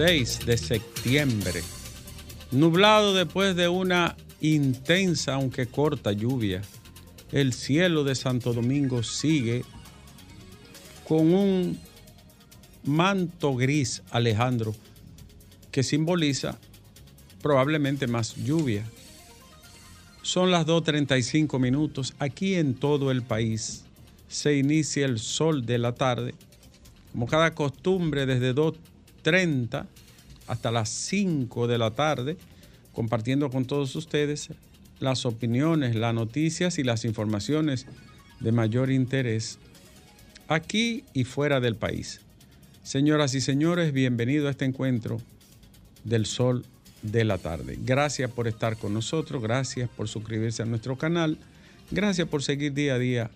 26 de septiembre. Nublado después de una intensa, aunque corta lluvia. El cielo de Santo Domingo sigue con un manto gris, Alejandro, que simboliza probablemente más lluvia. Son las 2.35 minutos. Aquí en todo el país se inicia el sol de la tarde, como cada costumbre, desde 2.30 hasta las 5 de la tarde, compartiendo con todos ustedes las opiniones, las noticias y las informaciones de mayor interés aquí y fuera del país. Señoras y señores, bienvenido a este encuentro del sol de la tarde. Gracias por estar con nosotros, gracias por suscribirse a nuestro canal, gracias por seguir día a día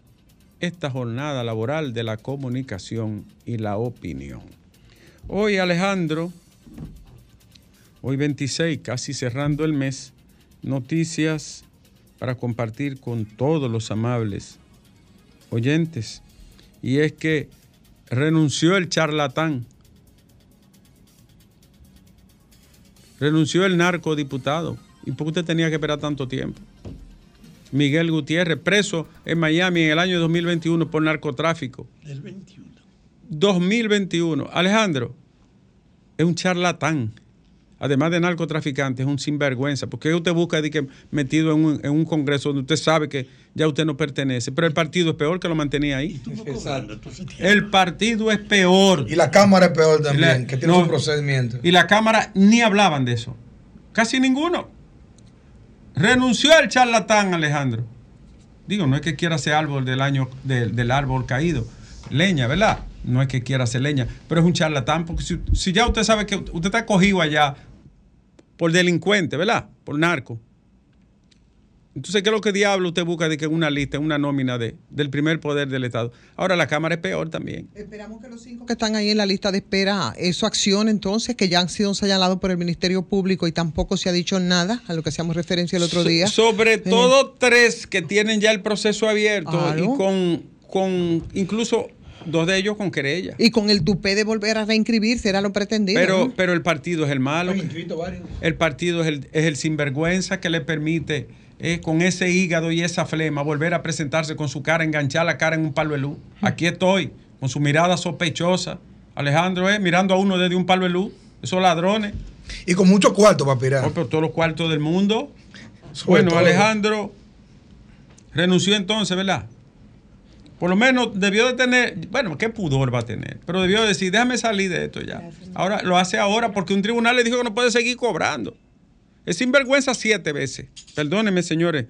esta jornada laboral de la comunicación y la opinión. Hoy Alejandro, hoy 26, casi cerrando el mes, noticias para compartir con todos los amables oyentes. Y es que renunció el charlatán Renunció el narcodiputado. ¿Y por qué usted tenía que esperar tanto tiempo? Miguel Gutiérrez, preso en Miami en el año 2021 por narcotráfico. Del 21. 2021. Alejandro, es un charlatán. Además de narcotraficante, es un sinvergüenza. Porque usted busca de que metido en un, en un, congreso donde usted sabe que ya usted no pertenece? Pero el partido es peor que lo mantenía ahí. El partido es peor. Y la Cámara es peor también, la, que tiene no, su procedimiento. Y la Cámara ni hablaban de eso. Casi ninguno. Renunció el charlatán, Alejandro. Digo, no es que quiera ser árbol del año del, del árbol caído. Leña, ¿verdad? No es que quiera hacer leña, pero es un charlatán, porque si, si, ya usted sabe que usted está cogido allá por delincuente, ¿verdad? Por narco. Entonces, ¿qué es lo que diablo usted busca de que una lista, una nómina de, del primer poder del Estado? Ahora la Cámara es peor también. Esperamos que los cinco que están ahí en la lista de espera, eso acción entonces, que ya han sido señalados por el Ministerio Público y tampoco se ha dicho nada a lo que hacíamos referencia el otro día. So, sobre todo eh. tres que tienen ya el proceso abierto claro. y con, con incluso dos de ellos con querella. Y con el tupé de volver a reinscribirse, era lo pretendido. Pero, ¿no? pero el partido es el malo. El partido es el, es el sinvergüenza que le permite, eh, con ese hígado y esa flema, volver a presentarse con su cara, enganchar la cara en un palo de luz. Aquí estoy, con su mirada sospechosa. Alejandro, eh, mirando a uno desde un palo de luz. Esos ladrones. Y con muchos cuartos para pirar. Oh, pero todos los cuartos del mundo. Sobre bueno, todo. Alejandro renunció entonces, ¿verdad? Por lo menos debió de tener, bueno, qué pudor va a tener, pero debió de decir, déjame salir de esto ya. Ahora lo hace ahora porque un tribunal le dijo que no puede seguir cobrando. Es sinvergüenza siete veces. Perdónenme, señores,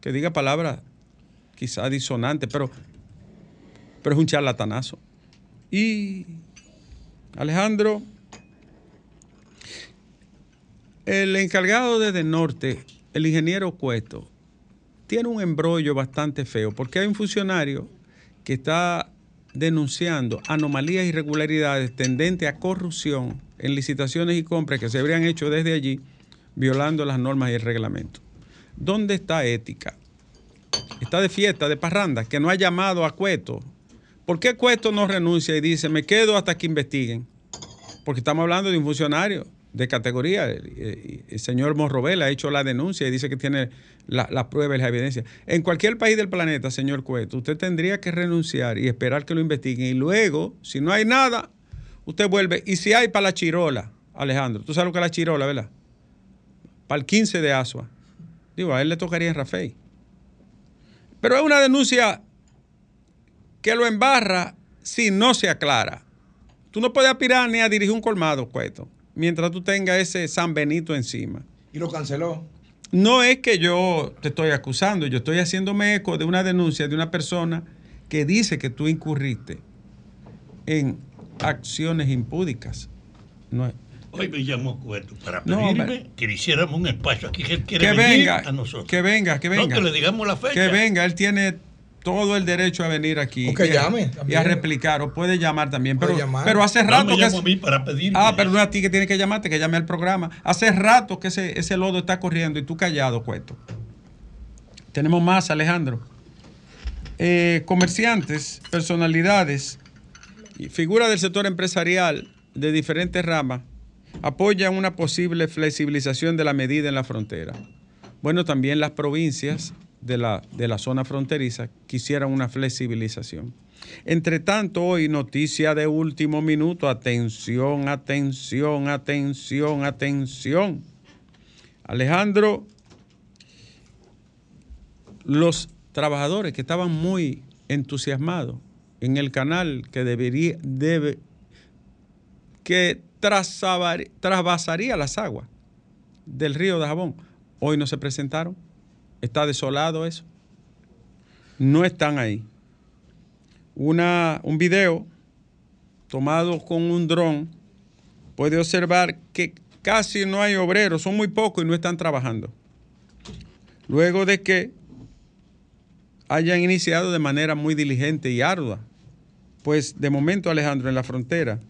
que diga palabras quizá disonantes, pero, pero es un charlatanazo. Y Alejandro, el encargado de De Norte, el ingeniero Cueto, tiene un embrollo bastante feo, porque hay un funcionario que está denunciando anomalías e irregularidades tendentes a corrupción en licitaciones y compras que se habrían hecho desde allí, violando las normas y el reglamento. ¿Dónde está ética? Está de fiesta, de parranda, que no ha llamado a Cueto. ¿Por qué Cueto no renuncia y dice, me quedo hasta que investiguen? Porque estamos hablando de un funcionario de categoría. El, señor Morrobel ha hecho la denuncia y dice que tiene las la pruebas y las evidencias. En cualquier país del planeta, señor Cueto, usted tendría que renunciar y esperar que lo investiguen. Y luego, si no hay nada, usted vuelve. Y si hay para la chirola, Alejandro, tú sabes lo que es la chirola, ¿verdad? Para el 15 de Asua. Digo, a él le tocaría en Rafael. Pero es una denuncia que lo embarra si no se aclara. Tú no puedes aspirar ni a dirigir un colmado, Cueto mientras tú tengas ese San Benito encima. ¿Y lo canceló? No es que yo te estoy acusando, yo estoy haciéndome eco de una denuncia de una persona que dice que tú incurriste en acciones impúdicas. No es, Hoy me llamó Cueto para pedirme no, que le hiciéramos un espacio aquí que él quiere que venir venga, a nosotros. Que venga, que venga. No, que le digamos la fecha. Que venga, él tiene todo el derecho a venir aquí. O que y, llame. Y a replicar, o puede llamar también. Pero, llamar. pero hace rato no, me que. a mí para pedirme ah, pero no es a ti que tiene que llamarte, que llame al programa. Hace rato que ese, ese lodo está corriendo y tú callado, Cueto. Tenemos más, Alejandro. Eh, comerciantes, personalidades y figuras del sector empresarial de diferentes ramas apoyan una posible flexibilización de la medida en la frontera. Bueno, también las provincias de la, de la zona fronteriza quisieran una flexibilización. Entre tanto, hoy noticia de último minuto, atención, atención, atención, atención. Alejandro, los trabajadores que estaban muy entusiasmados en el canal que debería, debe, que trasvasaría las aguas del río de Jabón, hoy no se presentaron. Está desolado eso. No están ahí. Una, un video tomado con un dron puede observar que casi no hay obreros, son muy pocos y no están trabajando. Luego de que hayan iniciado de manera muy diligente y ardua. Pues de momento, Alejandro, en la frontera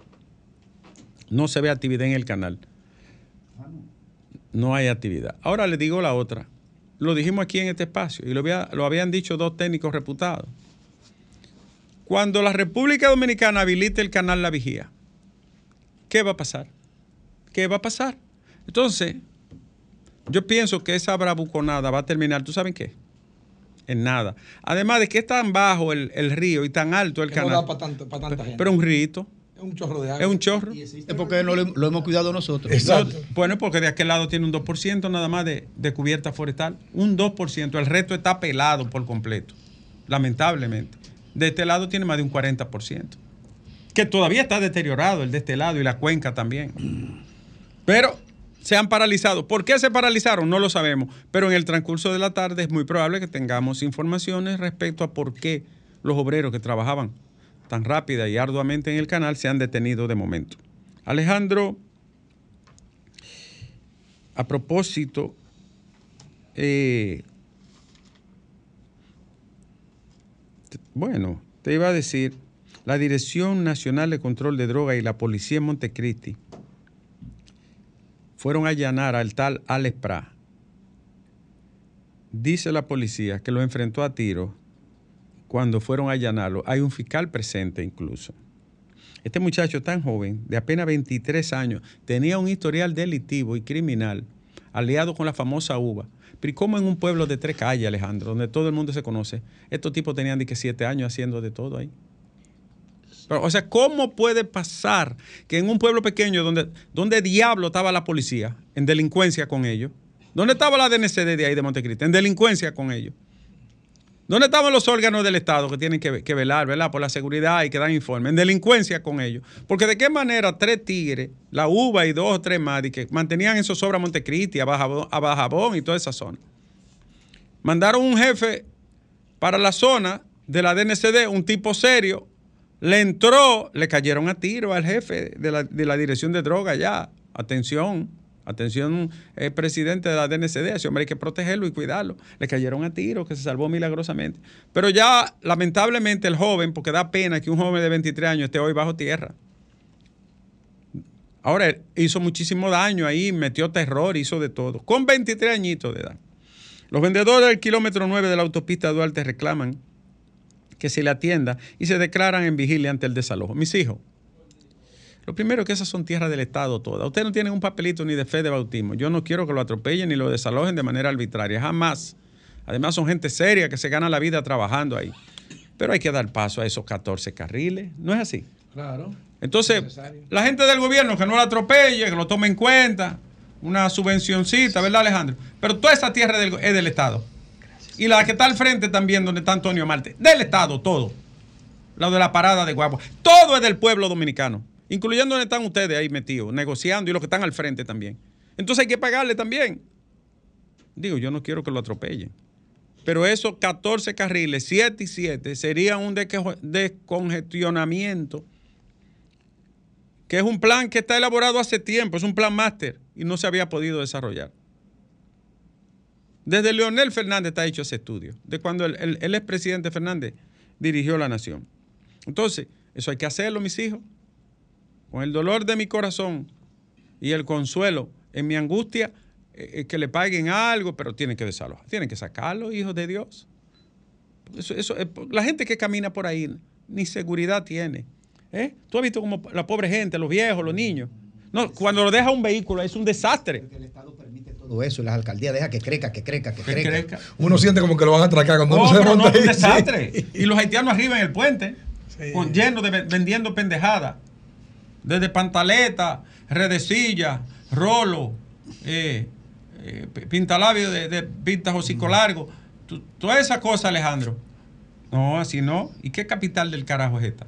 no se ve actividad en el canal. No hay actividad. Ahora le digo la otra. Lo dijimos aquí en este espacio y lo, lo habían dicho dos técnicos reputados. Cuando la República Dominicana habilite el canal La Vigía, ¿qué va a pasar? ¿Qué va a pasar? Entonces, yo pienso que esa bravuconada va a terminar, ¿tú sabes qué? en nada. Además de que es tan bajo el, río y tan alto el canal. No da para tanta gente. Pero un rito. Es un chorro de agua. Es un chorro. Es porque no lo, hemos cuidado nosotros. Exacto. bueno, porque de aquel lado tiene un 2% nada más de, de, cubierta forestal. Un 2%. El resto está pelado por completo. Lamentablemente. De este lado tiene más de un 40%. Que todavía está deteriorado el de este lado y la cuenca también. Pero se han paralizado. ¿Por qué se paralizaron? No lo sabemos, pero en el transcurso de la tarde es muy probable que tengamos informaciones respecto a por qué los obreros que trabajaban tan rápida y arduamente en el canal se han detenido de momento. Alejandro, a propósito, eh, bueno, te iba a decir, la Dirección Nacional de Control de Drogas y la Policía en Montecristi fueron a allanar al tal Alex Pra. Dice la policía que lo enfrentó a tiro cuando fueron a allanarlo. Hay un fiscal presente incluso. Este muchacho tan joven, de apenas 23 años, tenía un historial delictivo y criminal, aliado con la famosa uva. Pero ¿cómo en un pueblo de tres calles, Alejandro, donde todo el mundo se conoce, estos tipos tenían de que siete años haciendo de todo ahí? o sea, ¿cómo puede pasar que en un pueblo pequeño donde, donde diablo estaba la policía en delincuencia con ellos? ¿Dónde estaba la DNCD de ahí de Montecristi? En delincuencia con ellos. ¿Dónde estaban los órganos del Estado que tienen que, velar, ¿verdad? Por la seguridad y que dan informes? En delincuencia con ellos. Porque de qué manera tres tigres, la UVA y dos o tres más, que mantenían en zozobra Montecristi, a Bajabón y toda esa zona. Mandaron un jefe para la zona de la DNCD, un tipo serio, le entró, le cayeron a tiro al jefe de la, dirección de droga ya. Atención, atención, el presidente de la DNCD, ese hombre hay que protegerlo y cuidarlo. Le cayeron a tiro, que se salvó milagrosamente. Pero ya, lamentablemente, el joven, porque da pena que un joven de 23 años esté hoy bajo tierra. Ahora, hizo muchísimo daño ahí, metió terror, hizo de todo. Con 23 añitos de edad. Los vendedores del kilómetro 9 de la autopista Duarte reclaman que se le atienda y se declaran en vigilia ante el desalojo. Mis hijos, lo primero es que esas son tierras del Estado todas. Ustedes no tienen un papelito ni de fe de bautismo. Yo no quiero que lo atropellen ni lo desalojen de manera arbitraria, jamás. Además son gente seria que se gana la vida trabajando ahí. Pero hay que dar paso a esos 14 carriles. ¿No es así? Claro. Entonces, la gente del gobierno que no lo atropelle, que lo tome en cuenta, una subvencioncita, ¿verdad, Alejandro? Pero toda esa tierra es del Estado. Y la que está al frente también, donde está Antonio Marte. Del Estado, todo. Lo de la parada de guapo. Todo es del pueblo dominicano. Incluyendo donde están ustedes ahí metidos, negociando y los que están al frente también. Entonces hay que pagarle también. Digo, yo no quiero que lo atropellen. Pero esos 14 carriles, 7 y 7, sería un descongestionamiento, que es un plan que está elaborado hace tiempo, es un plan máster y no se había podido desarrollar. Desde Leonel Fernández está hecho ese estudio, de cuando el, el, expresidente Fernández dirigió la nación. Entonces, eso hay que hacerlo, mis hijos. Con el dolor de mi corazón y el consuelo en mi angustia, eh, eh, que le paguen algo, pero tienen que desalojar, tienen que sacarlo, hijos de Dios. Eso, eso, eh, la gente que camina por ahí ni seguridad tiene. ¿Eh? Tú has visto como la pobre gente, los viejos, los niños. No, cuando lo deja un vehículo es un desastre. Porque el Estado permite todo eso, las alcaldías deja que crezca, que crezca, que Que crezca. crezca. Uno siente como que lo van a atracar cuando No, uno se no, monta es un desastre. Y los haitianos arriba en el puente, Sí. con, llenos de vendiendo pendejadas. Desde pantaleta, redecilla, rolo, eh, eh, pintalabio de, de pintas hocico largo. Tu- Toda esa cosa, Alejandro. No, así no. ¿Y qué capital del carajo es esta?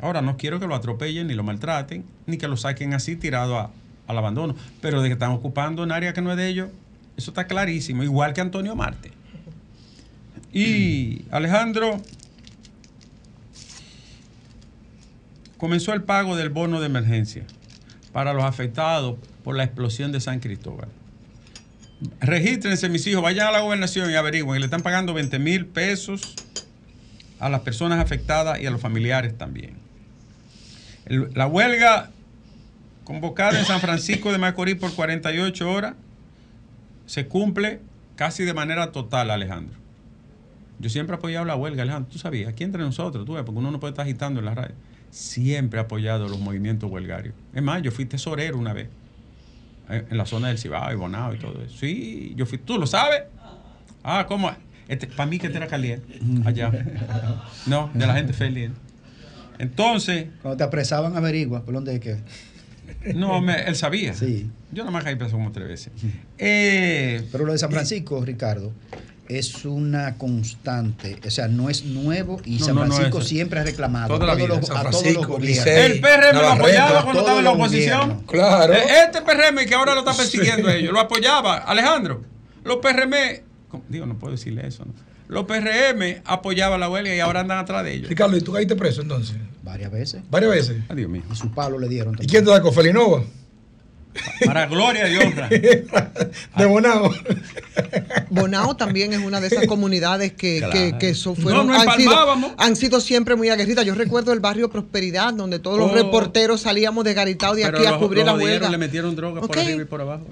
Ahora, no quiero que lo atropellen, ni lo maltraten, ni que lo saquen así tirado a- al abandono. Pero de que están ocupando un área que no es de ellos, eso está clarísimo. Igual que Antonio Marte. Y Alejandro comenzó el pago del bono de emergencia para los afectados por la explosión de San Cristóbal. Regístrense, mis hijos, vayan a la gobernación y averigüen. Le están pagando 20 mil pesos a las personas afectadas y a los familiares también. La huelga convocada en San Francisco de Macorís por 48 horas se cumple casi de manera total, Alejandro. Yo siempre he apoyado la huelga, Alejandro. Tú sabías, aquí entre nosotros, tú ves, porque uno no puede estar agitando en la radio. Siempre he apoyado los movimientos huelgarios. Es más, yo fui tesorero una vez, eh, en la zona del Cibao y Bonao y todo eso. Sí, yo fui, ¿tú lo sabes? Ah, ¿cómo? Este, para mí que este era caliente, allá. No, de la gente feliz. Entonces, Cuando te apresaban, averigua por dónde es que. no, me- él sabía. Sí. Yo nada más caí preso como tres veces. Eh, Pero lo de San Francisco, Ricardo, es una constante. O sea, no es nuevo y No, San no, no Francisco siempre ha reclamado Toda la a todos vida, los, a todos Francisco, los gobiernos. El PRM lo apoyaba cuando estaba en la oposición. Claro. Eh, Este PRM que ahora lo está persiguiendo a ellos, lo apoyaba, Alejandro. Los PRM, digo, no puedo decirle eso, ¿no? Los PRM apoyaban la huelga y ahora andan atrás de ellos. Ricardo, ¿y tú caíste preso entonces? Varias veces. Varias veces. Adiós mío. Y su palo le dieron ¿Y también. quién te da Cofelinova? Para gloria y honra. De Bonao. Bonao también es una de esas comunidades que, Claro. que, que so- fueron, No, no han, sido, empalmábamos. han sido siempre muy aguerridas. Yo recuerdo el barrio Prosperidad, donde todos los Oh. reporteros salíamos de Garitao de Pero aquí a cubrir los la huelga. le metieron droga por Ok. arriba y por abajo.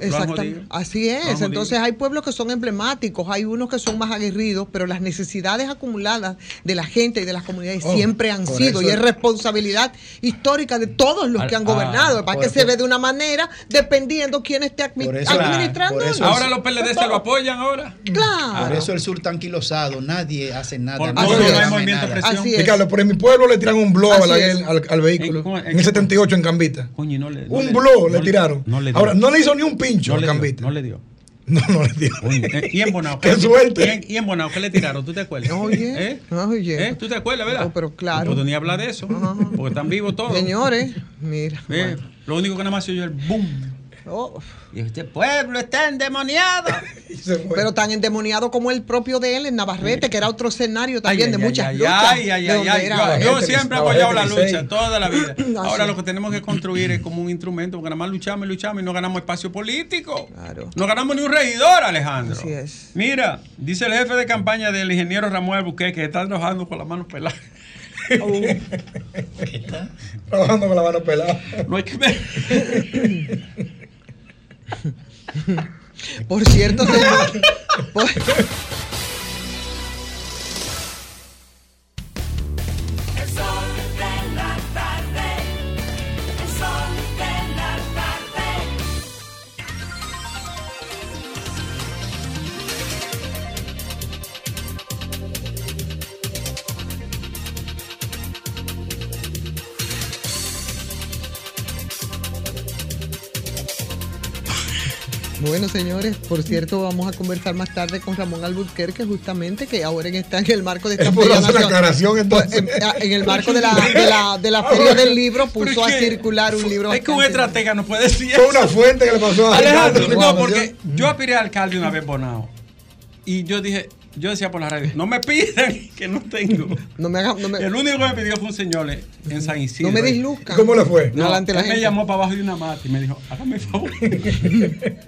Así es. Entonces hay pueblos que son emblemáticos, hay unos que son más aguerridos, pero las necesidades acumuladas de la gente y de las comunidades Oh, siempre han por sido eso- y es responsabilidad histórica de todos los que han ah, gobernado. Para por- que se por- ve de una manera dependiendo quién esté admi- Por eso- administrando. por eso- Ahora los PLD se lo apoyan ahora. Claro. Por eso el sur tan quilosado, nadie hace nada. Por nadie no hay movimiento de presión. Así es. Ricardo, por en mi pueblo le tiraron un blow a la- Así es. al, al vehículo. ¿En en En, el qué- 78 en Cambita. Coño, y no le. no Un blow no le tiraron. No le dio. Ahora, no le hizo ni un pincho no a le dio, Cambita. No le dio. No, no le eh, Y en Bonao. Qué ¿qué- suerte. y en- Y en Bonao, ¿qué le tiraron? ¿Tú te acuerdas? Oye, ¿Eh? oye. ¿Eh? ¿Tú te acuerdas, verdad? No, pero claro. No ni hablar de eso. Porque están vivos todos. Señores, mira. Eh, Lo único que nada más se oyó el boom. Oh, Y este pueblo está endemoniado. Pero tan endemoniado como el propio de él en Navarrete, que era otro escenario también Ay, de ay, muchas ay, luchas. Ay, ay, de ay, donde ay. era- Yo, yo siempre he apoyado la lucha toda la vida. Ahora Así. lo que tenemos que construir es como un instrumento, porque nada más luchamos y luchamos y no ganamos espacio político. Claro. No ganamos ni un regidor, Alejandro. Así es. Mira, dice el jefe de campaña del ingeniero Ramón Buque que está trabajando con las manos peladas. Trabajando con la mano pelada. No hay que ver. Por cierto, señor. por- Bueno, señores, por cierto, vamos a conversar más tarde con Ramón Alburquerque, justamente, que ahora está en el marco de esta feria nacional- entonces. En, en el marco de la, de la, de la feria del libro, puso ¿Por a circular un libro. Es que un estratega no puede decir Fue una fuente que le pasó a Alejandro, Ricardo, no, la porque yo aspiré a alcalde una vez Bonao. Y yo dije, yo decía por la radio, no me pidan que no tengo. No me haga, no me, El único que me pidió fue un señor en San Isidro. no me disluzcan. ¿Cómo le fue? No, Adelante la él me llamó para abajo de una mata y me dijo, hágame el favor.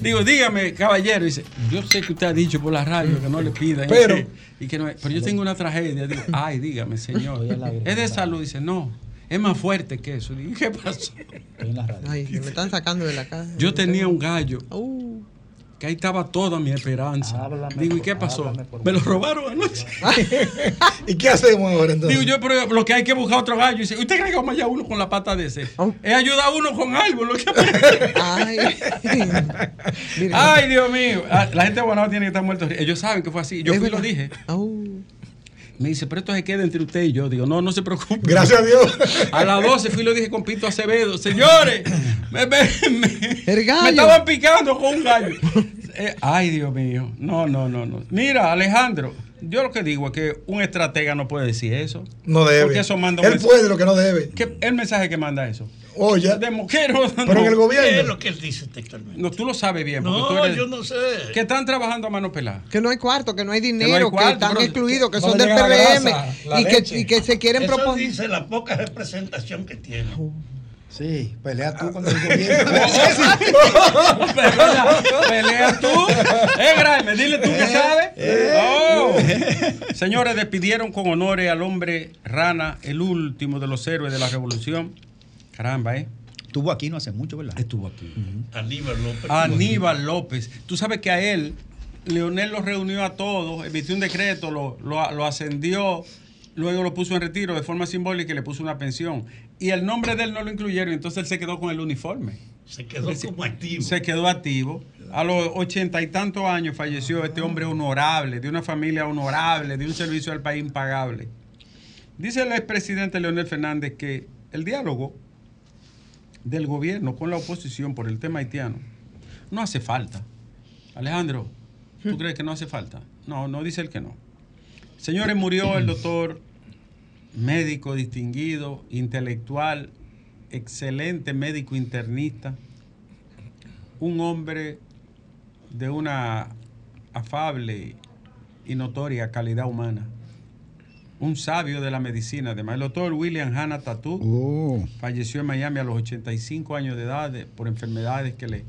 Digo, dígame, caballero. Dice, yo sé que usted ha dicho por la radio que no le pidan. y Pero- que- y que no, pero yo tengo una tragedia. Digo, ay, dígame, señor. Es de salud. Dice, no, es más fuerte que eso. Digo, ¿qué pasó? Ay, me están sacando de la casa. Yo tenía un gallo Uh, que ahí estaba toda mi esperanza. Háblame, Digo, ¿y qué pasó? Me lo robaron anoche. ¿Y qué hacemos ahora entonces? Digo yo, pero lo que hay que buscar otro gallo. Y dice, ¿usted cree que vamos allá uno con la pata de ese? Oh. Es ayudar a uno con algo. Lo que... Ay. Ay, Dios mío. Ah, La gente de Guanabara tiene que estar muerto. Ellos saben que fue así. Yo fui y lo dije. Oh. Me dice, pero esto se queda entre usted y yo. Digo, no, no se preocupe. Gracias a Dios. A las 12 fui y lo dije con Pito Acevedo. Señores, me, me- me- El gallo. me estaban picando con un gallo. Eh, ay, Dios mío. No, no, no, no. Mira, Alejandro, yo lo que digo es que un estratega no puede decir eso. No debe. Porque eso manda un Él mensaje. puede lo que no debe. ¿Qué- el mensaje que manda eso. Oye, De pero en el ¿Qué es gobierno. lo que él dice textualmente? No, tú lo sabes bien. No, tú eres- yo no sé. Que están trabajando a mano pelada. Que no hay cuarto, que no hay no hay dinero, que, están pero- excluidos, que son del grasa, la y, que, y que se quieren Eso proponer. dice la poca representación que tiene. Sí, pelea tú con el gobierno. Pelea, pelea tú. Eh, Graeme, dile tú que sabes. Oh. Señores, despidieron con honores al hombre rana, el último de los héroes de la revolución. Caramba, ¿eh? Estuvo aquí no hace mucho, ¿verdad? Estuvo aquí. Aníbal López. Aníbal López. Tú sabes que a él, Leonel los reunió a todos, emitió un decreto, lo, lo, lo ascendió, luego lo puso en retiro de forma simbólica y le puso una pensión. Y el nombre de él no lo incluyeron, entonces él se quedó con el uniforme. Se quedó como activo. Se quedó activo. A los ochenta y tantos años falleció este hombre honorable, de una familia honorable, de un servicio al país impagable. Dice el expresidente Leonel Fernández que el diálogo del gobierno con la oposición por el tema haitiano no hace falta. Alejandro, ¿tú crees que no hace falta? No, no dice él que no. Señores, murió el doctor médico distinguido, intelectual, excelente médico internista, un hombre de una afable y notoria calidad humana, un sabio de la medicina, además el doctor William Hanna Tatu Oh. falleció en Miami a los 85 años de edad de- por enfermedades que le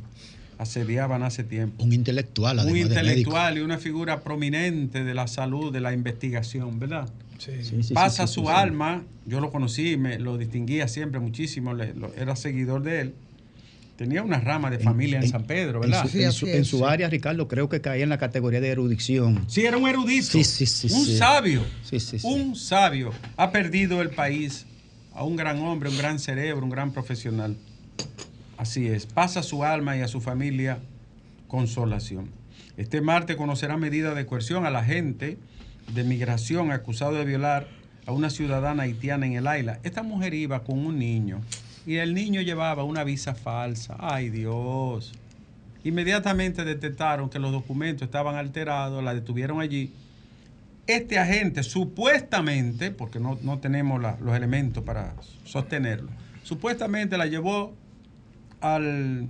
asediaban hace tiempo. Un intelectual, además Un de médico. intelectual y una figura prominente de la salud, de la investigación, ¿verdad? Sí. Sí, sí, Pasa sí, sí, su sí, sí. alma, yo lo conocí, me lo distinguía siempre muchísimo, le- lo- era seguidor de él. Tenía una rama de familia en, San Pedro, en ¿verdad? su- Sí, en su, es, en su sí. área, Ricardo, creo que caía en la categoría de erudición. Sí, era un erudito. Sí, sí, sí, Un sí. sabio. Sí, sí, sí. Un sabio. Ha perdido el país a un gran hombre, un gran cerebro, un gran profesional. Así es. Pasa a su alma y a su familia consolación. Este martes conocerá medidas de coerción a la gente de migración acusado de violar a una ciudadana haitiana en el Aila. Esta mujer iba con un niño y el niño llevaba una visa falsa. Ay Dios. Inmediatamente detectaron que los documentos estaban alterados, la detuvieron allí. Este agente supuestamente, porque no, no tenemos los elementos para sostenerlo, supuestamente la llevó al,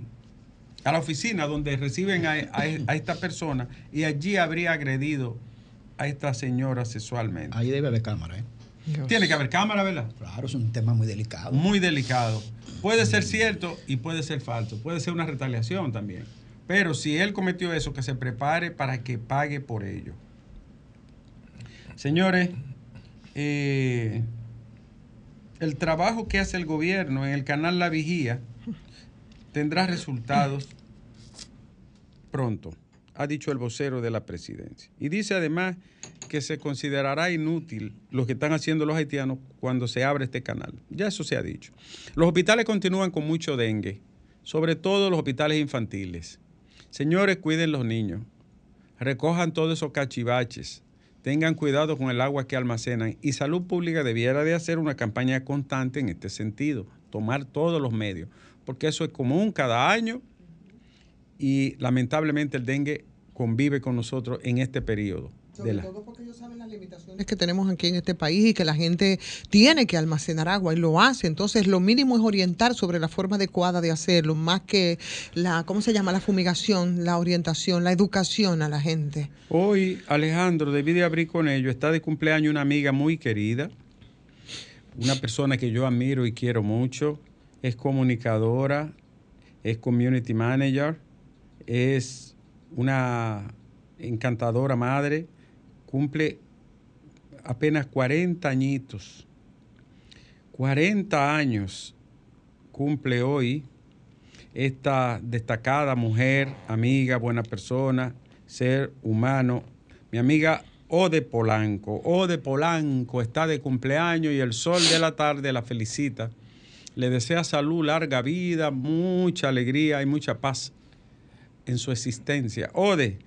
a la oficina donde reciben a, a- a esta persona y allí habría agredido a esta señora sexualmente. Ahí debe haber cámara, ¿eh? Dios. Tiene que haber cámara, ¿verdad? Claro, es un tema muy delicado. Muy delicado. Puede ser cierto y puede ser falso. Puede ser una retaliación también. Pero si él cometió eso, que se prepare para que pague por ello. Señores, eh, el trabajo que hace el gobierno en el canal La Vigía tendrá resultados pronto, ha dicho el vocero de la presidencia. Y dice además que se considerará inútil lo que están haciendo los haitianos cuando se abre este canal. Ya eso se ha dicho. Los hospitales continúan con mucho dengue, sobre todo los hospitales infantiles. Señores, cuiden los niños, recojan todos esos cachivaches, tengan cuidado con el agua que almacenan y Salud Pública debiera de hacer una campaña constante en este sentido, tomar todos los medios, porque eso es común cada año y lamentablemente el dengue convive con nosotros en este periodo. de Sobre la- todo porque ellos saben las limitaciones que tenemos aquí en este país y que la gente tiene que almacenar agua y lo hace. Entonces, lo mínimo es orientar sobre la forma adecuada de hacerlo, más que la, ¿cómo se llama? La fumigación, la orientación, la educación a la gente. Hoy, Alejandro, debí de abrir con ello. Está de cumpleaños una amiga muy querida, una persona que yo admiro y quiero mucho. Es comunicadora, es community manager, es una encantadora madre, cumple apenas 40 añitos. 40 años cumple hoy. esta destacada mujer, amiga, buena persona, ser humano, mi amiga Ode Polanco. Ode Polanco está de cumpleaños y el sol de la tarde la felicita. Le desea salud, larga vida, mucha alegría y mucha paz en su existencia. Ode,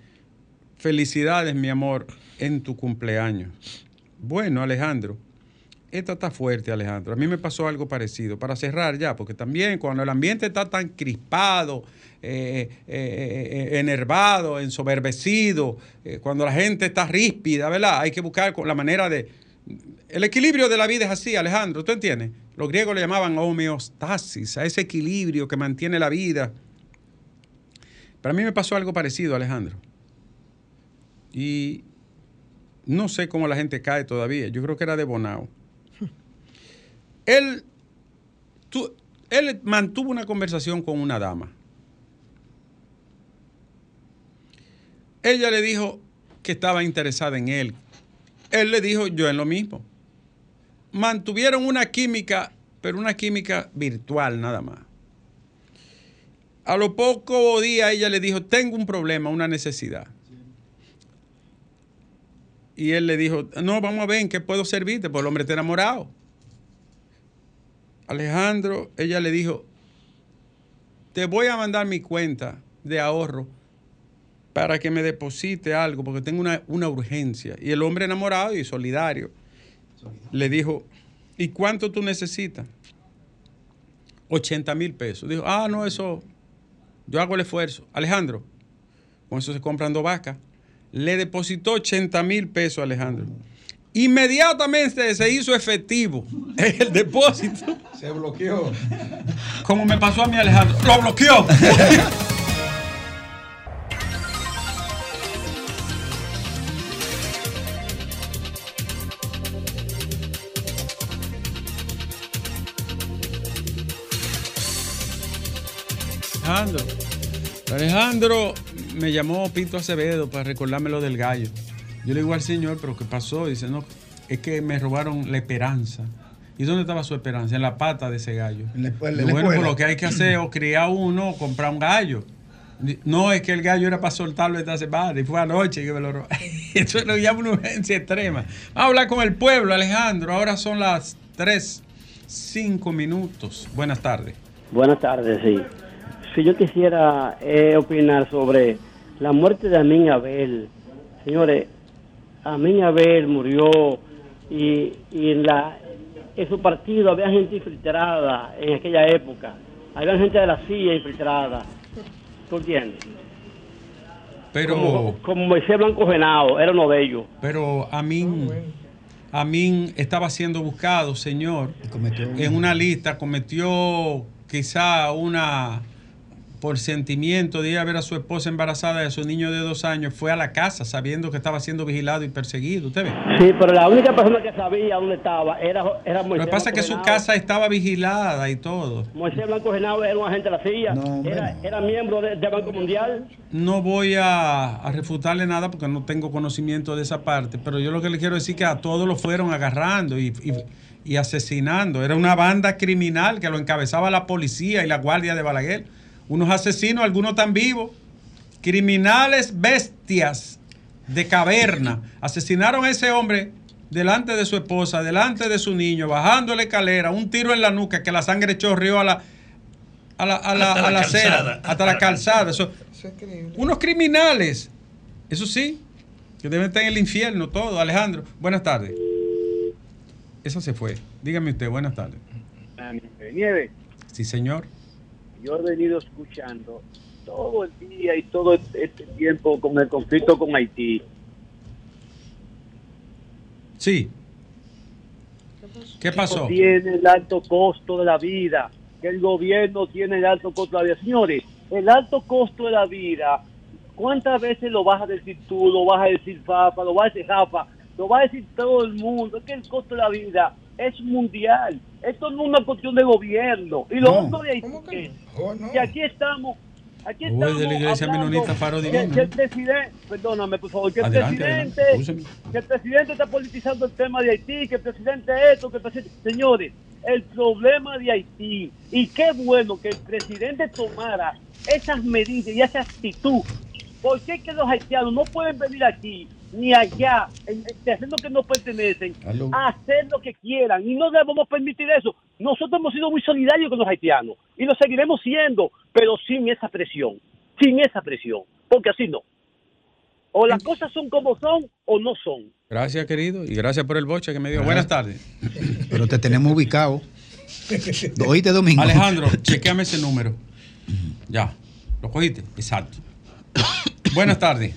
felicidades, mi amor, en tu cumpleaños. Bueno, Alejandro, esta está fuerte, Alejandro. A mí me pasó algo parecido. Para cerrar ya, porque también cuando el ambiente está tan crispado, eh, eh, eh, enervado, ensoberbecido, eh, cuando la gente está ríspida, ¿verdad? Hay que buscar la manera de... El equilibrio de la vida es así, Alejandro, ¿tú entiendes? Los griegos le llamaban homeostasis, a ese equilibrio que mantiene la vida. Para mí me pasó algo parecido, Alejandro. Y no sé cómo la gente cae todavía. Yo creo que era de Bonao. Él, tú- él mantuvo una conversación con una dama. Ella le dijo que estaba interesada en él. Él le dijo yo en lo mismo. Mantuvieron una química, pero una química virtual nada más. A lo poco día ella le dijo, tengo un problema, una necesidad. Y él le dijo, no, vamos a ver en qué puedo servirte, porque el hombre está enamorado. Alejandro, ella le dijo, te voy a mandar mi cuenta de ahorro para que me deposite algo, porque tengo una, una urgencia. Y el hombre enamorado y solidario le dijo, ¿y cuánto tú necesitas? 80 mil pesos. Dijo, ah, no, eso, yo hago el esfuerzo. Alejandro, con eso se compran dos vacas. Le depositó 80 mil pesos a Alejandro. Inmediatamente se hizo efectivo el depósito. Se bloqueó. Como me pasó a mí, Alejandro. ¡Lo bloqueó! Alejandro. Alejandro me llamó Pinto Acevedo para recordarme lo del gallo. Yo le digo al señor, pero ¿qué pasó? Dice, no, es que me robaron la esperanza. ¿Y dónde estaba su esperanza? En la pata de ese gallo. En la escuela. Y en la bueno, pues lo que hay que hacer es o criar uno o comprar un gallo. No, es que el gallo era para soltarlo esta semana y fue anoche que me lo robó. Eso lo llama una urgencia extrema. Vamos a hablar con el pueblo, Alejandro. Ahora son las 3, 5 minutos. Buenas tardes. Buenas tardes, sí. Si yo quisiera eh, opinar sobre la muerte de Amin Abel. Señores, Amin Abel murió y, y en, la, en su partido había gente infiltrada en aquella época. Había gente de la CIA infiltrada. ¿Tú entiendes? Pero, Como, como Moisés Blanco Genao, era uno de ellos. pero Amin, Amin estaba siendo buscado, señor, Y cometió un- en una lista, cometió quizá una por sentimiento de ir a ver a su esposa embarazada y a su niño de dos años, fue a la casa sabiendo que estaba siendo vigilado y perseguido. ¿Usted ve? Sí, pero la única persona que sabía dónde estaba era, era Lo Moisés que pasa es que su casa estaba vigilada y todo. Moisés Blanco Genao era un agente de la CIA, No, era, era miembro de- del Banco Mundial. No voy a, a refutarle nada porque no tengo conocimiento de esa parte, pero yo lo que le quiero decir es que a todos lo fueron agarrando y, y- y asesinando. Era una banda criminal que lo encabezaba la policía y la guardia de Balaguer. Unos asesinos, algunos están vivos. Criminales bestias de caverna. Asesinaron a ese hombre delante de su esposa, delante de su niño, bajando la escalera, un tiro en la nuca que la sangre chorreó a la, a la, a la, Hasta la a la acera, calzada. hasta la calzada. Eso, Eso es increíble. unos criminales. Eso sí, que deben estar en el infierno todo. Alejandro, buenas tardes. Esa se fue. Dígame usted, buenas tardes. Nieve, Sí, señor. Yo he venido escuchando todo el día y todo este tiempo con el conflicto con Haití. Sí. ¿Qué pasó? Tiene el alto costo de la vida, que el gobierno tiene el alto costo de la vida. Señores, el alto costo de la vida, ¿cuántas veces lo vas a decir tú, lo vas a decir Fafa, lo vas a decir Jafa, lo va a decir todo el mundo? Es que el costo de la vida es mundial. Esto no es una cuestión de gobierno. Y lo No. otro de Haití, ¿Cómo que que- Oh, no. que aquí estamos, aquí Uy, estamos de la iglesia menonita Faro que- Divino. que el presidente, perdóname por favor, que el Adelante, presidente, adelante, que el presidente está politizando el tema de Haití, que el presidente esto, que el presidente, señores, el problema de Haití. Y qué bueno que el presidente tomara esas medidas y esa actitud. ¿Por qué que los haitianos no pueden venir aquí ni allá, en en terrenos que no pertenecen, a hacer lo que quieran? Y no debemos permitir eso. Nosotros hemos sido muy solidarios con los haitianos y lo seguiremos siendo, pero sin esa presión, sin esa presión, porque así no. O las cosas son como son o no son. Gracias, querido, y gracias por el boche que me dio. Buenas tardes. Pero te tenemos ubicado. Oíste, Domingo. Alejandro, chequeame ese número. Ya, ¿lo cogiste? Exacto. Buenas tardes.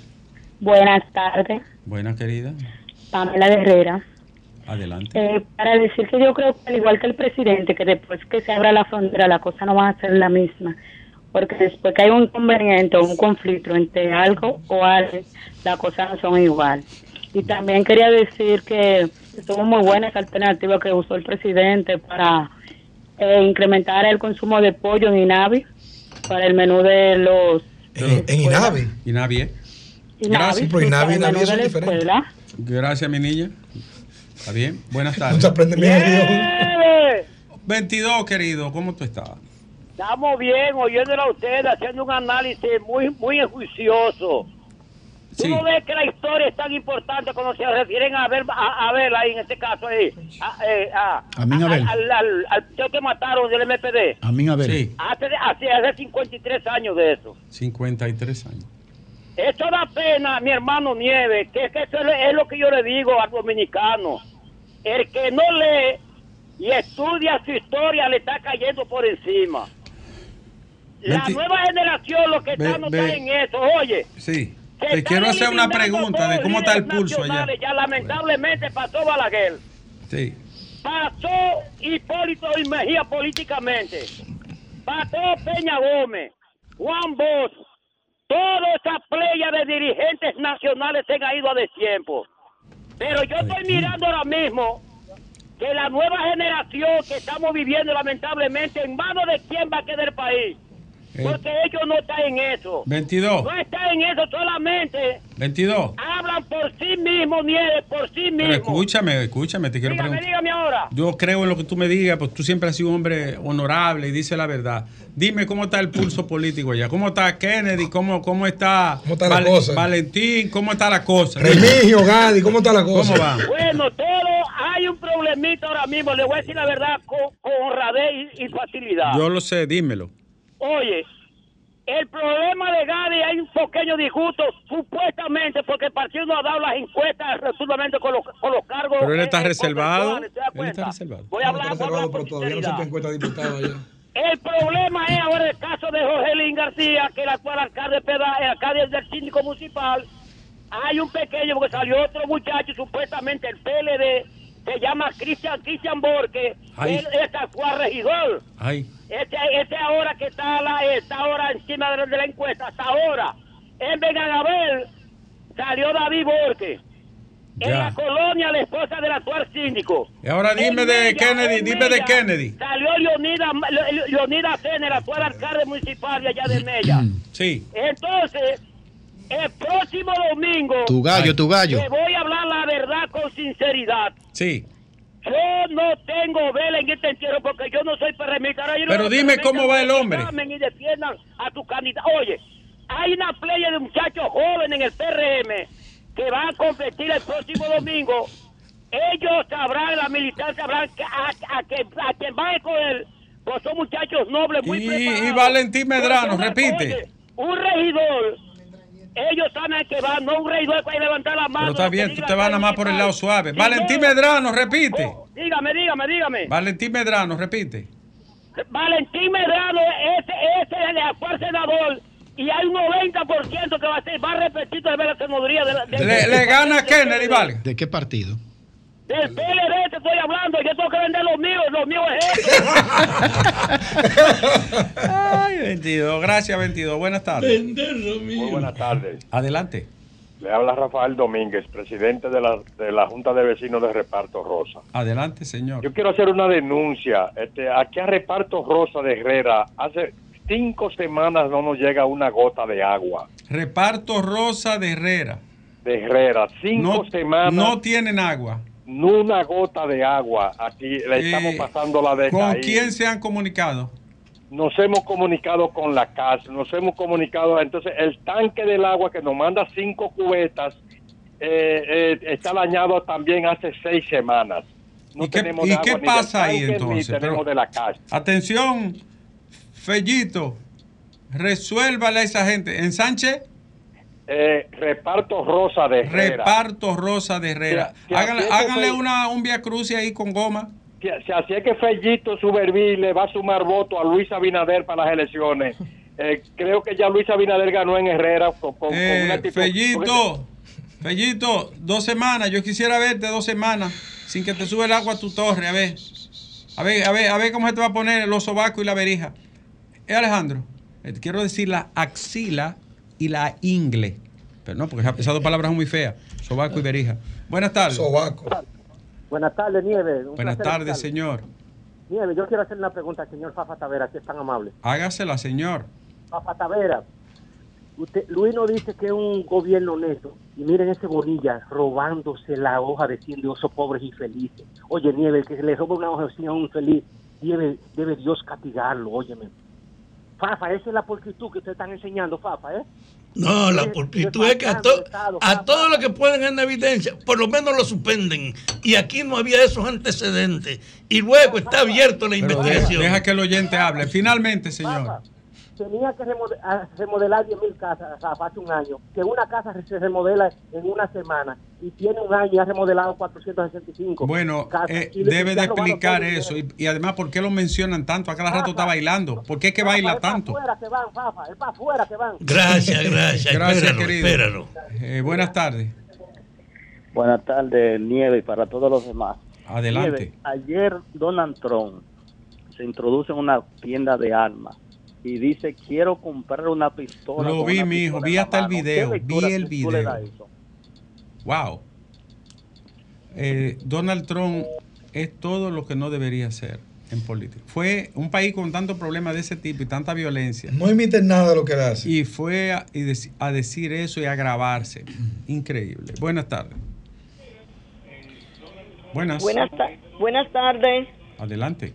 Buenas tardes, Buenas, querida. Pamela Herrera. Adelante. Eh, para decir que yo creo que al igual que el presidente, que después que se abra la frontera la cosa no va a ser la misma, porque después que hay un inconveniente o un conflicto entre algo o alguien, las cosas no son igual. Y también quería decir que estuvo muy buena esa alternativa que usó el presidente para eh, incrementar el consumo de pollo en INAVI para el menú de los En, en Inavi. INAVI, Gracias, pero INAVI INAVI diferentes. escuela. Gracias, mi niña. Está bien. Buenas tardes. se aprende bien. ¡Nieve! 22, querido. ¿Cómo tú estás? Estamos bien oyéndola a ustedes, haciendo un análisis muy muy enjuicioso. ¿Tú Sí. no ves que la historia es tan importante cuando se refieren a ver a, a ahí en este caso ahí? A, eh, a, Amin Abel. Al, al, que mataron del MPD. A mí, a ver. Sí, Hace, hace, hace 53 años de eso. 53 años. Eso da pena, mi hermano Nieves, que, que eso es lo que yo le digo al dominicano. El que no lee y estudia su historia le está cayendo por encima. La nueva generación lo que está Ve- no ve- está en eso, oye. Sí. Te quiero hacer una pregunta de cómo está el pulso allá. Ya lamentablemente pasó Balaguer, Sí. pasó Hipólito y Mejía políticamente, pasó Peña Gómez, Juan Bosch, toda esa playa de dirigentes nacionales se han ido a destiempo. Pero yo estoy mirando ahora mismo que la nueva generación que estamos viviendo lamentablemente, ¿en manos de quién va a quedar el país? Eh. Porque ellos no están en eso. 22. No están en eso solamente. 22. Hablan por sí mismos, Nieves, por sí Pero mismos. escúchame, escúchame, te quiero dígame, preguntar. dígame ahora. Yo creo en lo que tú me digas, pues tú siempre has sido un hombre honorable y dice la verdad. Dime cómo está el pulso político allá. ¿Cómo está Kennedy? ¿Cómo, cómo está, ¿Cómo está la cosa? Valentín? ¿Cómo está la cosa? Remigio, Gadi, ¿cómo está la cosa? ¿Cómo va? Bueno, todo hay un problemita ahora mismo. Le voy a decir la verdad con, con honradez y, y facilidad. Yo lo sé, dímelo. Oye, el problema de Gadi hay un pequeño disgusto, supuestamente, porque el partido no ha dado las encuestas absolutamente con los, con los cargos. Pero él está reservado. conceptuales, ¿te das Él está reservado. Voy a hablar, reservado, con pero todavía no se te encuentra diputado allá. El problema es ahora el caso de Jorge Lin García, que el actual alcalde, Peda- el alcalde del síndico municipal. Hay un pequeño, porque salió otro muchacho, supuestamente el PLD, se llama Cristian Cristian Borque, Ay. él es actual regidor. Ay, Este, este ahora que está, la, está ahora encima de la, de la encuesta, hasta ahora. En Venganabel salió David Borque. En Ya. la colonia, la esposa del actual síndico. Y ahora dime En de Mella, Kennedy, en dime de Kennedy. Salió Leonida, Le- Leonida Cena, el actual alcalde municipal de allá de Mella. Sí. Entonces, el próximo domingo, Tu gallo, tu gallo. te voy a hablar la verdad con sinceridad. Sí. Yo no tengo vela en este entierro porque yo no soy perremita. No Pero dime cómo va el hombre. Y defiendan a tu candidato. Oye, hay una playa de muchachos jóvenes en el PRM que van a competir el próximo domingo. Ellos sabrán, la militancia sabrán a, a, que, a quien van a escoger, pues son muchachos nobles, muy Y- preparados. y Valentín Medrano, repite. oye, un regidor, ellos saben que va, no un regidor para ir a levantar la mano. Pero está bien, tú te vas nada más por el lado suave. Sí, Valentín no. Medrano, repite. Oh, dígame, dígame, dígame. Valentín Medrano, repite. Valentín Medrano, ese, ese es el actual senador. Y hay un 90% que va a ser, va a repetir de la senaduría de la- de- Le, le gana a Kennedy, vale. ¿De qué partido? Del PLD te estoy hablando, yo tengo que vender los míos, los míos es esto. Ay, 22. Gracias, 22. Buenas tardes. Muy buenas tardes. Adelante. Le habla Rafael Domínguez, presidente de la, de la Junta de Vecinos de Reparto Rosa. Adelante, señor. Yo quiero hacer una denuncia. Este, aquí a Reparto Rosa de Herrera, hace cinco semanas no nos llega una gota de agua. Reparto Rosa de Herrera. De Herrera, cinco No, semanas no tienen agua. No una gota de agua. Aquí le estamos pasando la de ¿Con quién se han comunicado? Nos hemos comunicado con la casa, nos hemos comunicado. Entonces, el tanque del agua que nos manda cinco cubetas eh, eh, está dañado también hace seis semanas. No ¿Y qué- tenemos y agua qué pasa ahí, entonces? Ni tenemos Pero- de la casa. Atención, Fellito, resuélvale a esa gente. En Sánchez, Eh, reparto Rosa de Herrera. reparto Rosa de Herrera. Háganle, una, un via crucis ahí con goma. Si, si así es que Fellito Suberví le va a sumar voto a Luis Abinader para las elecciones. Eh, creo que ya Luis Abinader ganó en Herrera con, con- con Eh, una actitud- Fellito, Fellito, dos semanas. Yo quisiera verte dos semanas sin que te sube el agua a tu torre. A ver, a ver, a ver, a ver cómo se te va a poner los sobacos y la verija. Eh, Alejandro, quiero decir la axila y la ingle. Pero no, porque esa- esas dos palabras son muy feas. Sobaco y verija. Buenas tardes. Sobaco. Buenas tardes, Nieves. Un Buenas tardes, señor. Nieves, yo quiero hacer una pregunta al señor Fafa Tavera, que es tan amable. Hágasela, señor. Fafa Tavera, usted, Luis nos dice que es un gobierno honesto. Y miren ese Bonilla robándose la hoja de 100 de osos pobres y felices. Oye, Nieves, que le roba una hoja de 100 a un feliz, debe, debe Dios castigarlo, óyeme. Fafa, esa es la pulcritud que ustedes están enseñando, Fafa, ¿eh? No, la pulcritud es que a, to- a todos los que pueden en evidencia, por lo menos lo suspenden. Y aquí no había esos antecedentes. Y luego está abierto la Pero deja, investigación. deja que el oyente hable. Finalmente, señor. Tenía que remodelar 10.000 casas, Rafa, hace un año. Que una casa se remodela en una semana. Y tiene un año y ha remodelado 465. Bueno, casas. eh, debe de explicar eso. Y, y además, ¿por qué lo mencionan tanto? A cada rato está bailando. ¿Por qué es que baila tanto? Fuera que van, Fafa, es para afuera que van. Gracias, gracias. Gracias, espéralo, querido. espéralo. Eh, buenas tardes. Buenas tardes, Nieve, y para todos los demás. Adelante. Nieve, ayer Donald Trump se introduce en una tienda de armas y dice, quiero comprar una pistola. Lo vi, mi hijo, vi hasta el mano". ¿Qué video, vi el video. Wow. Eh, Donald Trump es todo lo que no debería ser en política. Fue un país con tantos problemas de ese tipo y tanta violencia. No imiten nada de lo que hace. Y fue a, y a decir eso y a grabarse. Increíble. Buenas tardes. Buenas. Buenas, ta- buenas tardes. Adelante.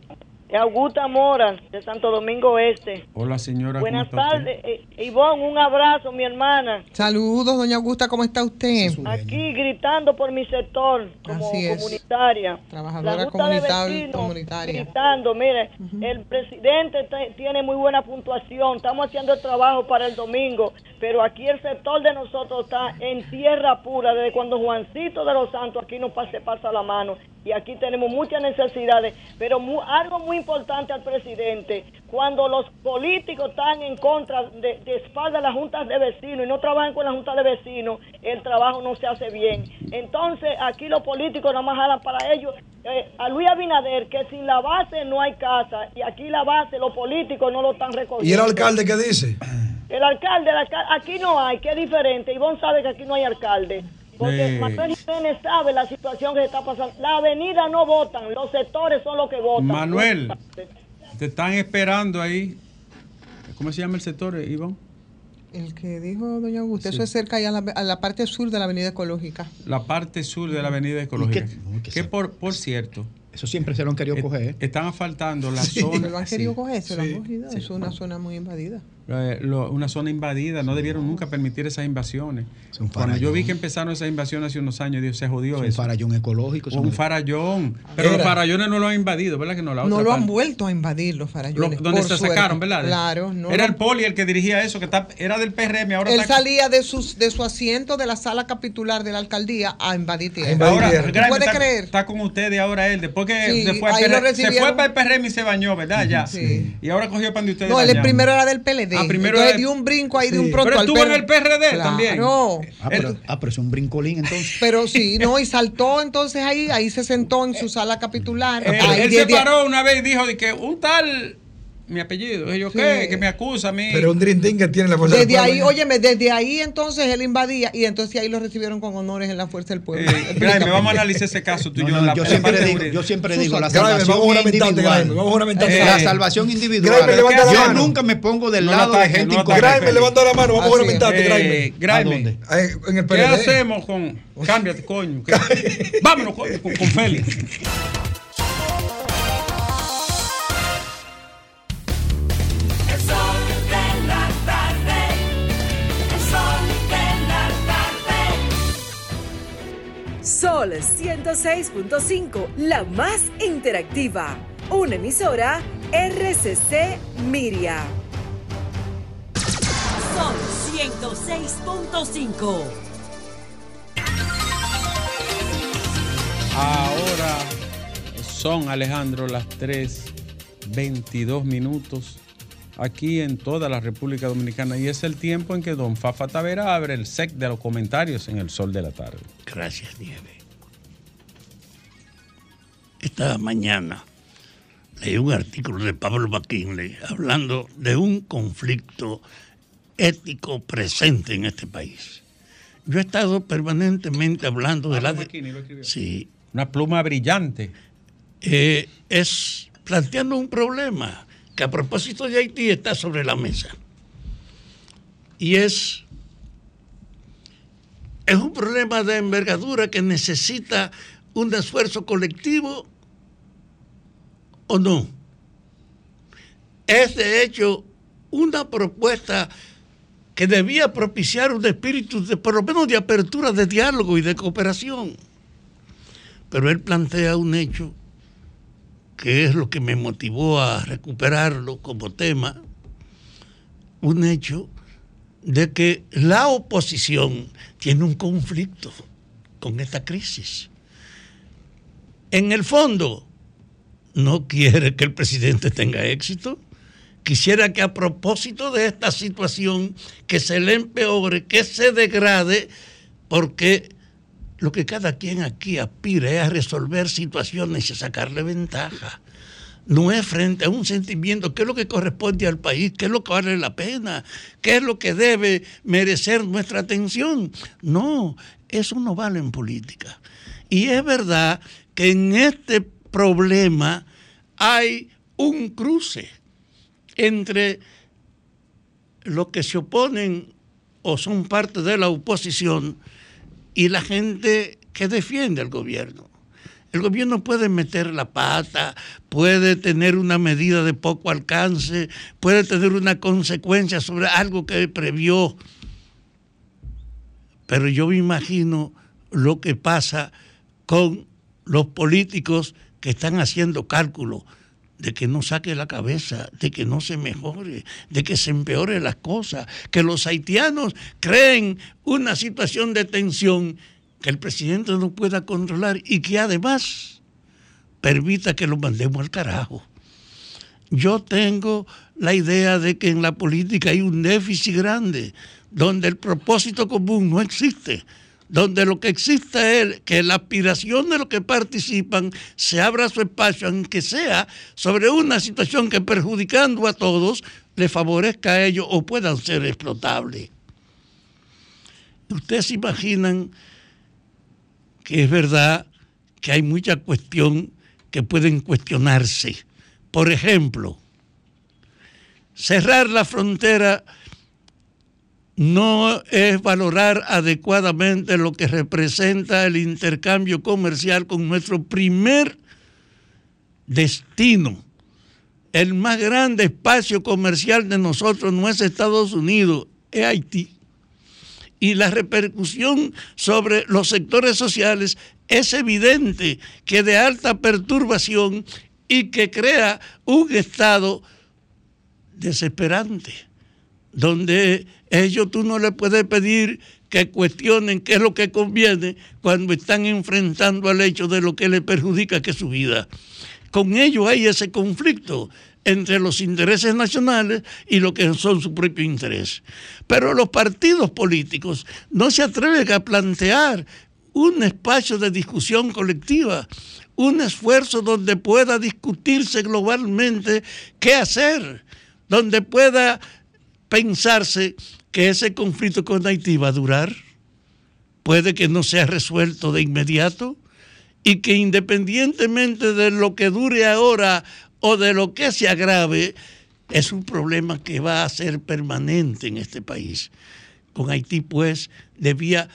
Augusta Mora, de Santo Domingo Este. Hola, señora. ¿cómo Buenas tardes. Eh, Ivonne, un abrazo, mi hermana. Saludos, doña Augusta, ¿cómo está usted? Aquí gritando por mi sector como Así es. comunitaria. Trabajadora La Junta de comunita- Vecinos comunitaria. Gritando, mire, el presidente te- tiene muy buena puntuación. Estamos haciendo el trabajo para el domingo, pero aquí el sector de nosotros está en tierra pura. Desde cuando Juancito de los Santos aquí nos pase, pasa la mano. Y aquí tenemos muchas necesidades, pero mu- algo muy importante al presidente, cuando los políticos están en contra de, de espalda de las juntas de vecinos y no trabajan con las juntas de vecinos, el trabajo no se hace bien. Entonces, aquí los políticos nada más jalan para ellos. Eh, a Luis Abinader, que sin la base no hay casa, y aquí la base, los políticos no lo están recogiendo. ¿Y el alcalde qué dice? El alcalde, el alcalde, aquí no hay, que es diferente. Ivonne sabe que aquí no hay alcalde. Porque Eh. Manuel Jiménez sabe la situación que se está pasando. La avenida no votan, los sectores son los que votan. Manuel, te están esperando ahí. ¿Cómo se llama el sector, Iván? El que dijo doña Augusta, eso es cerca allá a la, a la parte sur de la Avenida Ecológica. La parte sur de la avenida ecológica. que por, por cierto. Eso siempre se lo han querido coger. ¿eh? Están asfaltando la Sí, zona. lo han querido sí, coger, se lo han cogido. sí. Es una zona muy invadida. Eh, lo- una zona invadida, no debieron nunca permitir esas invasiones. Cuando yo vi que empezaron esas invasiones hace unos años, Dios se jodió Es un eso. farallón ecológico. eso un no- farallón. Pero los Era. farallones no lo han invadido, ¿verdad que no? La No otra lo han vuelto a invadir los Lo- farallones. donde por se suerte. sacaron, ¿verdad? Claro. No Era lo- el poli el que dirigía eso, que está- era del PRM, ahora Él está... salía de, sus, de su asiento de la sala capitular de la alcaldía a invadir tierra. Ahora, ¿Tú Graeme puedes está, creer? está con ustedes ahora él, después que Sí, se, fue lo se fue para el PRM y se bañó, ¿verdad? Ya. Sí. Y ahora cogió pan de ustedes. No, él primero era del PLD. Ah, primero Entonces era- dio un brinco ahí de un pronto Pero al estuvo en el PRD también. Claro. Ah, pero, ah, pero es un brincolín entonces. Pero sí, no, y saltó entonces ahí, ahí se sentó en su sala capitular. Él, Ahí él de- se de- paró una vez y dijo de que un tal mi apellido. ¿Yo Sí. qué? Que me acusa a mí. Pero un Dream Team que tiene la fuerza del Desde pueblo. ahí, óyeme, desde ahí entonces él invadía y entonces ahí lo recibieron con honores en la Fuerza del Pueblo. Eh, Graeme, vamos a analizar ese caso tú y No, yo. no, en la- yo la siempre parte digo, yo siempre digo, la Graeme, salvación vamos individual. Graeme, vamos a juramentarte. la Eh, salvación individual. Graeme, levanta la yo mano. nunca me pongo del No lado ataque, de gente incorrecta. Graeme, levanta la mano, vamos a juramentarte, Eh, Graeme. Graeme, ¿A dónde? Eh, En el ¿Qué hacemos con. Cámbiate, coño. Vámonos coño, con, con Félix. Sol 106.5, la más interactiva. Una emisora RCC Miria. Sol 106.5. Ahora son, Alejandro, las 3:22 minutos aquí en toda la República Dominicana y es el tiempo en que don Fafa Tavera abre el sec de los comentarios en el sol de la tarde. Gracias, Nieve. Esta mañana leí un artículo de Pablo McKinley hablando de un conflicto ético presente en este país. Yo he estado permanentemente hablando de la... Sí. Una pluma brillante. Eh, es planteando un problema que a propósito de Haití está sobre la mesa. Y es, es un problema de envergadura que necesita un esfuerzo colectivo o no. Es de hecho una propuesta que debía propiciar un espíritu de, por lo menos de apertura de diálogo y de cooperación. Pero él plantea un hecho que es lo que me motivó a recuperarlo como tema, un hecho de que la oposición tiene un conflicto con esta crisis. En el fondo, no quiere que el presidente tenga éxito, quisiera que a propósito de esta situación, que se le empeore, que se degrade, porque lo que cada quien aquí aspira es a resolver situaciones y a sacarle ventaja. No es frente a un sentimiento, qué es lo que corresponde al país, qué es lo que vale la pena, qué es lo que debe merecer nuestra atención. No, eso no vale en política. Y es verdad que en este problema hay un cruce entre los que se oponen o son parte de la oposición y la gente que defiende al gobierno. El gobierno puede meter la pata, puede tener una medida de poco alcance, puede tener una consecuencia sobre algo que previó. Pero yo me imagino lo que pasa con los políticos que están haciendo cálculos de que no saque la cabeza, de que no se mejore, de que se empeore las cosas, que los haitianos creen una situación de tensión que el presidente no pueda controlar y que además permita que lo mandemos al carajo. Yo tengo la idea de que en la política hay un déficit grande, donde el propósito común no existe, donde lo que existe es que la aspiración de los que participan se abra su espacio, aunque sea sobre una situación que perjudicando a todos le favorezca a ellos o puedan ser explotables. Ustedes se imaginan que es verdad que hay mucha cuestión que pueden cuestionarse. Por ejemplo, cerrar la frontera no es valorar adecuadamente lo que representa el intercambio comercial con nuestro primer destino. El más grande espacio comercial de nosotros no es Estados Unidos, es Haití. Y la repercusión sobre los sectores sociales es evidente que de alta perturbación y que crea un estado desesperante donde ellos tú no le puedes pedir que cuestionen qué es lo que conviene cuando están enfrentando al hecho de lo que le perjudica que es su vida. Con ello hay ese conflicto entre los intereses nacionales y lo que son su propio interés. Pero los partidos políticos no se atreven a plantear un espacio de discusión colectiva, un esfuerzo donde pueda discutirse globalmente qué hacer, donde pueda pensarse que ese conflicto con Haití va a durar, puede que no sea resuelto de inmediato y que independientemente de lo que dure ahora o de lo que se agrave, es un problema que va a ser permanente en este país. Con Haití, pues, debía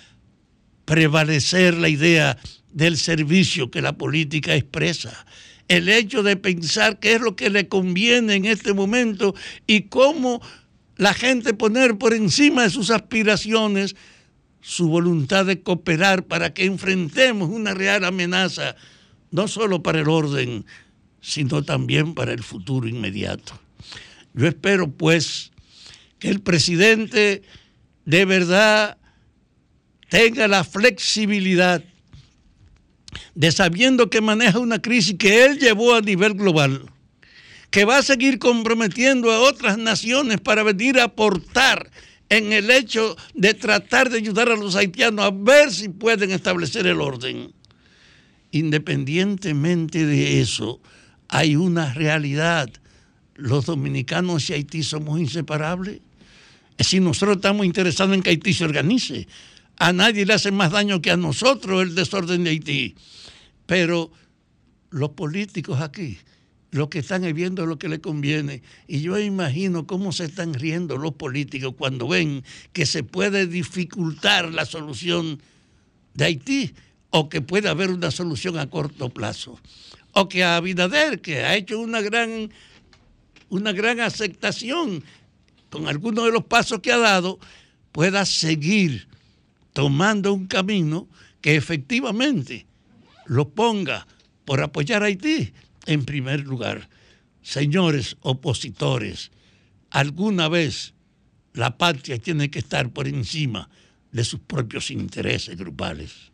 prevalecer la idea del servicio que la política expresa. El hecho de pensar qué es lo que le conviene en este momento y cómo la gente poner por encima de sus aspiraciones su voluntad de cooperar para que enfrentemos una real amenaza, no solo para el orden, sino también para el futuro inmediato. Yo espero, pues, que el presidente de verdad tenga la flexibilidad de sabiendo que maneja una crisis que él llevó a nivel global, que va a seguir comprometiendo a otras naciones para venir a aportar en el hecho de tratar de ayudar a los haitianos a ver si pueden establecer el orden. Independientemente de eso, hay una realidad. Los dominicanos y Haití somos inseparables. Es decir, nosotros estamos interesados en que Haití se organice. A nadie le hace más daño que a nosotros el desorden de Haití. Pero los políticos aquí, lo que están viendo es lo que les conviene. Y yo imagino cómo se están riendo los políticos cuando ven que se puede dificultar la solución de Haití o que puede haber una solución a corto plazo. O que a Abinader, que ha hecho una gran, una gran aceptación con algunos de los pasos que ha dado, pueda seguir tomando un camino que efectivamente lo ponga por apoyar a Haití en primer lugar. Señores opositores, alguna vez la patria tiene que estar por encima de sus propios intereses grupales.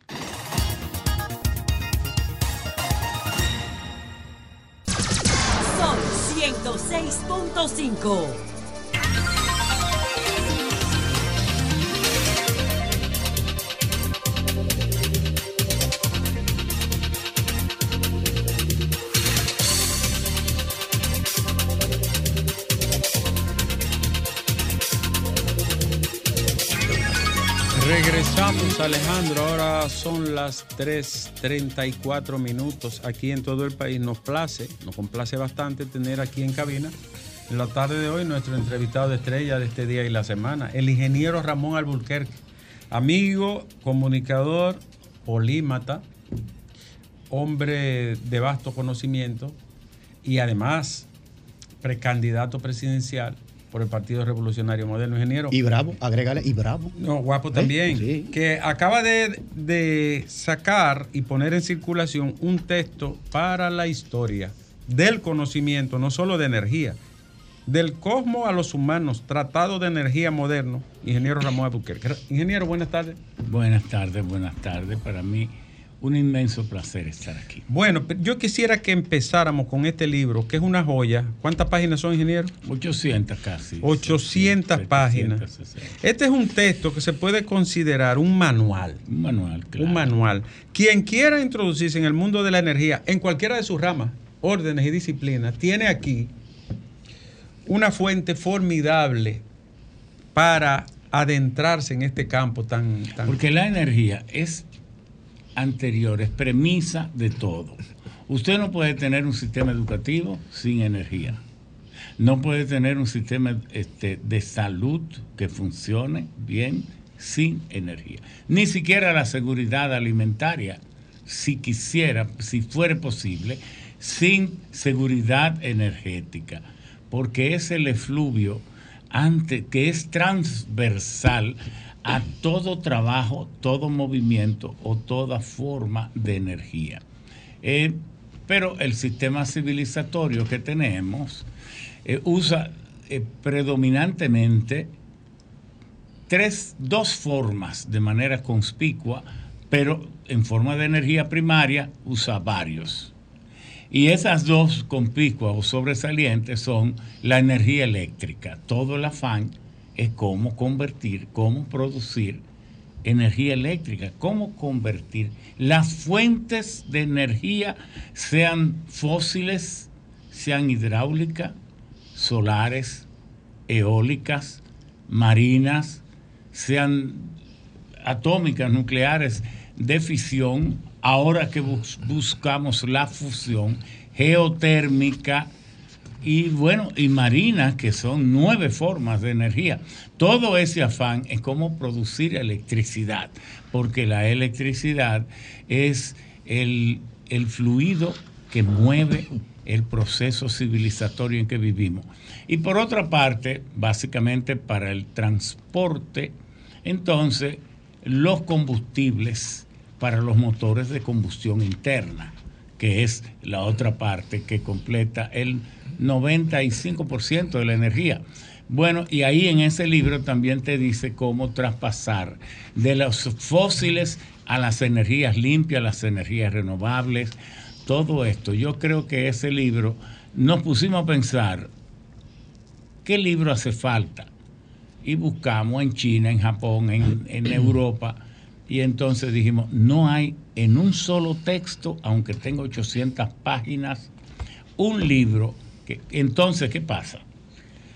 Sol 106.5. Alejandro. Ahora son las 3:34 minutos aquí en todo el país. Nos place, nos complace bastante tener aquí en cabina en la tarde de hoy nuestro entrevistado de estrella de este día y la semana, el ingeniero Ramón Alburquerque, amigo, comunicador, polímata, hombre de vasto conocimiento y además precandidato presidencial por el Partido Revolucionario Moderno, ingeniero. Y bravo, agrégale, y bravo. No, guapo ¿Eh? también. Sí. Que acaba de, de sacar y poner en circulación un texto para la historia del conocimiento, no solo de energía, del cosmos a los humanos, tratado de energía moderno, ingeniero Ramón Albuquerque. Ingeniero, buenas tardes. Buenas tardes, buenas tardes. Para mí, un inmenso placer estar aquí. Bueno, yo quisiera que empezáramos con este libro, que es una joya. ¿Cuántas páginas son, ingeniero? 800 casi. 800 páginas. 760. Este es un texto que se puede considerar un manual. Un manual, claro. Un manual. Quien quiera introducirse en el mundo de la energía, en cualquiera de sus ramas, órdenes y disciplinas, tiene aquí una fuente formidable para adentrarse en este campo tan... tan Porque la energía es anterior, es premisa de todo. Usted no puede tener un sistema educativo sin energía. No puede tener un sistema este, de salud que funcione bien sin energía. Ni siquiera la seguridad alimentaria, si quisiera, si fuera posible, sin seguridad energética. Porque es el efluvio ante, que es transversal a todo trabajo, todo movimiento o toda forma de energía. Eh, pero el sistema civilizatorio que tenemos eh, usa eh, predominantemente tres, dos formas de manera conspicua, pero en forma de energía primaria usa varios. Y esas dos conspicuas o sobresalientes son la energía eléctrica. Todo el afán es cómo convertir, cómo producir energía eléctrica, cómo convertir las fuentes de energía, sean fósiles, sean hidráulicas, solares, eólicas, marinas, sean atómicas, nucleares, de fisión, ahora que bus- buscamos la fusión geotérmica y bueno, y marina, que son nueve formas de energía. Todo ese afán es cómo producir electricidad, porque la electricidad es el, el fluido que mueve el proceso civilizatorio en que vivimos. Y por otra parte, básicamente para el transporte, entonces los combustibles para los motores de combustión interna, que es la otra parte que completa el 95% de la energía. Bueno, y ahí en ese libro también te dice cómo traspasar de los fósiles a las energías limpias, las energías renovables, todo esto. Yo creo que ese libro nos pusimos a pensar, ¿qué libro hace falta? Y buscamos en China, en Japón, en, en Europa, y entonces dijimos, no hay en un solo texto, aunque tenga 800 páginas, un libro. Entonces, ¿qué pasa?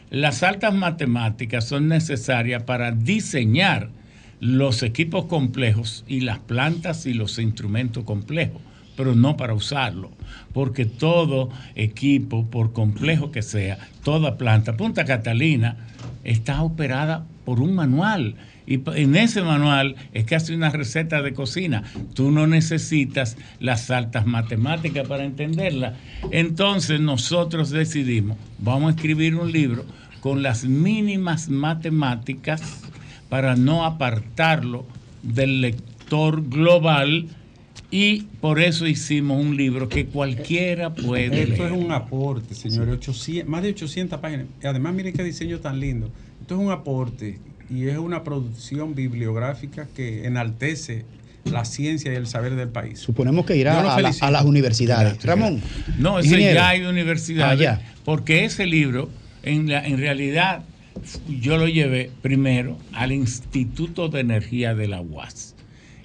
Las altas matemáticas son necesarias para diseñar los equipos complejos y las plantas y los instrumentos complejos, pero no para usarlo, porque todo equipo, por complejo que sea, toda planta, Punta Catalina, está operada por un manual. Y en ese manual es casi una receta de cocina. Tú no necesitas las altas matemáticas para entenderla. Entonces nosotros decidimos, vamos a escribir un libro con las mínimas matemáticas para no apartarlo del lector global y por eso hicimos un libro que cualquiera puede Esto leer. es un aporte, señores. 800 más de 800 páginas. Y además, miren qué diseño tan lindo. Esto es un aporte y es una producción bibliográfica que enaltece la ciencia y el saber del país. Suponemos que irá a, la- a las universidades. Gracias, Ramón. No, eso ingeniero. ya hay universidades. Ah, ya. Porque ese libro, en, la- en realidad, yo lo llevé primero al Instituto de Energía de la UAS.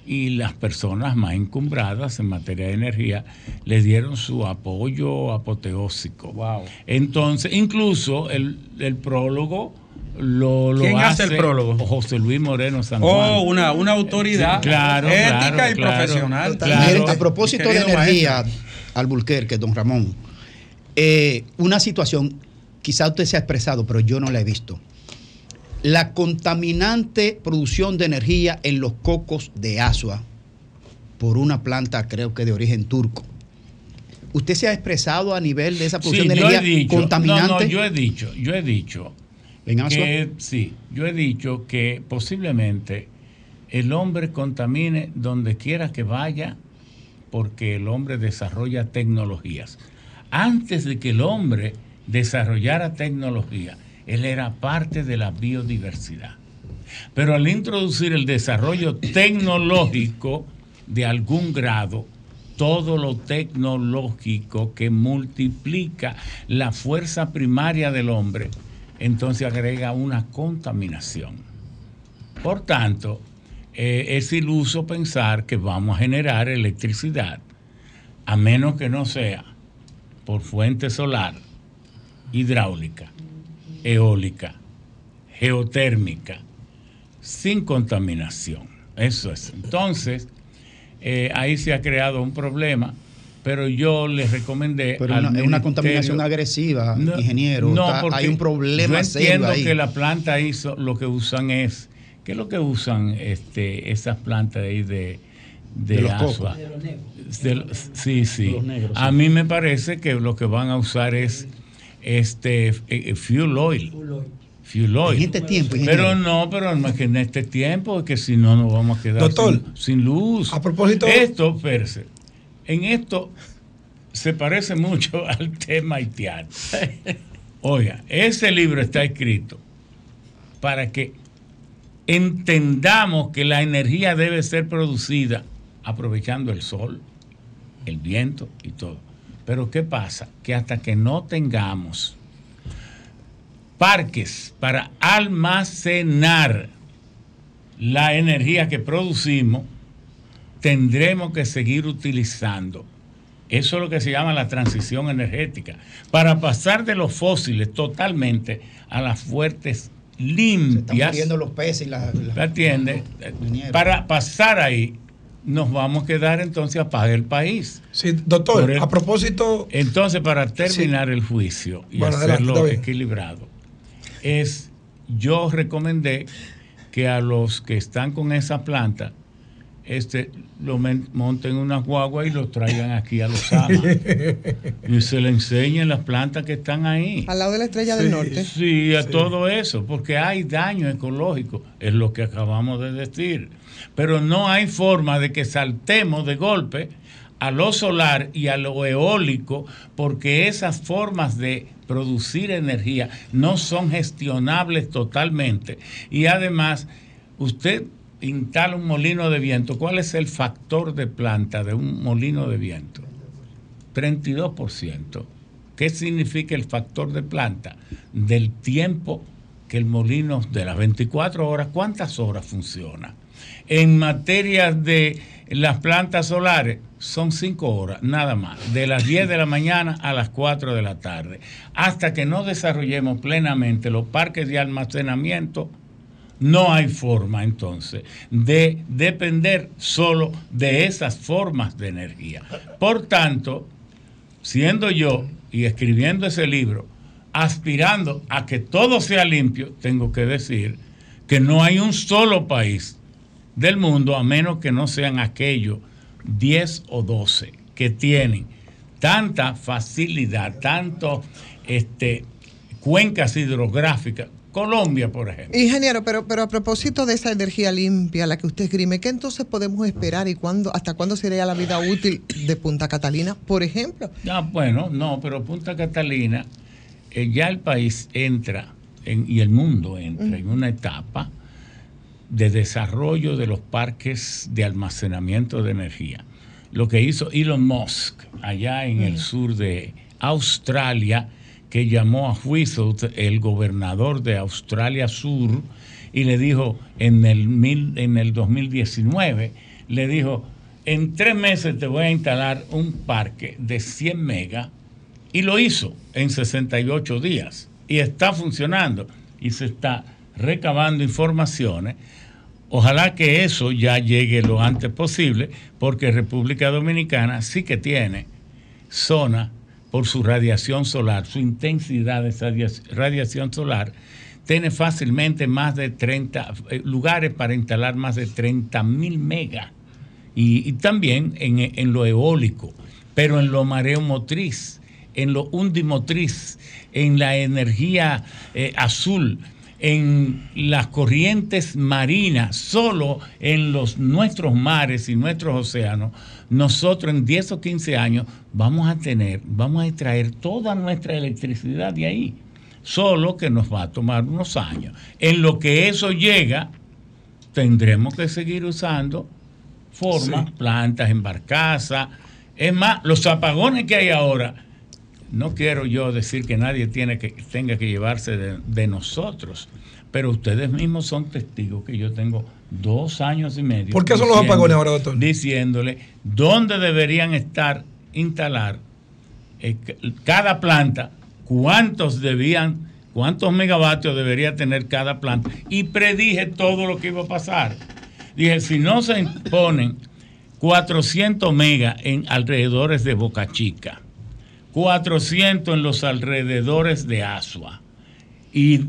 Y las personas más encumbradas en materia de energía le dieron su apoyo apoteósico. Entonces, incluso el, el prólogo lo, lo ¿Quién hace el prólogo? José Luis Moreno San Juan. Oh, una, una autoridad Sí, claro, ética claro, y claro. profesional. Miren, a propósito de energía, maestro. Alburquerque, don Ramón, eh, una situación, quizá usted se ha expresado, pero yo no la he visto. La contaminante producción de energía en los cocos de Asua por una planta, creo que de origen turco. ¿Usted se ha expresado a nivel de esa producción Sí, de yo he energía dicho, contaminante? No, no, yo he dicho, yo he dicho ¿En Asua? que sí, yo he dicho que posiblemente el hombre contamine donde quiera que vaya porque el hombre desarrolla tecnologías. Antes de que el hombre desarrollara tecnología, él era parte de la biodiversidad. Pero al introducir el desarrollo tecnológico de algún grado, todo lo tecnológico que multiplica la fuerza primaria del hombre, entonces agrega una contaminación. Por tanto, eh, es iluso pensar que vamos a generar electricidad, a menos que no sea por fuente solar, hidráulica, eólica, geotérmica, sin contaminación. Eso es. Entonces, eh, ahí se ha creado un problema, pero yo les recomendé. Pero al una- es una contaminación agresiva, No, ingeniero. no, Está- porque hay un problema Yo serio entiendo ahí. que la planta hizo, lo que usan es. ¿Qué es lo que usan este, esas plantas ahí de, de, De los asua? De lo- sí, sí. los negros, A sí. mí me parece que lo que van a usar es este eh, eh, fuel oil. Fuel oil. En este tiempo, Pero no, pero no es que en este tiempo, que si no nos vamos a quedar Doctor, sin, sin luz. a propósito- Esto, Perse, en esto se parece mucho al tema haitiano. Oiga, ese libro está escrito para que entendamos que la energía debe ser producida aprovechando el sol, el viento y todo. Pero ¿qué pasa? Que hasta que no tengamos parques para almacenar la energía que producimos tendremos que seguir utilizando. Eso es lo que se llama la transición energética. Para pasar de los fósiles totalmente a las fuertes Están limpias. muriendo los peces y las. las- ¿Me atiendes? Para pasar ahí, nos vamos a quedar entonces a pagar el país. Sí, doctor, el- a propósito. Entonces, para terminar el juicio y Bueno, hacerlo equilibrado, es yo recomendé que a los que están con esa planta, este, lo monten en una guagua y lo traigan aquí a los amas. y se le enseñen las plantas que están ahí. Al lado de la estrella del norte. Sí, a todo eso, porque hay daño ecológico, es lo que acabamos de decir. Pero no hay forma de que saltemos de golpe a lo solar y a lo eólico, porque esas formas de producir energía no son gestionables totalmente. Y además, usted instala un molino de viento. ¿Cuál es el factor de planta de un molino de viento? 32%. ¿Qué significa el factor de planta? Del tiempo que el molino de las 24 horas, ¿cuántas horas funciona? En materia de las plantas solares, son 5 horas, nada más, de las 10 de la mañana a las 4 de la tarde, hasta que no desarrollemos plenamente los parques de almacenamiento no hay forma entonces de depender solo de esas formas de energía. Por tanto, siendo yo y escribiendo ese libro, aspirando a que todo sea limpio, tengo que decir que no hay un solo país del mundo, a menos que no sean aquellos 10 o 12 que tienen tanta facilidad, tanto este, cuencas hidrográficas. Colombia, por ejemplo. Ingeniero, pero, pero a propósito de esa energía limpia, la que usted esgrime, ¿qué entonces podemos esperar y cuándo, hasta cuándo sería la vida útil de Punta Catalina, por ejemplo? Ah, bueno, no, pero Punta Catalina, eh, ya el país entra en- y el mundo entra en una etapa de desarrollo de los parques de almacenamiento de energía. Lo que hizo Elon Musk allá en el sur de Australia, que llamó a juicio el gobernador de Australia Sur y le dijo en el, mil- en el 2019, le dijo, en tres meses te voy a instalar un parque de 100 megas y lo hizo en 68 días. Y está funcionando. Y se está recabando informaciones. Ojalá que eso ya llegue lo antes posible porque República Dominicana sí que tiene zona por su radiación solar, su intensidad de radia- radiación solar, tiene fácilmente más de 30 eh, lugares para instalar más de 30 mil megas. Y, también en, en lo eólico, pero en lo mareomotriz, en lo undimotriz, en la energía eh, azul, en las corrientes marinas, solo en los nuestros mares y nuestros océanos, nosotros en 10 o 15 años vamos a tener, vamos a extraer toda nuestra electricidad de ahí. Solo que nos va a tomar unos años. En lo que eso llega, tendremos que seguir usando formas, plantas en barcaza. Es más, los apagones que hay ahora, no quiero yo decir que nadie tiene que, tenga que llevarse de, de nosotros, pero ustedes mismos son testigos que yo tengo dos años y medio. ¿Por qué son los apagones ahora, doctor? Diciéndole dónde deberían estar, instalar eh, cada planta, cuántos debían, cuántos megavatios debería tener cada planta. Y predije todo lo que iba a pasar. Dije, si no se imponen 400 megas en alrededores de Boca Chica, 400 en los alrededores de Asua y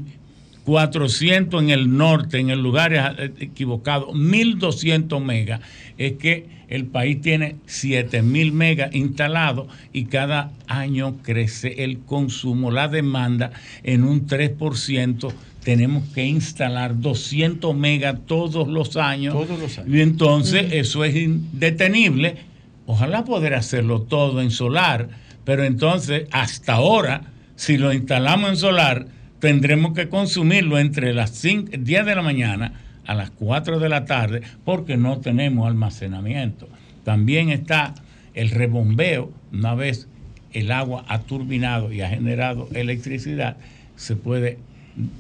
400 en el norte, en el lugar eh, equivocado, 1200 megas, es que el país tiene 7000 megas instalados y cada año crece el consumo, la demanda en un 3%. Tenemos que instalar 200 megas todos los años. Todos los años. Y entonces eso es indetenible. Ojalá poder hacerlo todo en solar, pero entonces hasta ahora, si lo instalamos en solar, tendremos que consumirlo entre las 5, 10 de la mañana a las 4 de la tarde porque no tenemos almacenamiento. También está el rebombeo, una vez el agua ha turbinado y ha generado electricidad, se puede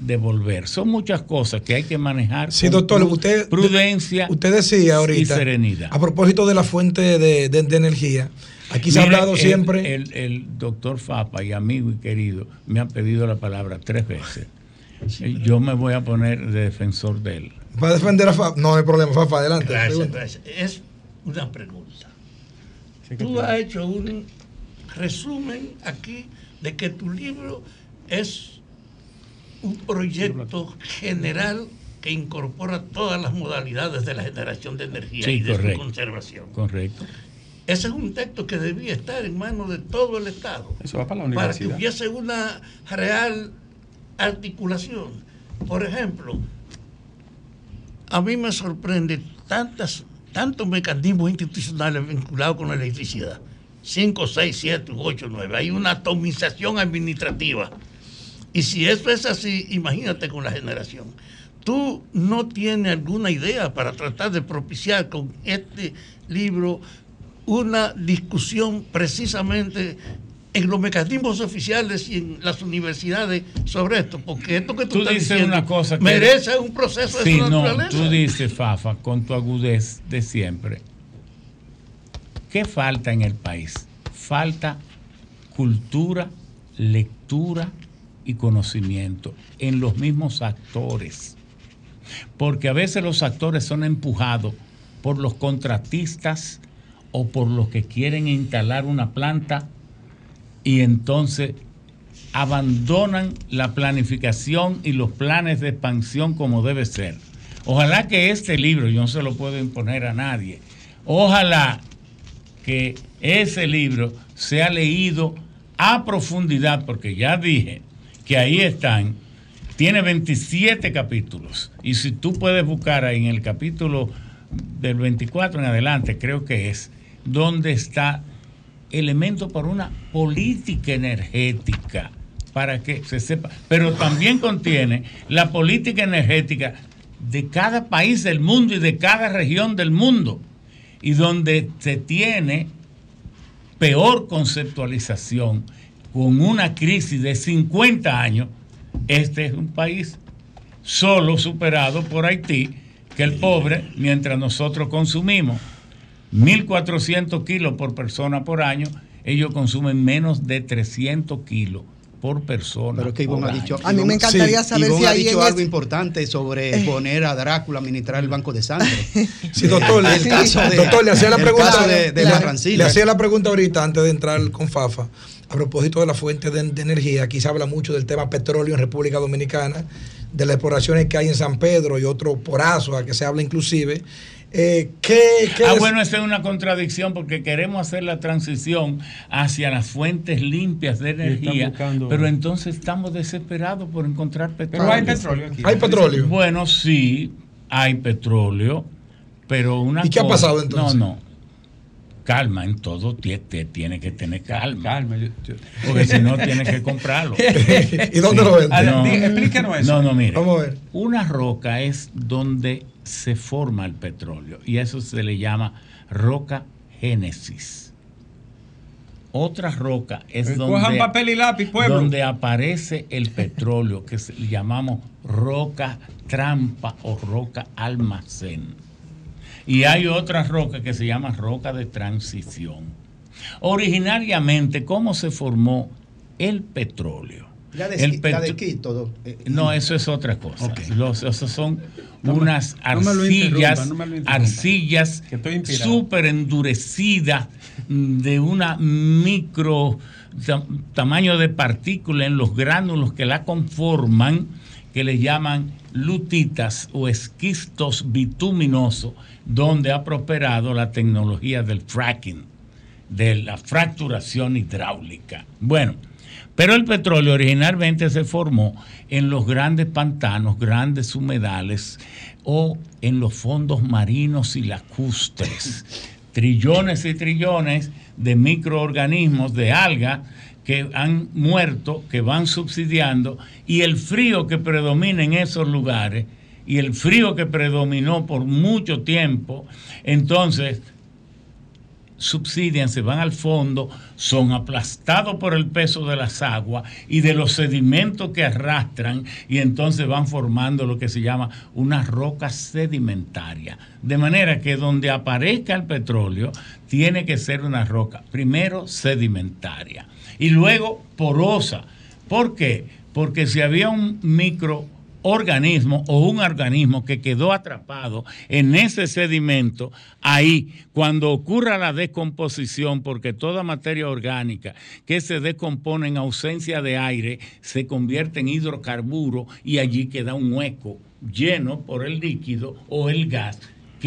devolver. Son muchas cosas que hay que manejar. Sí, con doctor, usted, prudencia usted decía ahorita, y serenidad. a propósito de la fuente de, de- de energía, aquí se ha hablado el- siempre... El, el doctor Fapa y amigo y querido me ha pedido la palabra tres veces. Yo me voy a poner de defensor de él. ¿Va a defender a Fafa? No, no hay problema, Fafa, adelante. Gracias, pregunta. gracias. Es una pregunta. Tú has hecho un resumen aquí de que tu libro es un proyecto general que incorpora todas las modalidades de la generación de energía Sí, y de correcto. su conservación. Correcto. Ese es un texto que debía estar en manos de todo el Estado. Eso va para la Para que universidad. hubiese una real articulación. Por ejemplo, a mí me sorprende tantas, tantos mecanismos institucionales vinculados con la electricidad. 5, 6, 7, 8, 9. Hay una atomización administrativa. Y si eso es así, imagínate con la generación. ¿Tú no tienes alguna idea para tratar de propiciar con este libro una discusión precisamente en los mecanismos oficiales y en las universidades sobre esto? Porque esto que tú, Tú estás dices diciendo una cosa que- merece un proceso de Sí, no, naturaleza. tú dices, Fafa, con tu agudez de siempre. ¿Qué falta en el país? Falta cultura, lectura y conocimiento en los mismos actores. Porque a veces los actores son empujados por los contratistas o por los que quieren instalar una planta y entonces abandonan la planificación y los planes de expansión como debe ser. Ojalá que este libro, yo no se lo puedo imponer a nadie, ojalá que ese libro sea leído a profundidad, porque ya dije que ahí están, tiene 27 capítulos, y si tú puedes buscar ahí en el capítulo del 24 en adelante, creo que es, donde está elemento para una política energética, para que se sepa, pero también contiene la política energética de cada país del mundo y de cada región del mundo, y donde se tiene peor conceptualización con una crisis de 50 años, este es un país solo superado por Haití, que el pobre, mientras nosotros consumimos 1.400 kilos por persona por año, ellos consumen menos de 300 kilos por persona. Pero que Ivonne ha dicho, año. Ivonne- Ivonne ha dicho algo es- importante sobre poner a Drácula a administrar el banco de sangre. Sí, doctor, el sí. caso de, doctor, le hacía la pregunta caso de, de le- hacía la pregunta ahorita antes de entrar con Fafa. A propósito de la fuente de, de energía, aquí se habla mucho del tema petróleo en República Dominicana, de las exploraciones que hay en San Pedro y otro porazo, a que se habla inclusive. Eh, ¿qué, qué Ah, es- bueno, esa es una contradicción porque queremos hacer la transición hacia las fuentes limpias de energía, buscando- pero entonces estamos desesperados por encontrar petróleo. Pero hay petróleo aquí. ¿Hay petróleo? Bueno, sí, hay petróleo, pero una ¿Y qué ha pasado entonces? No, no. Calma, en todo tiene que tener calma. Calma, yo- yo- Porque si no, tienes que comprarlo. ¿Y dónde lo venden? No, eso. No, no, mire. Vamos a ver. Una roca es donde se forma el petróleo y a eso se le llama roca génesis. Otra roca es donde, cojan papel y lápiz, pueblo. donde aparece el petróleo, que se- le llamamos roca trampa o roca almacén. Y hay otra roca que se llama roca de transición. Originariamente, ¿cómo se formó el petróleo? La de, El la de Quito, do- eh, no, eso es otra cosa. Los, esos son unas no arcillas, no arcillas súper endurecidas de una micro ta- tamaño de partícula en los gránulos que la conforman, que le llaman lutitas o esquistos bituminosos, donde ha prosperado la tecnología del fracking, de la fracturación hidráulica. Bueno, pero el petróleo originalmente se formó en los grandes pantanos, grandes humedales o en los fondos marinos y lacustres. Trillones y trillones de microorganismos, de algas que han muerto, que van subsidiando, y el frío que predomina en esos lugares, y el frío que predominó por mucho tiempo, entonces subsidian, se van al fondo, son aplastados por el peso de las aguas y de los sedimentos que arrastran y entonces van formando lo que se llama una roca sedimentaria. De manera que donde aparezca el petróleo tiene que ser una roca, primero sedimentaria y luego porosa. ¿Por qué? Porque si había un micro organismo o un organismo que quedó atrapado en ese sedimento, ahí, cuando ocurra la descomposición, porque toda materia orgánica que se descompone en ausencia de aire se convierte en hidrocarburo y allí queda un hueco lleno por el líquido o el gas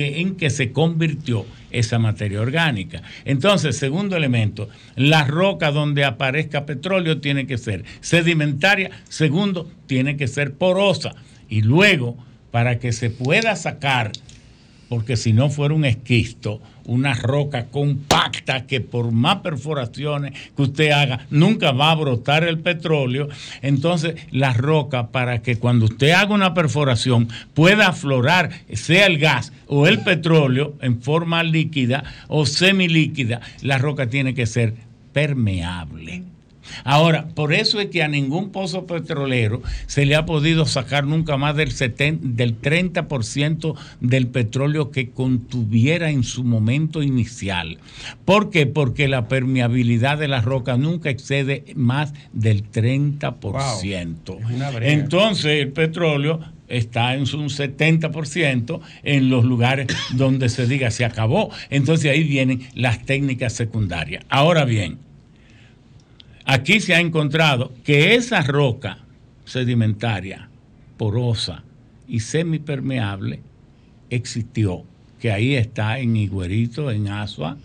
en que se convirtió esa materia orgánica. Entonces, segundo elemento, la roca donde aparezca petróleo tiene que ser sedimentaria. Segundo, tiene que ser porosa. Y luego, para que se pueda sacar, porque si no fuera un esquisto, una roca compacta que por más perforaciones que usted haga, nunca va a brotar el petróleo. Entonces, la roca, para que cuando usted haga una perforación pueda aflorar, sea el gas o el petróleo en forma líquida o semilíquida, la roca tiene que ser permeable. Ahora, por eso es que a ningún pozo petrolero se le ha podido sacar nunca más del, 70, del 30% del petróleo que contuviera en su momento inicial. ¿Por qué? Porque la permeabilidad de la roca nunca excede más del 30%. una brega. Entonces, el petróleo está en un 70% en los lugares donde se diga se acabó. Entonces ahí vienen las técnicas secundarias. Ahora bien, aquí se ha encontrado que esa roca sedimentaria, porosa y semipermeable existió, que ahí está en Higuerito, en Asua,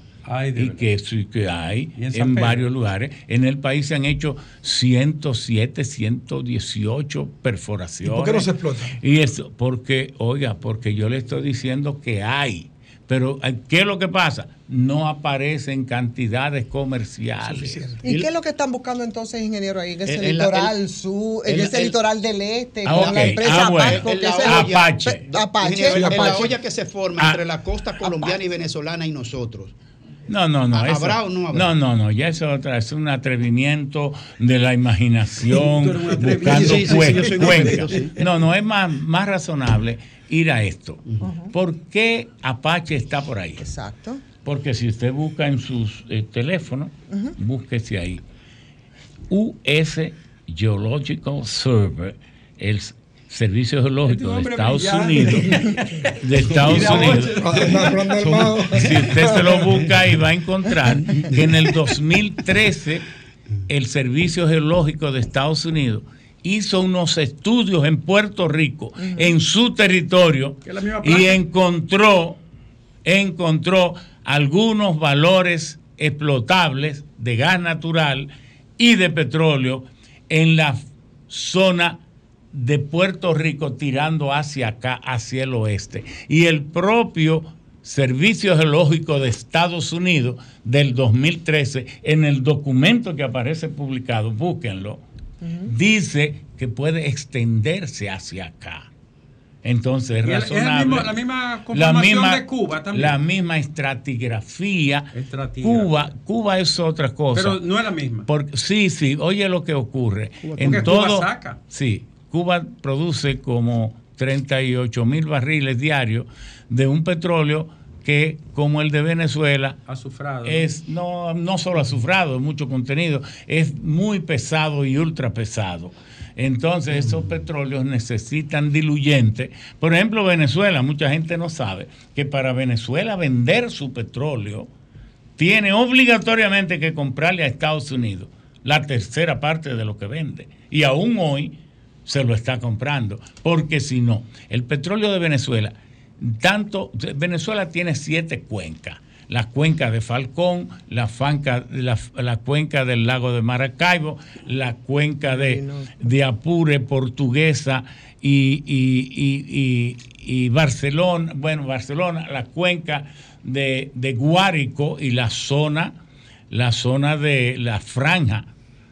y que sí que hay ¿Y en en, varios lugares. En el país se han hecho 107, 118 perforaciones. ¿Y por qué no se explota? Y eso, porque, oiga, porque yo le estoy diciendo que hay. Pero, eh, ¿qué es lo que pasa? No aparece en cantidades comerciales. ¿Y qué es lo que están buscando entonces, ingeniero, ahí en ese en la- litoral sur, en en- ese litoral del este, Ah, con la empresa Ah, bueno. Apache, En que la es el- olla- Apache. Apache. Ingeniero, en la olla que se forma Ah. entre la costa colombiana y venezolana y nosotros. No, no, no. ¿Habrá eso- o no habrá? No, no, no. Ya es otra. Es un atrevimiento de la imaginación buscando Sí, sí, sí, cue- yo soy un cuencas. atrevido, sí. No, no. Es más, más razonable ir a esto. ¿Por qué Apache está por ahí? Exacto. Porque si usted busca en sus eh, teléfonos, búsquese ahí. US Geological Survey, el Servicio Geológico de Estados brillante. Unidos. De Estados Unidos. Si usted se lo busca ahí va a encontrar que en el 2013 el Servicio Geológico de Estados Unidos hizo unos estudios en Puerto Rico, en su territorio, y encontró, encontró algunos valores explotables de gas natural y de petróleo en la zona de Puerto Rico tirando hacia acá, hacia el oeste. Y el propio Servicio Geológico de Estados Unidos del 2013, en el documento que aparece publicado, búsquenlo, dice que puede extenderse hacia acá. Entonces es razonable. la misma conformación de Cuba también. La misma estratigrafía. Cuba, Cuba es otra cosa. Pero no es la misma. Porque, sí, sí, oye lo que ocurre. Cuba- en porque Cuba todo, saca. Sí, Cuba produce como 38 mil barriles diarios de un petróleo que, como el de Venezuela, es no, no solo azufrado, es mucho contenido, es muy pesado y ultra pesado. Entonces esos petróleos necesitan diluyentes. Por ejemplo, Venezuela, mucha gente no sabe que para Venezuela vender su petróleo tiene obligatoriamente que comprarle a Estados Unidos la tercera parte de lo que vende. Y aún hoy se lo está comprando, porque si no, el petróleo de Venezuela, tanto, Venezuela tiene siete cuencas. La cuenca de Falcón, la, fanca- la, la cuenca del lago de Maracaibo, la cuenca de, de Apure, Portuguesa y, y- y- y- y Barcelona, bueno, Barcelona, la cuenca de, de Guárico y la zona, la zona de la franja,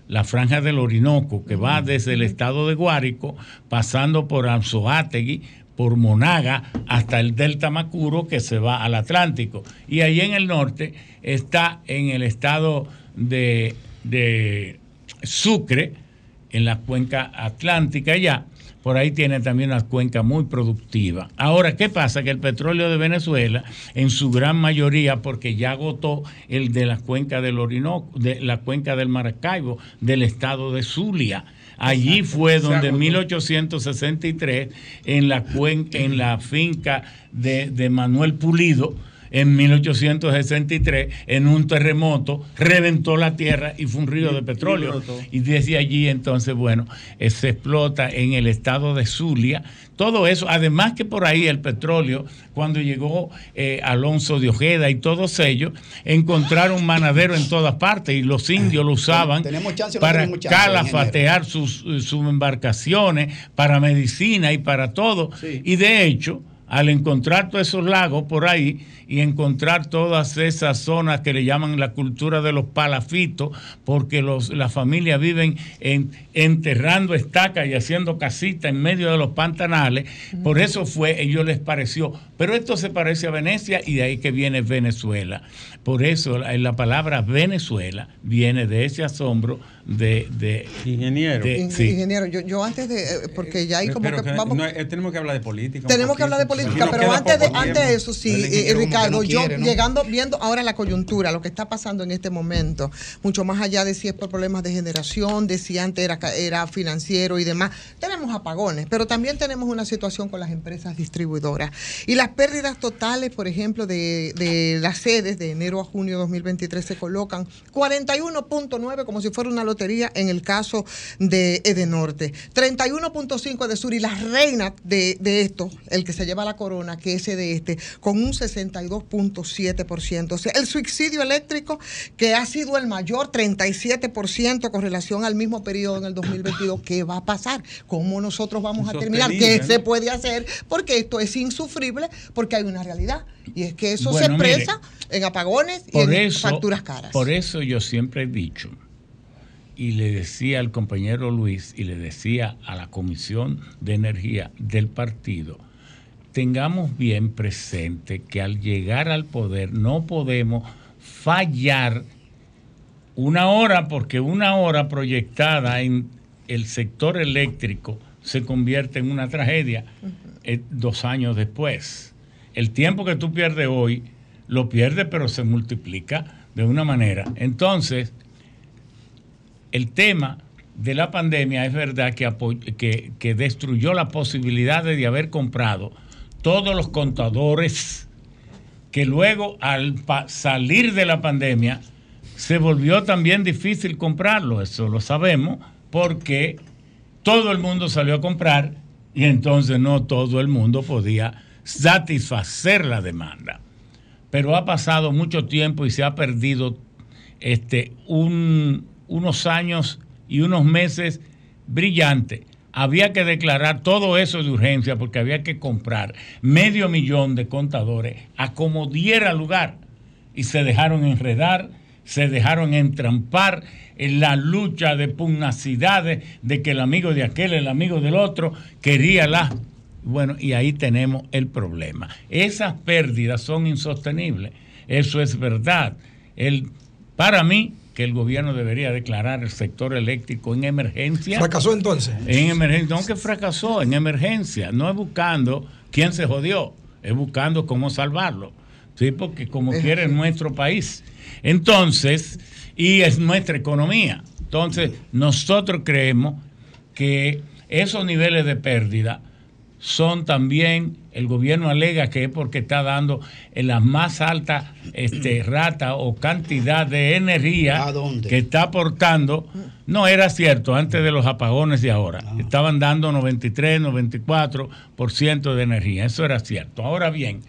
la franja del Orinoco, que va desde el estado de Guárico, pasando por Anzoátegui, por Monaga hasta el Delta Macuro que se va al Atlántico. Y ahí en el norte está en el estado de, de Sucre, en la cuenca atlántica ya. Por ahí tiene también una cuenca muy productiva. Ahora, ¿qué pasa? Que el petróleo de Venezuela, en su gran mayoría, porque ya agotó el de la cuenca del Orinoco, de la cuenca del Maracaibo, del estado de Zulia. Allí fue donde en agotó. 1863, en la, cuen- en la finca de, de Manuel Pulido, en 1863, en un terremoto, reventó la tierra y fue un río de petróleo. Y desde allí entonces, bueno, eh, se explota en el estado de Zulia. Todo eso, además que por ahí el petróleo, cuando llegó eh, Alonso de Ojeda y todos ellos, encontraron manadero en todas partes y los indios lo usaban ¿Tenemos chance no para chance, calafatear sus, sus embarcaciones, para medicina y para todo. Y de hecho, al encontrar todos esos lagos por ahí y encontrar todas esas zonas que le llaman la cultura de los palafitos, porque los, las familias viven en- enterrando estacas y haciendo casitas en medio de los pantanales, por eso fue, ellos les pareció, pero esto se parece a Venecia y de ahí que viene Venezuela. Por eso la, la palabra Venezuela viene de ese asombro de... de Ingeniero. In- Ingeniero, yo, yo antes de, eh, porque ya hay como Pero que, que vamos, no, tenemos que hablar de política. tenemos que hablar de política, pero antes de, antes de eso, sí, El yo llegando, viendo ahora la coyuntura, lo que está pasando en este momento, mucho más allá de si es por problemas de generación, de si antes era, financiero y demás, tenemos apagones, pero también tenemos una situación con las empresas distribuidoras. Y las pérdidas totales, por ejemplo, de, de las sedes de enero a junio de 2023 se colocan 41.9 como si fuera una lotería en el caso de Edenorte, 31.5 de Sur y la reina de, de esto, el que se lleva la corona, que es de este, con un 62.7%. O sea, el suicidio eléctrico, que ha sido el mayor, 37% con relación al mismo periodo en el 2022, ¿qué va a pasar? ¿Cómo nosotros vamos a terminar? ¿Qué se puede hacer? Porque esto es insufrible, porque hay una realidad. Y es que eso Bueno, se mire, expresa en apagones y en eso, facturas caras. por eso yo siempre he dicho, y le decía al compañero Luis, y le decía a la Comisión de Energía del partido, tengamos bien presente que al llegar al poder no podemos fallar una hora, porque una hora proyectada en el sector eléctrico se convierte en una tragedia eh, dos años después. El tiempo que tú pierdes hoy, lo pierdes, pero se multiplica de una manera. Entonces, el tema de la pandemia es verdad que, que, que destruyó la posibilidad de haber comprado todos los contadores que luego al salir de la pandemia se volvió también difícil comprarlo, eso lo sabemos, porque todo el mundo salió a comprar y entonces no todo el mundo podía satisfacer la demanda. Pero ha pasado mucho tiempo y se ha perdido este, un- unos años y unos meses brillantes. Había que declarar todo eso de urgencia porque había que comprar medio millón de contadores a como diera lugar y se dejaron enredar, se dejaron entrampar en la lucha de pugnacidades de que el amigo de aquel, el amigo del otro, quería las... Bueno, y ahí tenemos el problema. Esas pérdidas son insostenibles, eso es verdad. El, para mí, que el gobierno debería declarar el sector eléctrico en emergencia. ¿Fracasó entonces? En emergencia, no que fracasó, en emergencia, no es buscando quién se jodió, es buscando cómo salvarlo. Sí, porque como Es quiere así. nuestro país. Entonces, y es nuestra economía. Entonces, nosotros creemos que esos niveles de pérdida son también, el gobierno alega que es porque está dando en la más alta este, rata o cantidad de energía que está aportando. No era cierto antes de los apagones de ahora. Estaban dando 93, 94% de energía. Eso era cierto. Ahora bien,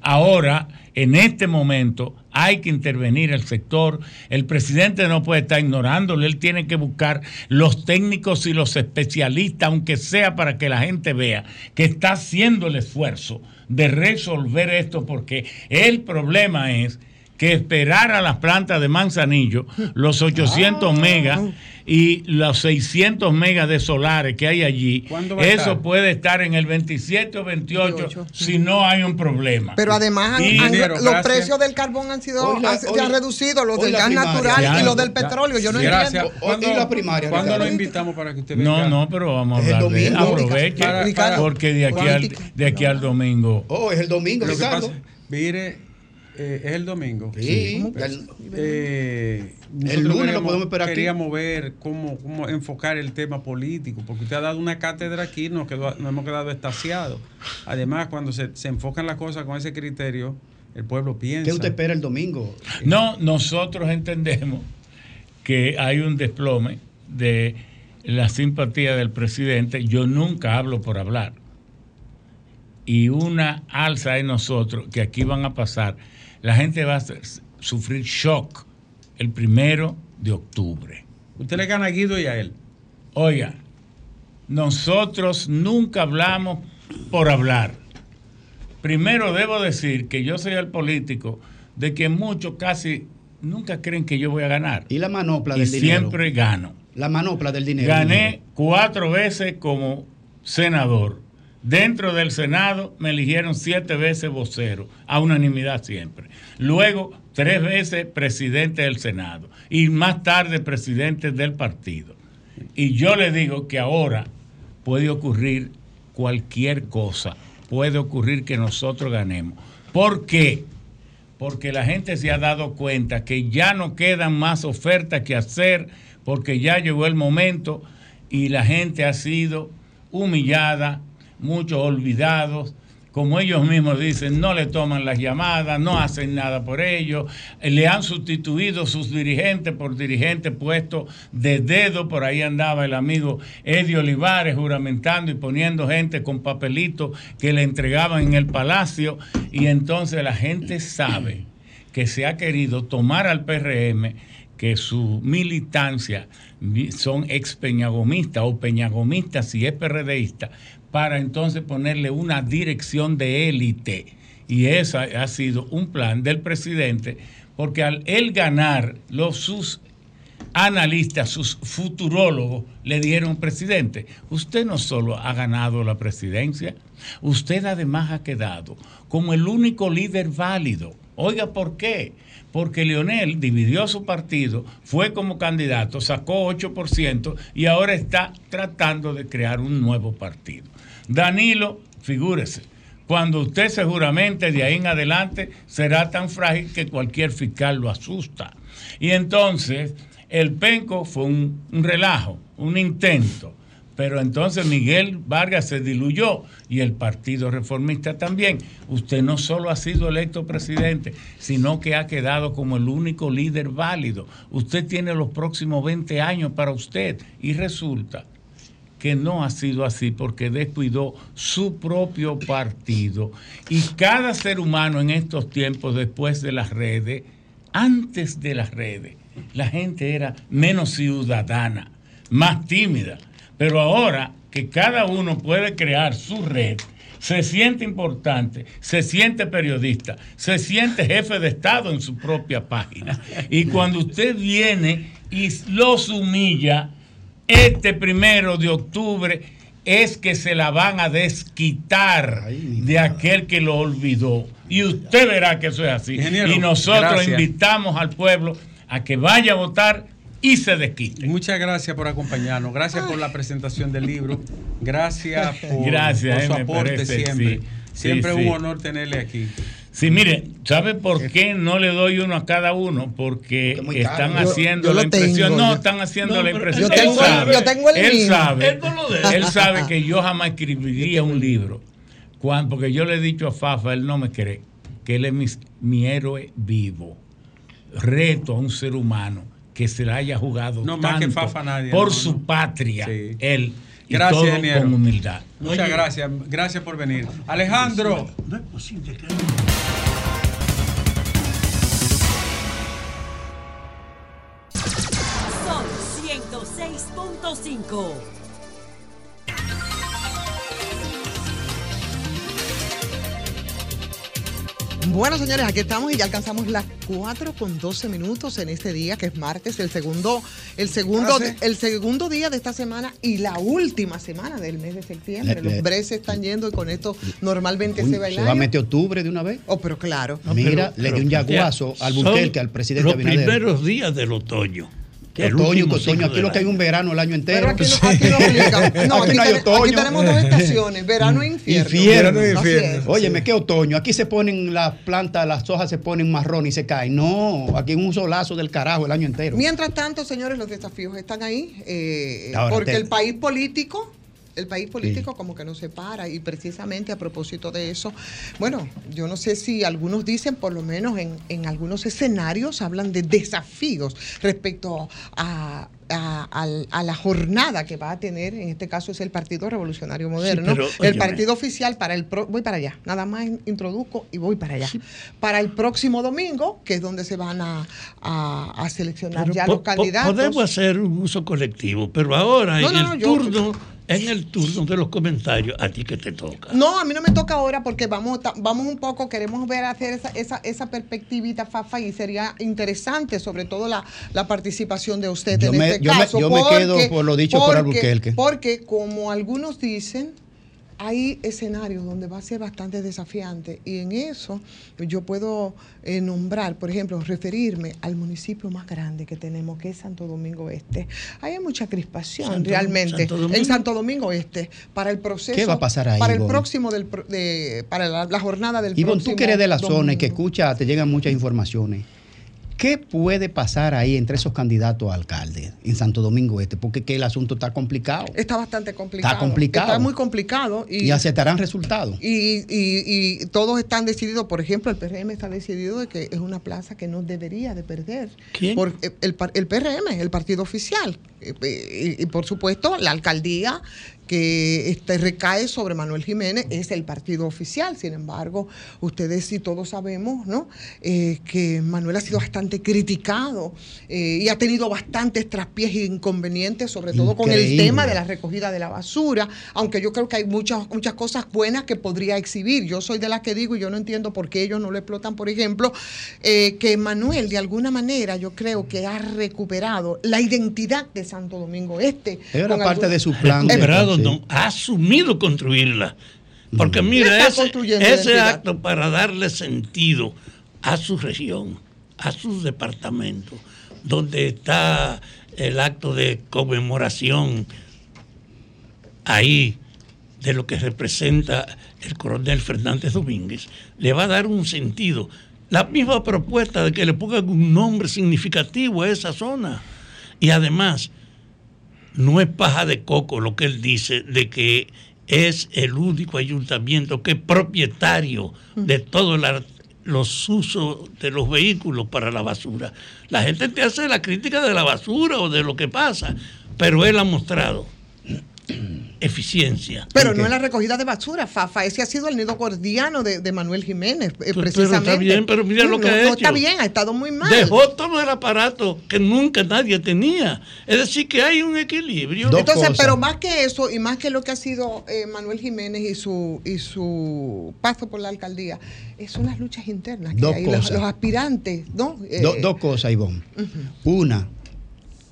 Ahora, en este momento, hay que intervenir el sector. El presidente no puede estar ignorándolo. Él tiene que buscar los técnicos y los especialistas, aunque sea para que la gente vea que está haciendo el esfuerzo de resolver esto, porque el problema es que esperar a las plantas de Manzanillo los 800 Ah. megas y los 600 megas de solares que hay allí. ¿Cuándo va a Eso estar? puede estar en el 27 o 28 si no hay un problema. Pero además han- Y- han- Ingeniero, los gracias. precios del carbón han sido Hoy la- han- se hoy- han reducido, los del gas primaria. natural y los del ya. petróleo. Yo no entiendo. ¿Cuándo, y la primaria, ¿cuándo lo invitamos para que usted venga? No, no, pero vamos a hablar de domingo. aproveche Para- porque de aquí al de aquí al domingo. Oh, es el domingo, Lo que Ricardo. pasa, mire, eh, es el domingo. Sí. El- eh, el lunes lo queríamos- podemos esperar aquí. Ver cómo, cómo enfocar el tema político, porque usted ha dado una cátedra aquí, nos, quedó, nos hemos quedado estaciados. Además, cuando se, se enfocan las cosas con ese criterio, el pueblo piensa. ¿Qué usted espera el domingo? No, nosotros entendemos que hay un desplome de la simpatía del presidente. Yo nunca hablo por hablar. Y una alza en nosotros que aquí van a pasar. La gente va a sufrir shock el primero de octubre. Usted le gana a Guido y a él. Oiga, nosotros nunca hablamos por hablar. Primero debo decir que yo soy el político de que muchos casi nunca creen que yo voy a ganar. Y la manopla Y del dinero. siempre gano. La manopla del dinero. Gané cuatro veces como senador. Dentro del Senado me eligieron siete veces vocero, a unanimidad siempre. Luego, tres veces presidente del Senado y más tarde presidente del partido. Y yo le digo que ahora puede ocurrir cualquier cosa. Puede ocurrir que nosotros ganemos. ¿Por qué? Porque la gente se ha dado cuenta que ya no quedan más ofertas que hacer, porque ya llegó el momento y la gente ha sido humillada, muchos olvidados. Como ellos mismos dicen, no le toman las llamadas, no hacen nada por ellos, eh, le han sustituido sus dirigentes por dirigentes puestos de dedo, por ahí andaba el amigo Eddie Olivares juramentando y poniendo gente con papelitos que le entregaban en el palacio, y entonces la gente sabe que se ha querido tomar al PRM, que su militancia son ex peñagomistas o peñagomistas si es PRDista, para entonces ponerle una dirección de élite. Y ese ha sido un plan del presidente, porque al él ganar, los sus analistas, sus futurólogos, le dieron presidente. Usted no solo ha ganado la presidencia, usted además ha quedado como el único líder válido. Oiga, ¿por qué? Porque Leonel dividió su partido, fue como candidato, sacó 8% y ahora está tratando de crear un nuevo partido. Danilo, figúrese, cuando usted seguramente de ahí en adelante será tan frágil que cualquier fiscal lo asusta. Y entonces el penco fue un, un relajo, un intento. Pero entonces Miguel Vargas se diluyó y el Partido Reformista también. Usted no solo ha sido electo presidente, sino que ha quedado como el único líder válido. Usted tiene los próximos 20 años para usted y resulta que no ha sido así porque descuidó su propio partido. Y cada ser humano en estos tiempos, después de las redes, antes de las redes, la gente era menos ciudadana, más tímida. Pero ahora que cada uno puede crear su red, se siente importante, se siente periodista, se siente jefe de Estado en su propia página. Y cuando usted viene y los humilla, este primero de octubre es que se la van a desquitar de aquel que lo olvidó. Y usted verá que eso es así. Ingeniero, y nosotros gracias. invitamos al pueblo a que vaya a votar y se desquite. Muchas gracias por acompañarnos. Gracias por la presentación del libro. Gracias por, Gracias, por su eh, aporte parece, siempre. sí. Siempre Sí, es un sí. honor tenerle aquí. Sí, mire, ¿sabe por qué no le doy uno a cada uno? Porque están caro. Haciendo yo la impresión. tengo, no, están haciendo No, la impresión. yo tengo- él sabe, yo tengo el él sabe, Él no lo debe. él sabe que yo jamás escribiría un libro. Cuando, porque yo le he dicho a Fafa, él no me cree, que él es mi, mi héroe vivo. Reto a un ser humano que se la haya jugado No, más que tanto Fafa nadie, por no, su no. patria, Sí. él. Y Gracias, todo con humildad. Muchas gracias. Gracias por venir. Alejandro. No es posible que 106.5. Bueno, señores, aquí estamos y ya alcanzamos las 4 con 12 minutos en este día, que es martes, el segundo, el segundo, Ah, sí. el segundo día de esta semana y la última semana del mes de septiembre. Le- Los le- breces están yendo y con esto normalmente Uy, se va el ¿Se va a meter octubre de una vez? Oh, pero claro. Mira, le dio un yaguazo al Bulquerque, al presidente Los Abinader. primeros días del otoño. ¿Qué El otoño, otoño? Aquí lo que hay un verano el año entero. Pero aquí no, aquí no obliga. No, aquí, no hay otoño. aquí tenemos dos estaciones, verano e infierno. Infierno. Así es. Óyeme, ¿qué otoño? Aquí se ponen las plantas, las hojas se ponen marrón y se caen. No, aquí es un solazo del carajo el año entero. Mientras tanto, señores, los desafíos están ahí, eh, porque te- el país político, el país político como que no se para y precisamente a propósito de eso, bueno, yo no sé si algunos dicen, por lo menos en, en algunos escenarios, hablan de desafíos respecto a, a- la jornada que va a tener, en este caso es el Partido Revolucionario Moderno, pero, el partido oficial para el, pro- voy para allá, nada más introduzco y voy para allá, para el próximo domingo, que es donde se van a, a- seleccionar Pero ya po- los po- candidatos. Podemos hacer un uso colectivo, pero ahora No, en no, no, el yo- turno, en el turno de los comentarios, a ti que te toca. No, a mí no me toca ahora porque vamos, vamos un poco, queremos ver hacer esa, esa, esa perspectivita, Fafa, y sería interesante, sobre todo la, la participación de usted Yo en me- este yo me- caso. yo me quedo por lo dicho por porque- Albuquerque. Porque, como algunos dicen, hay escenarios donde va a ser bastante desafiante y en eso yo puedo eh, nombrar, por ejemplo, referirme al municipio más grande que tenemos, que es Santo Domingo Este. Ahí hay mucha crispación Santo- realmente Santo en Santo Domingo Este para el proceso. ¿Qué va a pasar ahí, Para el próximo del de, para la, la jornada del Ivonne, próximo tú que eres de la zona y que escucha, te llegan muchas informaciones. ¿Qué puede pasar ahí entre esos candidatos a alcalde en Santo Domingo Este? Porque que el asunto está complicado. Está bastante complicado. Está complicado. Está muy complicado. Y, Y aceptarán resultados. y, y- y todos están decididos, por ejemplo, el PRM está decidido de que es una plaza que no debería de perder. ¿Quién? Por, el, par- el PRM, el partido oficial. Eh, eh, Y, y, por supuesto, la alcaldía que este, recae sobre Manuel Jiménez es el partido oficial. Sin embargo, ustedes y todos sabemos ¿no? Eh, que Manuel ha sido bastante criticado eh, y ha tenido bastantes traspiés e inconvenientes, sobre todo con el tema de la recogida de la basura, aunque yo creo que hay muchas, muchas cosas buenas que podría exhibir. Yo soy de las que digo, y yo no entiendo por qué ellos no lo explotan, por ejemplo, eh, que Manuel de alguna manera yo creo que ha recuperado la identidad de Santo Domingo Este. Era parte de su plan. de- Sí. ha asumido construirla. Porque mira, ese, ese acto para darle sentido a su región, a sus departamentos, donde está el acto de conmemoración ahí de lo que representa el coronel Fernández Domínguez, le va a dar un sentido. La misma propuesta de que le pongan un nombre significativo a esa zona. Y además, no es paja de coco lo que él dice de que es el único ayuntamiento que es propietario de todos los usos de los vehículos para la basura. La gente te hace la crítica de la basura o de lo que pasa, pero él ha mostrado eficiencia. Pero no en la recogida de basura, Fafa. Ese ha sido el nido gordiano de, de Manuel Jiménez, eh, Pero precisamente. está bien, pero mira lo No, que ha no hecho. está bien, ha estado muy mal. Dejó todo el aparato que nunca nadie tenía. Es decir, que hay un equilibrio. Entonces, pero más que eso y más que lo que ha sido eh, Manuel Jiménez y su y su paso por la alcaldía, es unas luchas internas que Dos hay cosas. los aspirantes, ¿no? Eh, Do- dos cosas, Ivonne. Una,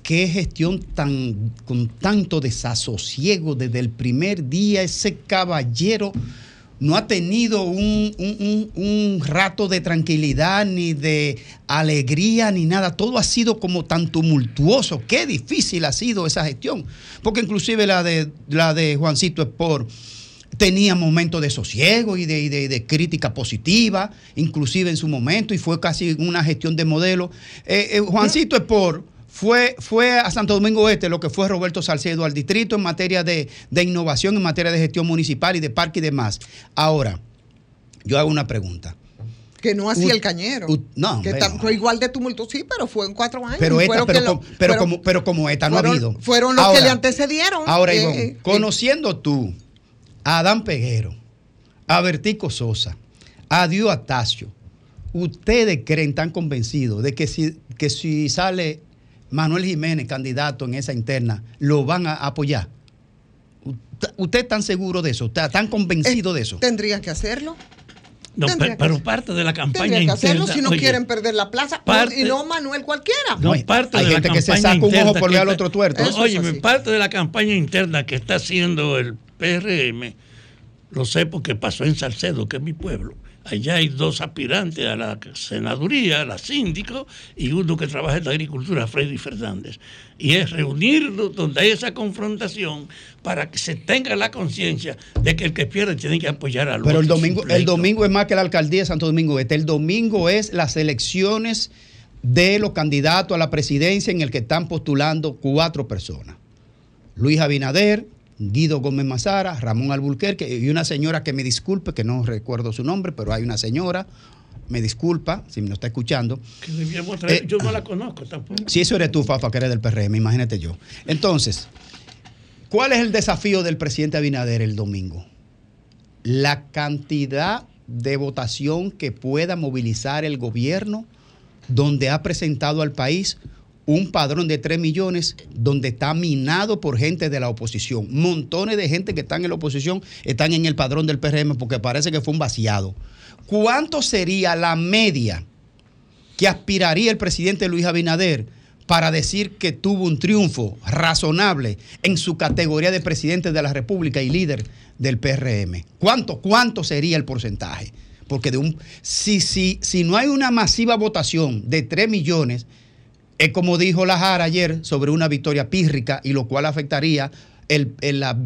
qué gestión tan con tanto desasosiego desde el primer día. Ese caballero no ha tenido un, un- un- rato de tranquilidad, ni de alegría, ni nada. Todo ha sido como tan tumultuoso. Qué difícil ha sido esa gestión. Porque inclusive la de, la de Juancito Sport tenía momentos de sosiego y de, de- de crítica positiva, inclusive en su momento, y fue casi una gestión de modelo. Eh, eh, Juancito Sport fue, fue a Santo Domingo Este lo que fue Roberto Salcedo al distrito en materia de, de innovación, en materia de gestión municipal y de parque y demás. Ahora, yo hago una pregunta. que no hacía el cañero. ut- no, que fue igual de tumultuoso, sí, pero fue en cuatro años. Pero esta, pero, lo- pero, fueron- como, pero como esta no ha habido. Fueron los que le antecedieron. Ahora, eh, Ivonne, eh, conociendo tú a Adán Peguero, a Bertico Sosa, a Dio Atacio, ¿ustedes creen tan convencidos de que si, que si sale Manuel Jiménez candidato en esa interna, lo van a apoyar? ¿Usted- ¿Usted es tan seguro de eso? ¿Está tan convencido de eso? Tendrían que hacerlo. No, Tendría pero parte de la campaña que hacerlo si no oye, quieren perder la plaza. parte- y no Manuel cualquiera. No, parte hay de la gente que se saca un ojo por ver al otro tuerto. No, así. parte de la campaña interna que está haciendo el PRM, lo sé porque pasó en Salcedo, que es mi pueblo. Allá hay dos aspirantes a la senaduría, a la síndico, y uno que trabaja en la agricultura, Freddy Fernández. Y es reunirlos donde hay esa confrontación para que se tenga la conciencia de que el que pierde tiene que apoyar al Pero el otro, domingo, el domingo es más que la alcaldía de Santo Domingo Este. El domingo es las elecciones de los candidatos a la presidencia en el que están postulando cuatro personas. Luis Abinader, Guido Gómez Mazara, Ramón Alburquerque y una señora que me disculpe, que no recuerdo su nombre, pero hay una señora, me disculpa si me está escuchando. Que debíamos traer- Eh, yo no la conozco tampoco. Si eso eres tú, Fafa, que eres del PRM, imagínate yo. Entonces, ¿cuál es el desafío del presidente Abinader el domingo? La cantidad de votación que pueda movilizar el gobierno donde ha presentado al país un padrón de 3 millones donde está minado por gente de la oposición. Montones de gente que están en la oposición están en el padrón del PRM porque parece que fue un vaciado. ¿Cuánto sería la media que aspiraría el presidente Luis Abinader para decir que tuvo un triunfo razonable en su categoría de presidente de la República y líder del PRM? ¿Cuánto, cuánto sería el porcentaje? Porque de un, si, si, si no hay una masiva votación de 3 millones, es como dijo Lajara ayer sobre una victoria pírrica y lo cual afectaría el, el- la-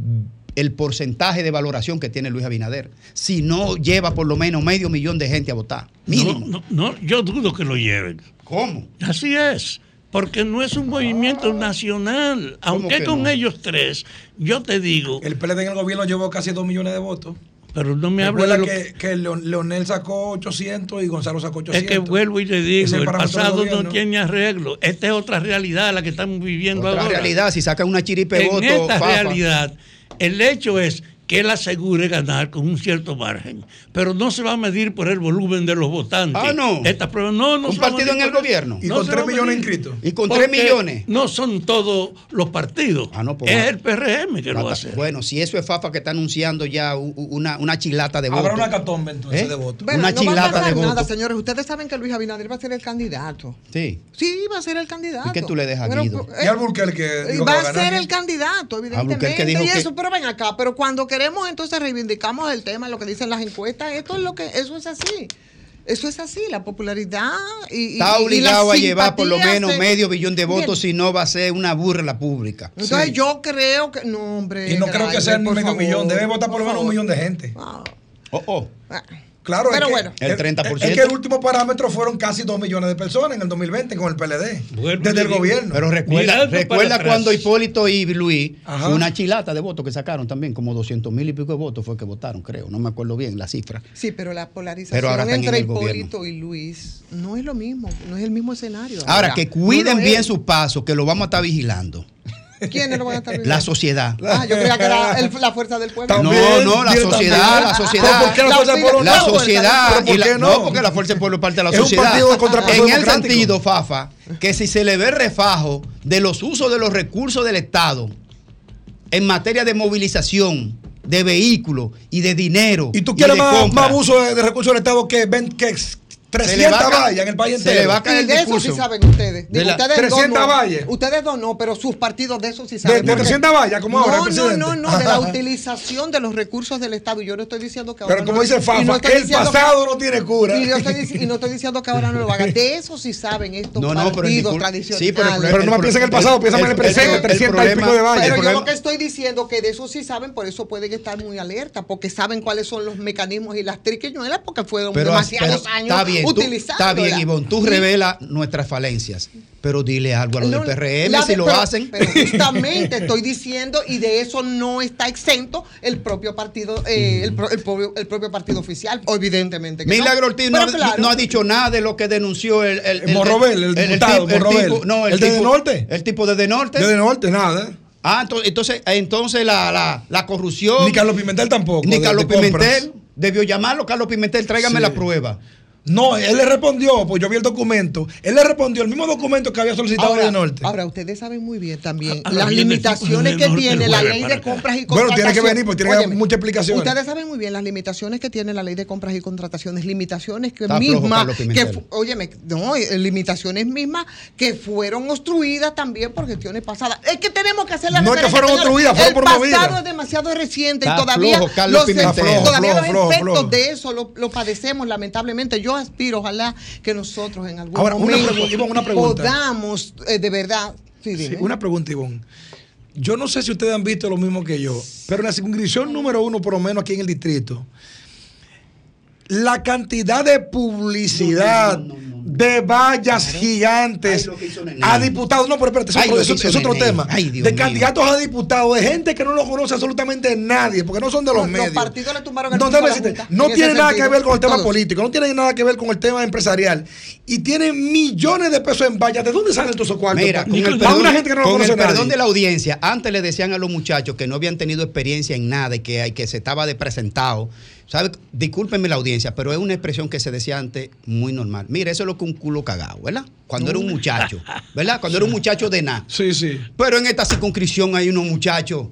el porcentaje de valoración que tiene Luis Abinader. Si no lleva por lo menos medio millón de gente a votar. Mínimo. No, no, no, yo dudo que lo lleven. ¿Cómo? Así es, porque no es un movimiento nacional. Aunque que con no? ellos tres, yo te digo. El PLD en el gobierno llevó casi 2 millones de votos. Pero no me habla de lo que, que Leon- Leonel sacó 800 y Gonzalo sacó 800. Es que vuelvo y te digo, el pasado no tiene arreglo. Esta es otra realidad la que estamos viviendo Otra ahora. realidad, si saca una chiripe en voto, esta Fafa. realidad, el hecho es que él asegure ganar con un cierto margen, pero no se va a medir por el volumen de los votantes. Ah, no. Esta prueba no, no Un partido en el gobierno. Y No con se 3 va a millones inscritos. Y con Porque 3 millones. No son todos los partidos. pues, es el PRM que lo Bata- hace. Bueno, si eso es Fafa que está anunciando ya una, una chilata de votos. Habrá una catombe entonces ¿Eh? de votos. Bueno, una no va a chilata pasar de nada, señores. Ustedes saben que Luis Abinader va a ser el candidato. Sí. Sí, va a ser el candidato. ¿Y qué tú le dejas a Pero, Guido? eh, Y y dijo que va va a ser el candidato, evidentemente. dijo y que- eso, pero ven acá, pero cuando queremos entonces reivindicamos el tema, lo que dicen las encuestas, esto es lo que, eso es así. Eso es así, la popularidad y, y- Está y- y obligado la a llevar por lo menos se- medio billón de votos, si no va a ser una burla pública. Entonces Sí. yo creo que, no hombre. Y no creo que sea medio favor, millón. Debe votar por lo menos un millón de gente. Ah, Oh, oh. Claro, Pero es que, bueno. El 30%. Es que el último parámetro fueron casi 2 millones de personas en el 2020 con el PLD. Desde el digo, gobierno. Pero recuerda, recuerda cuando Hipólito y Luis, Ajá. una chilata de votos que sacaron también, como 200 mil y pico de votos fue que votaron, creo. No me acuerdo bien la cifra. Sí, pero la Pero polarización ahora están en entre gobierno. Hipólito y Luis no es lo mismo, no es el mismo escenario. Ahora, que cuiden bien sus pasos, que lo vamos a estar vigilando. ¿Quiénes lo van a estar La sociedad. Ah, yo creía que era el- la fuerza del pueblo. No, También, no, la sociedad, también. la ¿Pero sociedad. por qué la fuerza del pueblo La sociedad. ¿Pero por y la- qué no? no? porque la fuerza del pueblo es parte de la Es sociedad. de en el sentido, Fafa, que si se le ve refajo de los usos de los recursos del Estado en materia de movilización, de vehículos y de dinero. Y tú quieres más, más abuso de, de recursos del Estado que, ven, que 300 va a ca- vallas en el país se entero. le va a caer Y de el eso sí saben ustedes. De Digo, la- ustedes 300 dos no. valles. Ustedes dos no, pero sus partidos de eso sí De, saben. de porque- 300 vallas, como ahora el No, no, no, no, de la utilización de los recursos del Estado. Y yo no estoy diciendo que ahora. Pero como no- dice Fafa, no el diciendo que- pasado no tiene cura. Y, yo estoy y no estoy diciendo que ahora no lo hagan. De eso sí saben estos No, no, pero el partidos tradicionales. sí, pero el Pero no más piensa en el pasado, piensa más en el presente, 300 y pico de vallas. Pero El yo lo que estoy diciendo que de eso sí saben, por eso pueden estar muy alerta, porque saben cuáles son los mecanismos y las triquiñuelas, porque fueron Pero, demasiados pero años está bien, tú- está bien, Ivonne, tú revelas nuestras falencias, pero dile algo a los del PRM si lo hacen. Pero justamente estoy diciendo, y de eso no está exento el propio partido, eh, el, pro- el propio, el propio partido oficial, evidentemente. que no. Milagro Ortiz no, ha- claro, no ha dicho nada de lo que denunció el, el, El Morrobel, el diputado, tipo- Morrobel. tipo- no, el, ¿El de Norte? El tipo de, de Norte. De norte, nada. Ah, entonces, entonces, entonces la, la, la corrupción. Ni Carlos Pimentel tampoco. Ni Carlos de. Pimentel. Debió llamarlo, Carlos Pimentel, tráigame Sí. la prueba. No, él le respondió, pues yo vi el documento. Él le respondió el mismo documento que había solicitado Ahora, de Norte. ahora, ustedes saben muy bien también Ahora las el limitaciones que tiene la ley de compras y Bueno, contrataciones. tiene que venir, porque tiene que dar Óyeme, muchas explicaciones. Ustedes saben muy bien las limitaciones que tiene la ley de compras y contrataciones, limitaciones que Está mismas, que, óyeme, no, eh, limitaciones mismas que fueron obstruidas también por gestiones pasadas. Es que tenemos que hacer la No es que fueron obstruidas, fueron El promovidas. pasado es demasiado reciente Está y todavía flojo, los, Pimentel. todavía Flojo, los flojo, efectos flojo. de eso lo, lo padecemos lamentablemente. Yo aspiro, ojalá que nosotros en algún Ahora, momento una pregunta. podamos eh, de verdad. Sí, Sí, dime. una pregunta, Ivonne. Yo no sé si ustedes han visto lo mismo que yo, pero en la circunscripción número uno, por lo menos aquí en el distrito, la cantidad de publicidad de vallas gigantes a diputados, no, pero espérate, eso, Ay, eso- es otro Nene. tema. Ay, de mío. candidatos a diputados, de gente que no lo conoce absolutamente nadie, porque no son de los, Los- los medios. partidos le tumbaron el no, la no en tiene nada que ver con el tema Todos. político, no tiene nada que ver con el tema empresarial. Y tienen millones de pesos en vallas. ¿De dónde salen todos esos cuartos? Mira, con el, para perdón, una gente que no lo con el perdón nadie. de la audiencia, antes le decían a los muchachos que no habían tenido experiencia en nada y que, hay- que se estaba de presentado. ¿Sabe? Discúlpenme la audiencia, pero es una expresión que se decía antes muy normal. Mira, eso es lo que un culo cagado, ¿verdad? Cuando era un muchacho, ¿verdad? Cuando era un muchacho de nada. Sí, sí. Pero en esta circunscripción hay unos muchachos.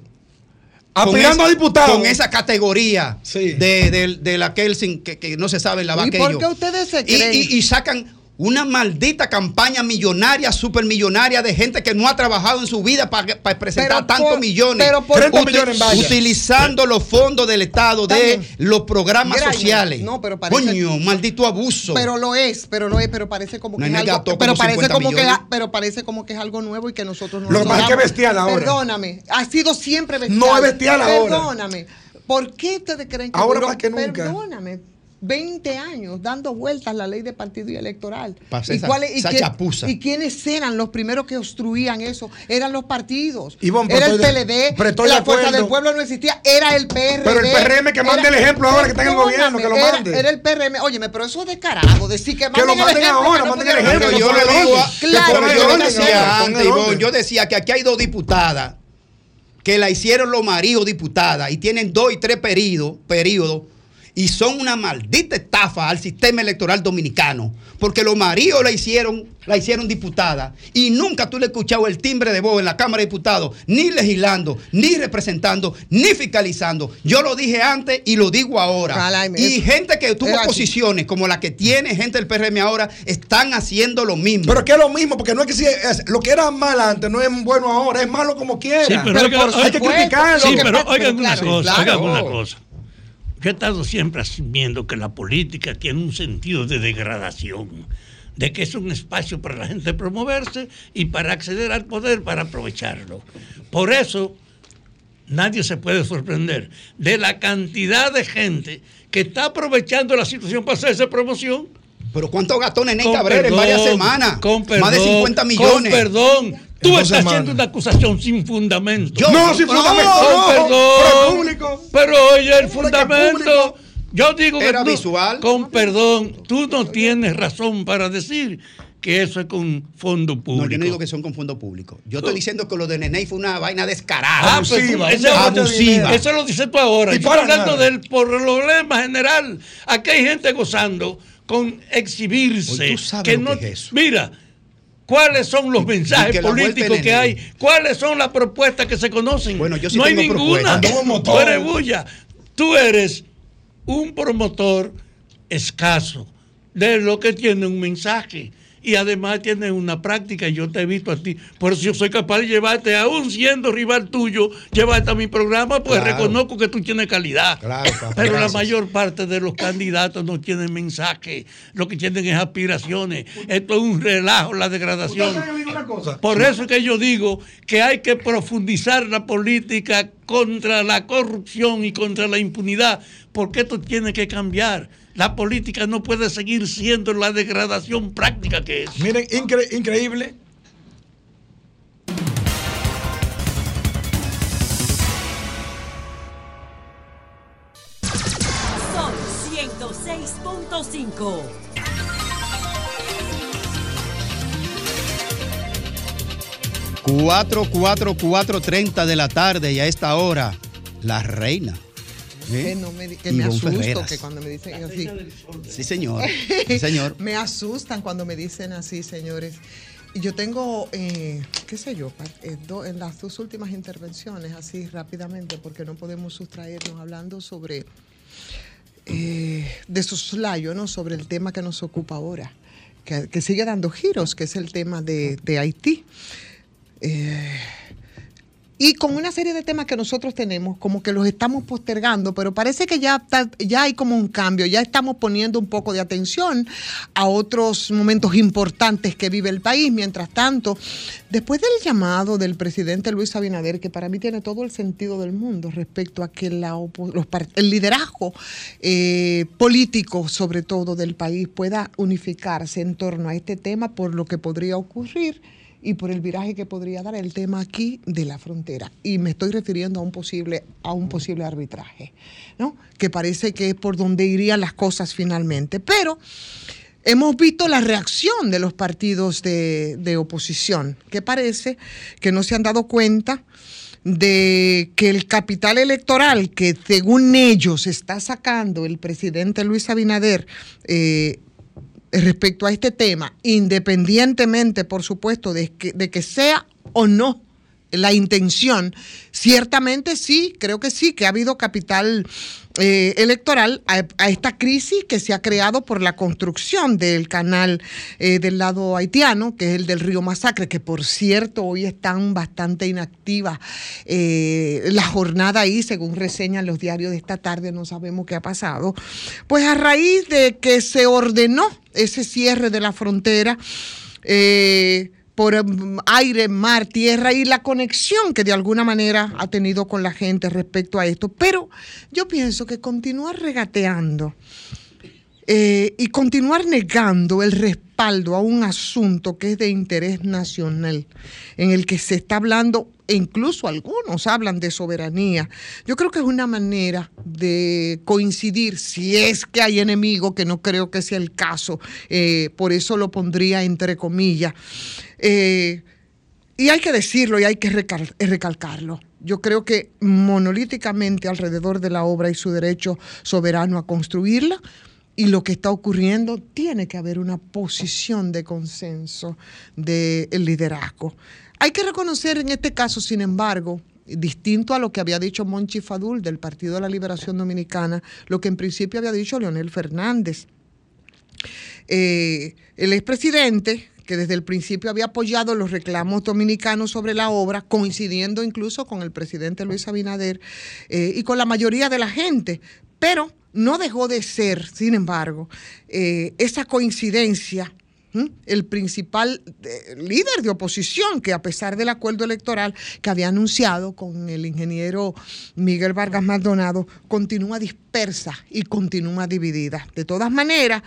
Aspirando a diputado. Con esa categoría de, de, de la Kelsen que, que no se sabe la ¿Y vaquillo. por qué ustedes se Y- creen? y- y sacan una maldita campaña millonaria, supermillonaria de gente que no ha trabajado en su vida para presentar Pero tantos millones. pero por- 30 Uti- millones en vallas. Utilizando los fondos del Estado de También. los programas sociales. No, pero parece- Coño, maldito abuso. Pero lo es, pero lo es, pero parece como que Nene es algo, pero parece 50 como que pero parece como que es algo nuevo y que nosotros no Lo pasa es que bestial ahora. Perdóname, ha sido siempre bestial. No es bestial ahora. Perdóname. ¿Por qué ustedes creen que Ahora duró- más que nunca. Perdóname. 20 años dando vueltas la ley de partido y electoral. ¿Y, esa- cuál es- y esa quién- chapuza. ¿Y quiénes eran los primeros que obstruían eso? Eran los partidos. Pero era el de- PLD, la Fuerza del Pueblo no existía, era el PRD. Pero el PRM que mande el ejemplo ahora que está en el gobierno, que lo mande. Era, era el PRM. Óyeme, pero eso es descarado. Decir que, Que lo manden manden ahora, manden el ejemplo, yo el digo. Claro, yo orden, decía antes, yo decía que aquí hay dos diputadas que la hicieron los maridos diputadas y tienen dos y tres periodos, periodos y son una maldita estafa al sistema electoral dominicano, porque los maridos la hicieron, la hicieron diputada y nunca tú le has escuchado el timbre de voz en la Cámara de Diputados, ni legislando, ni representando, ni fiscalizando. Yo lo dije antes y lo digo ahora. Y- gente que tuvo posiciones como la que tiene gente del PRM ahora están haciendo lo mismo. Pero que es lo mismo, porque no es que si es- lo que era mal antes no es bueno ahora, es malo como quiera. Sí, pero oiga, por- hay que criticarlo. Sí, pero oigan una claro, cosa, claro. oigan una cosa. Yo he estado siempre asumiendo que la política tiene un sentido de degradación, de que es un espacio para la gente promoverse y para acceder al poder, para aprovecharlo. Por eso, nadie se puede sorprender de la cantidad de gente que está aprovechando la situación para hacerse promoción. Pero ¿cuánto gastó Nene Con Cabrera en varias semanas? Con perdón, Más de 50 Con millones. perdón. Tú estás semanas. haciendo una acusación sin fundamento. Yo- No, sin No, fundamento, con no, perdón. público. Pero oye, el fundamento. Yo digo que Era tú- visual. con perdón, tú no tienes razón para decir que eso es con fondo público. No, yo no digo que son con fondo público. Yo estoy diciendo que lo de Nene fue una vaina descarada. Ah, pues, Abusiva, ese es otro abusiva. Eso lo dices tú ahora. Y Yo para estoy hablando nada. del problema general. Aquí hay gente gozando con exhibirse. Oye, tú sabes que lo no, que es eso. Mira, ¿cuáles son los mensajes políticos que hay? ¿Cuáles son las propuestas que se conocen? Bueno, yo sí no hay tengo ninguna. eres bulla. Tú eres un promotor escaso de lo que tiene un mensaje. Y además tiene una práctica, y yo te he visto a ti. Por eso yo soy capaz de llevarte, aún siendo rival tuyo, llevarte a mi programa, pues Claro. reconozco que tú tienes calidad. Claro, papá, Pero la mayor parte de los candidatos no tienen mensaje, lo que tienen es aspiraciones. Esto es un relajo, la degradación. Una cosa. Por eso es que yo digo que hay que profundizar la política contra la corrupción y contra la impunidad, porque esto tiene que cambiar. La política no puede seguir siendo la degradación práctica que es. Miren, incre- increíble. Son 106.5. Cuatro, cuatro, cuatro, treinta de la tarde y a esta hora, la reina ¿Eh? Que, no me, que me asusto Ferreras. que cuando me dicen así. Sí, señor. Sí, señor. me asustan cuando me dicen así, señores. Y yo tengo, eh, qué sé yo, eh, do- en las dos últimas intervenciones, así rápidamente, porque no podemos sustraernos hablando sobre, eh, de soslayo, ¿no? Sobre el tema que nos ocupa ahora, que, que sigue dando giros, que es el tema de, de Haití. Eh, y con una serie de temas que nosotros tenemos, como que los estamos postergando, pero parece que ya, ya hay como un cambio, ya estamos poniendo un poco de atención a otros momentos importantes que vive el país. Mientras tanto, después del llamado del presidente Luis Abinader, que para mí tiene todo el sentido del mundo respecto a que la los el liderazgo eh, político, sobre todo del país, pueda unificarse en torno a este tema por lo que podría ocurrir y por el viraje que podría dar el tema aquí de la frontera. Y me estoy refiriendo a un posible, a un posible arbitraje, ¿no? Que parece que es por donde irían las cosas finalmente. Pero hemos visto la reacción de los partidos de, de oposición, que parece que no se han dado cuenta de que el capital electoral que según ellos está sacando el presidente Luis Abinader eh, respecto a este tema, independientemente, por supuesto, de que, de que sea o no la intención, ciertamente sí, creo que sí, que ha habido capital eh, electoral a, esta crisis que se ha creado por la construcción del canal eh, del lado haitiano, que es el del río Masacre, que por cierto hoy están bastante inactivas. eh, la jornada ahí, según reseñan los diarios de esta tarde, no sabemos qué ha pasado. Pues a raíz de que se ordenó ese cierre de la frontera, eh, por mm, aire, mar, tierra y la conexión que de alguna manera ha tenido con la gente respecto a esto. Pero yo pienso que continuar regateando eh, y continuar negando el respaldo a un asunto que es de interés nacional, en el que se está hablando, e incluso algunos hablan de soberanía, yo creo que es una manera de coincidir, si es que hay enemigo, que no creo que sea el caso, eh, por eso lo pondría entre comillas. Eh, y hay que decirlo y hay que recal- recalcarlo. Yo creo que monolíticamente alrededor de la obra y su derecho soberano a construirla y lo que está ocurriendo, tiene que haber una posición de consenso del liderazgo. Hay que reconocer en este caso, sin embargo, distinto a lo que había dicho Monchi Fadul del Partido de la Liberación Dominicana, lo que en principio había dicho Leonel Fernández eh, el expresidente, que desde el principio había apoyado los reclamos dominicanos sobre la obra, coincidiendo incluso con el presidente Luis Abinader eh, y con la mayoría de la gente, pero no dejó de ser, sin embargo, eh, esa coincidencia. El principal eh, líder de oposición, que a pesar del acuerdo electoral que había anunciado con el ingeniero Miguel Vargas Maldonado, continúa dispersa y continúa dividida. De todas maneras,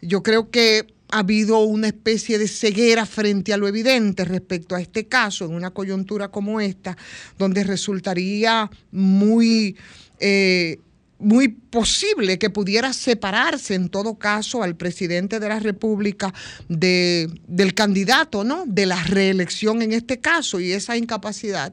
yo creo que ha habido una especie de ceguera frente a lo evidente respecto a este caso, en una coyuntura como esta, donde resultaría muy, eh, muy posible que pudiera separarse en todo caso al presidente de la República de, del candidato, ¿no? De la reelección en este caso y esa incapacidad,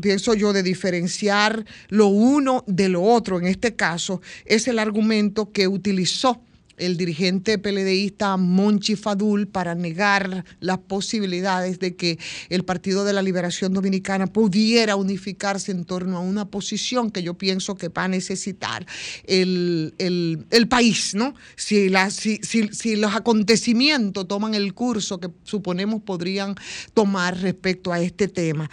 pienso yo, de diferenciar lo uno de lo otro en este caso, es el argumento que utilizó el dirigente PLDista Monchi Fadul para negar las posibilidades de que el Partido de la Liberación Dominicana pudiera unificarse en torno a una posición que yo pienso que va a necesitar el, el- el país, ¿no? Si, si- si- si los acontecimientos toman el curso que suponemos podrían tomar respecto a este tema.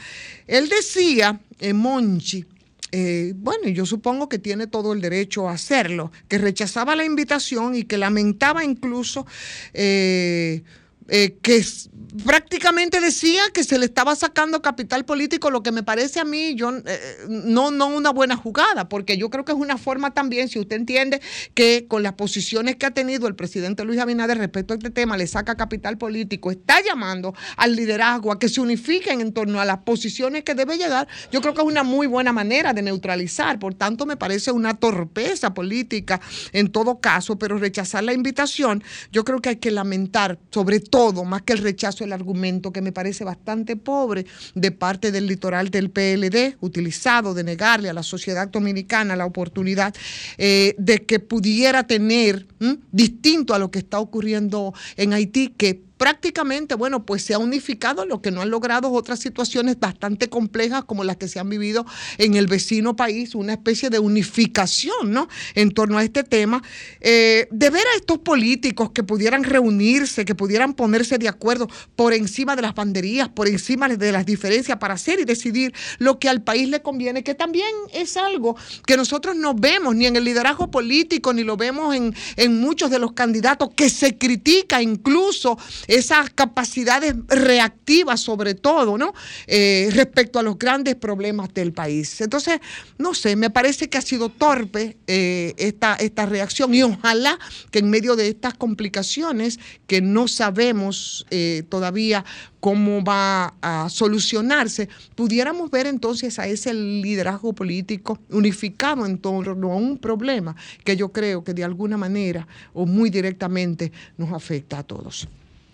Él decía, eh, Monchi, eh, bueno, yo supongo que tiene todo el derecho a hacerlo, que rechazaba la invitación y que lamentaba incluso eh, eh, que prácticamente decía que se le estaba sacando capital político, lo que me parece a mí yo eh, no, no una buena jugada, porque yo creo que es una forma también, si usted entiende que con las posiciones que ha tenido el presidente Luis Abinader respecto a este tema le saca capital político, está llamando al liderazgo a que se unifiquen en torno a las posiciones que debe llegar, yo creo que es una muy buena manera de neutralizar, por tanto me parece una torpeza política en todo caso, pero rechazar la invitación, yo creo que hay que lamentar sobre todo todo, más que el rechazo del argumento, que me parece bastante pobre de parte del litoral del PLD, utilizado de negarle a la sociedad dominicana la oportunidad eh, de que pudiera tener, distinto a lo que está ocurriendo en Haití, que prácticamente, bueno, pues se ha unificado lo que no han logrado otras situaciones bastante complejas como las que se han vivido en el vecino país, una especie de unificación, ¿no? En torno a este tema. Eh, de ver a estos políticos que pudieran reunirse, que pudieran ponerse de acuerdo por encima de las banderías, por encima de las diferencias para hacer y decidir lo que al país le conviene, que también es algo que nosotros no vemos ni en el liderazgo político, ni lo vemos en, en muchos de los candidatos, que se critica incluso esas capacidades reactivas sobre todo, ¿no? Eh, respecto a los grandes problemas del país. Entonces, no sé, me parece que ha sido torpe eh, esta, esta reacción y ojalá que en medio de estas complicaciones que no sabemos eh, todavía cómo va a solucionarse, pudiéramos ver entonces a ese liderazgo político unificado en torno a un problema que yo creo que de alguna manera o muy directamente nos afecta a todos.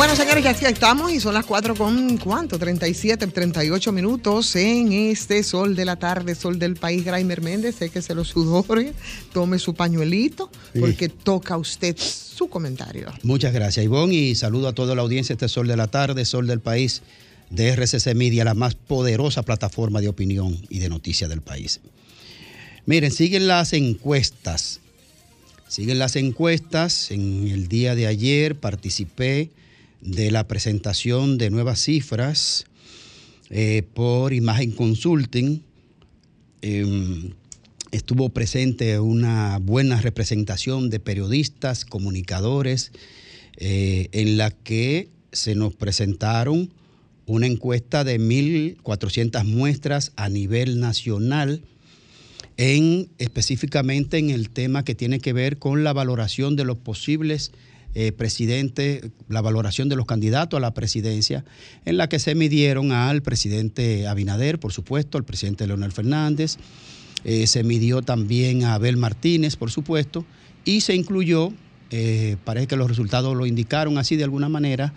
Bueno, señores, ya aquí estamos y son las 4 con cuánto, 37, 38 minutos en este sol de la tarde, sol del país. Graimer Méndez, sé que se lo sudó, Jorge. tome su pañuelito porque toca usted su comentario. Muchas gracias, Ivonne, y saludo a toda la audiencia. Este Sol de la Tarde, Sol del País, de RCC Media, la más poderosa plataforma de opinión y de noticias del país. Miren, siguen las encuestas. Siguen las encuestas. En el día de ayer participé de la presentación de nuevas cifras eh, por Imagen Consulting. Em, estuvo presente una buena representación de periodistas, comunicadores, eh, en la que se nos presentaron una encuesta de 1.400 muestras a nivel nacional, en, específicamente en el tema que tiene que ver con la valoración de los posibles eh, presidentes, la valoración de los candidatos a la presidencia, en la que se midieron al presidente Abinader, por supuesto, al presidente Leonel Fernández, eh, se midió también a Abel Martínez, por supuesto, y se incluyó, eh, parece que los resultados lo indicaron así de alguna manera,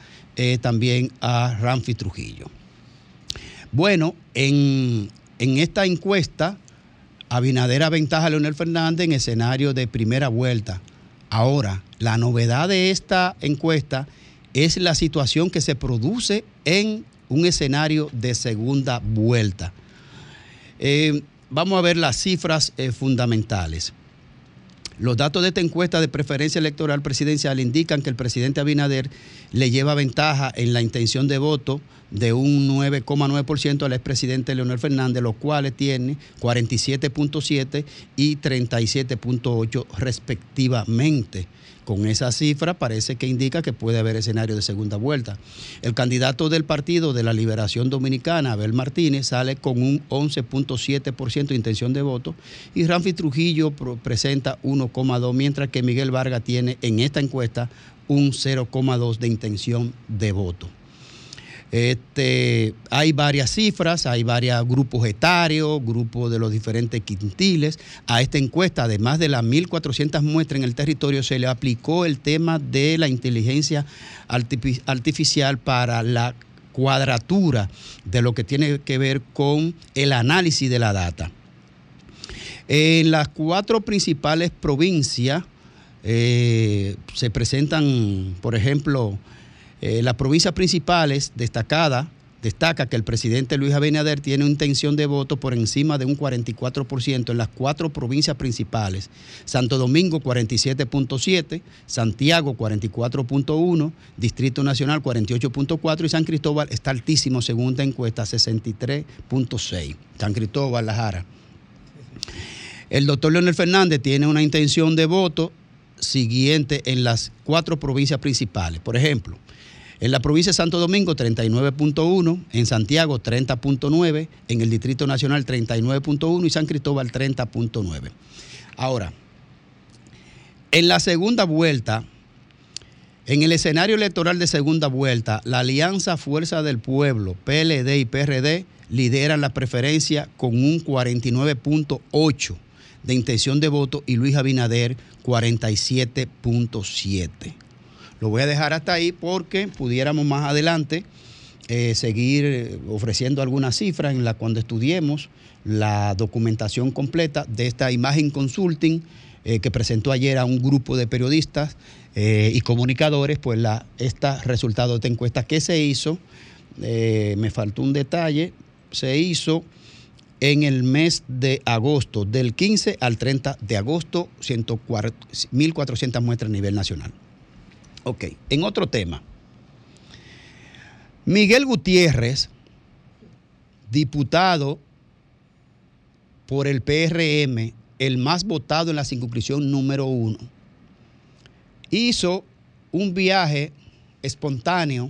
también a Ramfi Trujillo. Bueno, en, en esta encuesta, Abinader aventaja a Leonel Fernández en escenario de primera vuelta. Ahora, la novedad de esta encuesta es la situación que se produce en un escenario de segunda vuelta. Eh, vamos a ver las cifras eh, fundamentales. Los datos de esta encuesta de preferencia electoral presidencial indican que el presidente Abinader le lleva ventaja en la intención de voto de un 9,9% al expresidente Leonel Fernández, los cuales tiene 47.7 y 37.8 respectivamente. Con esa cifra parece que indica que puede haber escenario de segunda vuelta. El candidato del Partido de la Liberación Dominicana, Abel Martínez, sale con un 11.7% de intención de voto y Ramfi Trujillo presenta 1,2%, mientras que Miguel Vargas tiene en esta encuesta un 0,2% de intención de voto. Este, hay varias cifras, hay varios grupos etarios, grupos de los diferentes quintiles. A esta encuesta, además de las 1.400 muestras en el territorio, se le aplicó el tema de la inteligencia artifi- artificial para la cuadratura de lo que tiene que ver con el análisis de la data. En las cuatro principales provincias eh, se presentan, por ejemplo, eh, las provincias principales destacadas, destaca que el presidente Luis Abinader tiene una intención de voto por encima de un 44% en las cuatro provincias principales. Santo Domingo 47.7, Santiago 44.1, Distrito Nacional 48.4 y San Cristóbal está altísimo según esta encuesta 63.6. San Cristóbal, La Jara. El doctor Leonel Fernández tiene una intención de voto siguiente en las cuatro provincias principales. Por ejemplo, En la provincia de Santo Domingo 39.1, en Santiago 30.9, en el Distrito Nacional 39.1 y San Cristóbal 30.9. Ahora, en la segunda vuelta, en el escenario electoral de segunda vuelta, la Alianza Fuerza del Pueblo, PLD y PRD lideran la preferencia con un 49.8 de intención de voto y Luis Abinader 47.7. Lo voy a dejar hasta ahí porque pudiéramos más adelante eh, seguir ofreciendo algunas cifras en la cuando estudiemos la documentación completa de esta imagen consulting eh, que presentó ayer a un grupo de periodistas eh, y comunicadores, pues la, este resultado de encuesta que se hizo, me faltó un detalle, se hizo en el mes de agosto, del 15 al 30 de agosto, 1.400 muestras a nivel nacional. Ok, en otro tema. Miguel Gutiérrez, diputado por el PRM, el más votado en la circunscripción número uno, hizo un viaje espontáneo,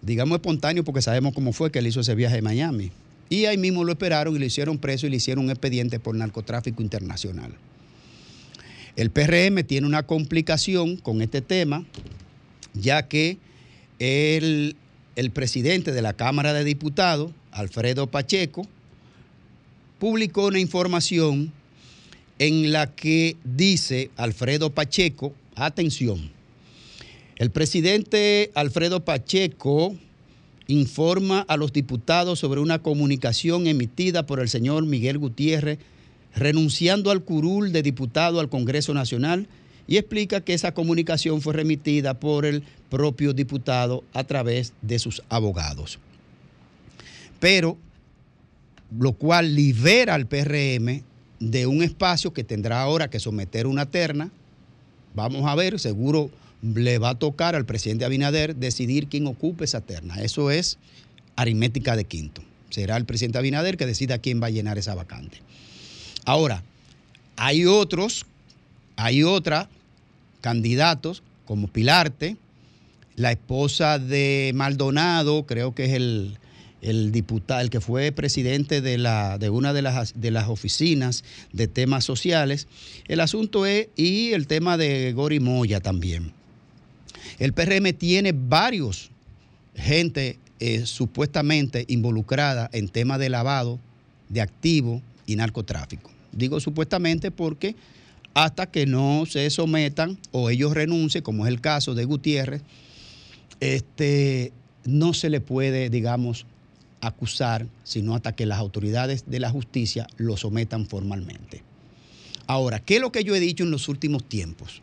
digamos espontáneo porque sabemos cómo fue que él hizo ese viaje de Miami. Y ahí mismo lo esperaron y le hicieron preso y le hicieron un expediente por narcotráfico internacional. El PRM tiene una complicación con este tema, ya que el, el presidente de la Cámara de Diputados, Alfredo Pacheco, publicó una información en la que dice Alfredo Pacheco, atención, el presidente Alfredo Pacheco informa a los diputados sobre una comunicación emitida por el señor Miguel Gutiérrez renunciando al curul de diputado al Congreso Nacional y explica que esa comunicación fue remitida por el propio diputado a través de sus abogados. Pero, lo cual libera al PRM de un espacio que tendrá ahora que someter una terna. Vamos a ver, seguro le va a tocar al presidente Abinader decidir quién ocupe esa terna. Eso es aritmética de quinto. Será el presidente Abinader que decida quién va a llenar esa vacante. Ahora, hay otros, hay otra candidatos como Pilarte, la esposa de Maldonado, creo que es el, el diputado, el que fue presidente de, la, de una de las, de las oficinas de temas sociales. El asunto es, y el tema de Gori Moya también. El PRM tiene varios gente eh, supuestamente involucrada en temas de lavado de activos y narcotráfico. Digo supuestamente porque hasta que no se sometan o ellos renuncien, como es el caso de Gutiérrez, este, no se le puede, digamos, acusar, sino hasta que las autoridades de la justicia lo sometan formalmente. Ahora, ¿qué es lo que yo he dicho en los últimos tiempos?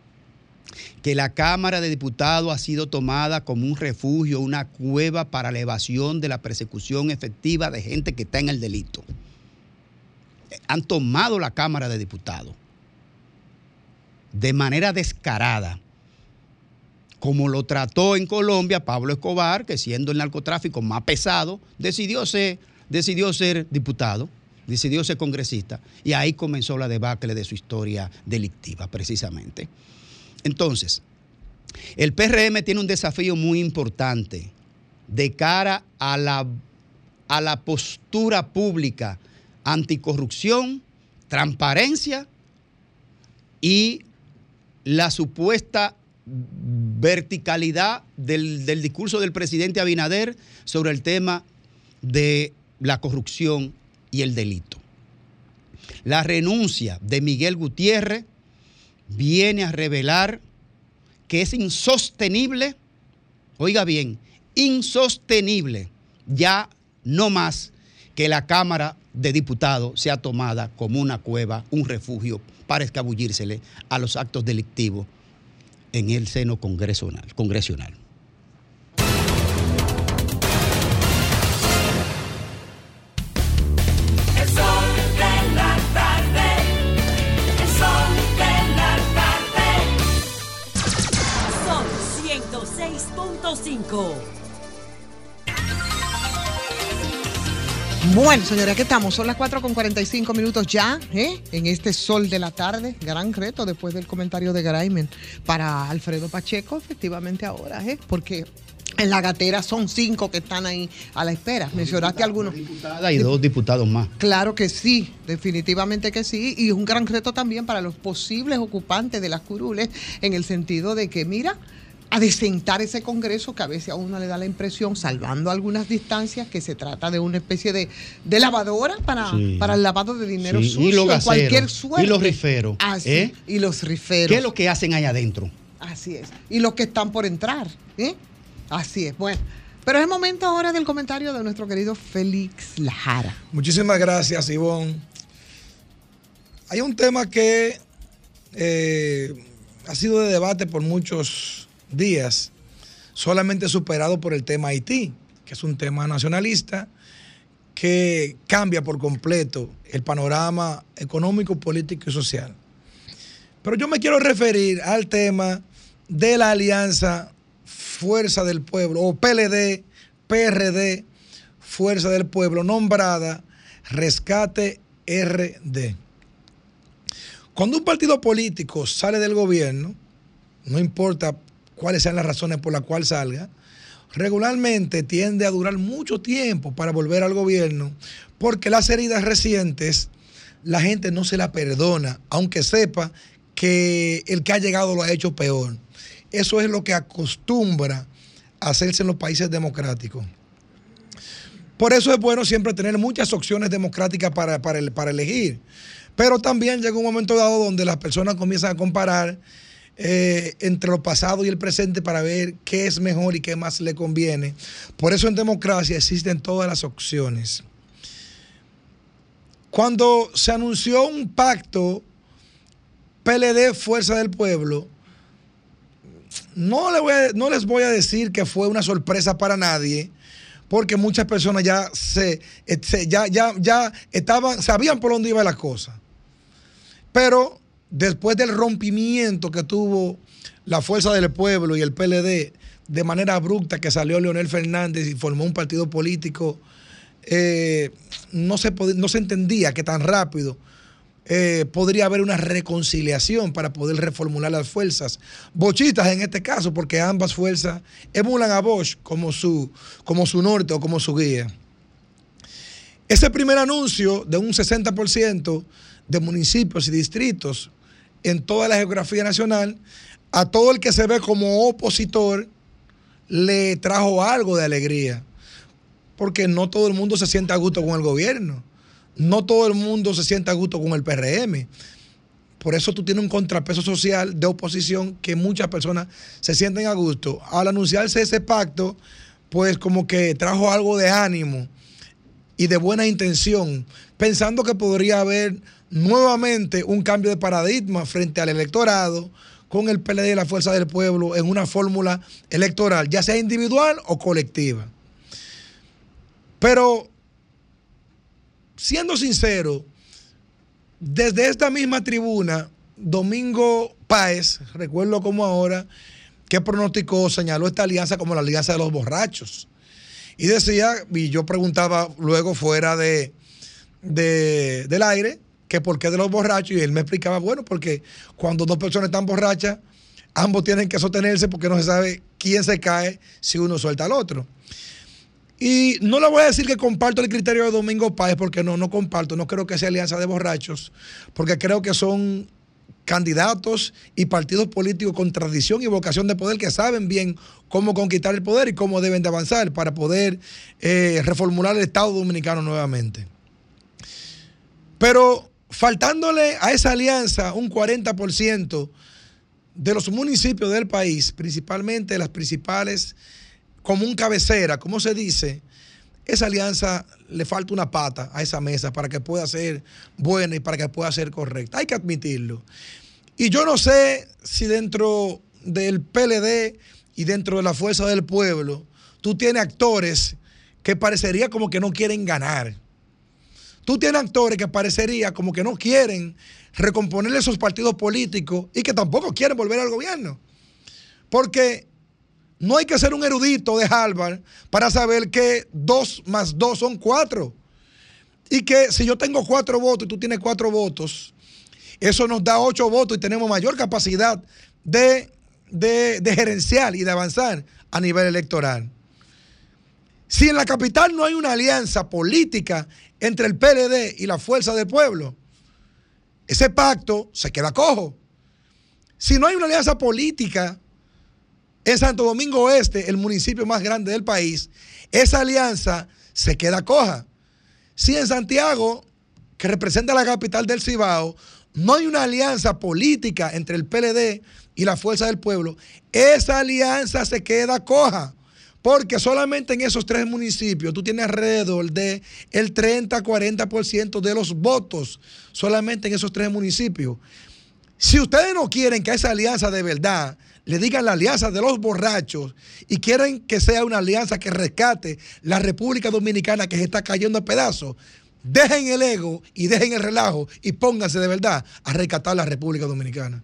Que la Cámara de Diputados ha sido tomada como un refugio, una cueva para la evasión de la persecución efectiva de gente que está en el delito. Han tomado la Cámara de Diputados de manera descarada como lo trató en Colombia Pablo Escobar, que siendo el narcotráfico más pesado, decidió ser, decidió ser diputado, decidió ser congresista, y ahí comenzó la debacle de su historia delictiva, precisamente. Entonces, el PRM tiene un desafío muy importante de cara a la, a la postura pública anticorrupción, transparencia y la supuesta verticalidad del, del, discurso del presidente Abinader sobre el tema de la corrupción y el delito. La renuncia de Miguel Gutiérrez viene a revelar que es insostenible, oiga bien, insostenible ya no más que la Cámara de Diputados sea tomada como una cueva, un refugio para escabullírsele a los actos delictivos en el seno congresional. congresional. El Bueno, señores, aquí estamos. Son las 4 con 45 minutos ya, ¿eh? en este sol de la tarde. Gran reto después del comentario de Graimen para Alfredo Pacheco, efectivamente ahora, ¿eh? porque en la gatera son cinco que están ahí a la espera. Mencionaste algunos. y dos diputados más. Claro que sí, definitivamente que sí. Y es un gran reto también para los posibles ocupantes de las curules, en el sentido de que, mira, a desentar ese Congreso que a veces a uno le da la impresión, salvando algunas distancias, que se trata de una especie de, de lavadora para, Sí. para el lavado de dinero Sí, sucio, y cualquier suerte. y los riferos, Así, ¿eh? Y los riferos. ¿Qué es lo que hacen ahí adentro? Así es. Y los que están por entrar. ¿eh? Así es. Bueno, pero es el momento ahora del comentario de nuestro querido Félix Lajara. Muchísimas gracias, Ivonne. Hay un tema que eh, ha sido de debate por muchos días, solamente superado por el tema Haití, que es un tema nacionalista que cambia por completo el panorama económico, político y social. Pero yo me quiero referir al tema de la alianza Fuerza del Pueblo, o PLD, PRD, Fuerza del Pueblo, nombrada Rescate RD. Cuando un partido político sale del gobierno, no importa cuáles sean las razones por las cuales salga, regularmente tiende a durar mucho tiempo para volver al gobierno, porque las heridas recientes la gente no se la perdona, aunque sepa que el que ha llegado lo ha hecho peor. Eso es lo que acostumbra hacerse en los países democráticos. Por eso es bueno siempre tener muchas opciones democráticas para, para, para elegir. Pero también llega un momento dado donde las personas comienzan a comparar eh, entre lo pasado y el presente para ver qué es mejor y qué más le conviene. Por eso en democracia existen todas las opciones. Cuando se anunció un pacto PLD Fuerza del Pueblo, no, le voy no les voy a decir que fue una sorpresa para nadie, porque muchas personas ya se- ya, ya, ya estaban, sabían por dónde iba la cosa. Pero después del rompimiento que tuvo la Fuerza del Pueblo y el PLD, de manera abrupta que salió Leonel Fernández y formó un partido político, eh, no, se no se entendía que tan rápido eh, podría haber una reconciliación para poder reformular las fuerzas. Bochitas en este caso, porque ambas fuerzas emulan a Bosch como su, como su norte o como su guía. Ese primer anuncio de un 60% de municipios y distritos en toda la geografía nacional, a todo el que se ve como opositor le trajo algo de alegría, porque no todo el mundo se siente a gusto con el gobierno, no todo el mundo se siente a gusto con el PRM. Por eso tú tienes un contrapeso social de oposición que muchas personas se sienten a gusto. Al anunciarse ese pacto, pues como que trajo algo de ánimo y de buena intención, pensando que podría haber nuevamente un cambio de paradigma frente al electorado con el PLD y la Fuerza del Pueblo en una fórmula electoral, ya sea individual o colectiva. Pero, siendo sincero, desde esta misma tribuna, Domingo Páez, recuerdo como ahora, que pronosticó, señaló esta alianza como la alianza de los borrachos. Y decía, y yo preguntaba luego fuera de, de- del aire, que por qué de los borrachos, y él me explicaba, bueno, porque cuando dos personas están borrachas, ambos tienen que sostenerse porque no se sabe quién se cae si uno suelta al otro. Y no le voy a decir que comparto el criterio de Domingo Páez, porque no, no comparto, no creo que sea alianza de borrachos, porque creo que son candidatos y partidos políticos con tradición y vocación de poder que saben bien cómo conquistar el poder y cómo deben de avanzar para poder eh, reformular el Estado dominicano nuevamente. Pero faltándole a esa alianza un 40% de los municipios del país, principalmente las principales, como un cabecera, como se dice, esa alianza le falta una pata a esa mesa para que pueda ser buena y para que pueda ser correcta. Hay que admitirlo. Y yo no sé si dentro del PLD y dentro de la Fuerza del Pueblo, tú tienes actores que parecería como que no quieren ganar. Tú tienes actores que parecería como que no quieren recomponer esos partidos políticos y que tampoco quieren volver al gobierno. Porque no hay que ser un erudito de Harvard para saber que dos más dos son cuatro. Y que si yo tengo cuatro votos y tú tienes cuatro votos, eso nos da ocho votos y tenemos mayor capacidad de, de, de gerenciar y de avanzar a nivel electoral. Si en la capital no hay una alianza política entre el PLD y la Fuerza del Pueblo, ese pacto se queda cojo. Si no hay una alianza política en Santo Domingo Oeste, el municipio más grande del país, esa alianza se queda coja. Si en Santiago, que representa la capital del Cibao, no hay una alianza política entre el PLD y la Fuerza del Pueblo, esa alianza se queda coja. Porque solamente en esos tres municipios tú tienes alrededor de el 30-40% de los votos, solamente en esos tres municipios. Si ustedes no quieren que esa alianza de verdad le digan la alianza de los borrachos y quieren que sea una alianza que rescate la República Dominicana que se está cayendo a pedazos, dejen el ego y dejen el relajo y pónganse de verdad a rescatar la República Dominicana.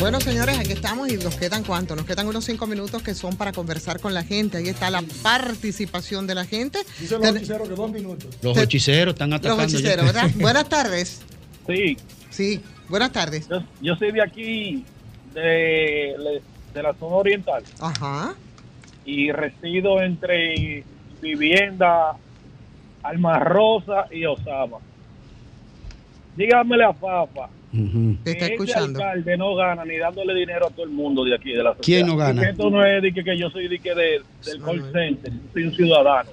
Bueno, señores, aquí estamos y nos quedan cuánto? Nos quedan unos cinco minutos que son para conversar con la gente. Ahí está la participación de la gente. Dicen los hechiceros que dos minutos. Los hechiceros están atacando. Los ya. hechiceros, ¿verdad? Buenas tardes. Sí. Sí, buenas tardes. Yo, yo soy de aquí, de, de la zona oriental, Ajá. y resido entre vivienda Alma Rosa y Osama. Dígamele a Fafa. Te está que escuchando. Alcalde no gana ni dándole dinero a todo el mundo de aquí, de la sociedad. ¿Quién no gana? Porque Esto no es de que, que yo soy de que de- del call center, soy un ciudadano.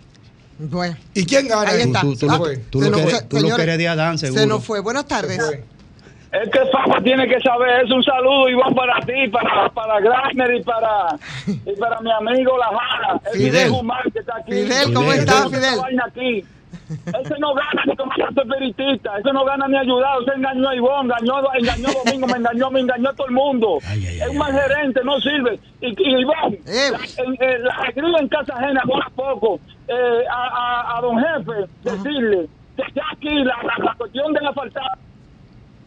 Bueno. ¿Y quién gana? Ahí está. Tú, tú tú Se lo nos que, fue, tú lo señores, que eres de Adán, seguro. Se nos fue. Buenas tardes. Es que Fafa tiene que saber, es un saludo Iván para ti, para, para Grasner y para, y para mi amigo La Jara, el Fidel. Fidel Guzmán que está aquí. Fidel, ¿cómo Ese está, no se Fidel? Ese no gana ni como santo espiritista, ese no gana ni ayudado, ese engañó a Ivón, engañó, engañó a Domingo, me engañó, me engañó a todo el mundo. es un mal gerente, no sirve. Y, y Ivón, la, en- en- la alegría en casa ajena, poco a poco, eh, a, a, a don jefe, decirle que ya aquí la, la, la cuestión de la faltada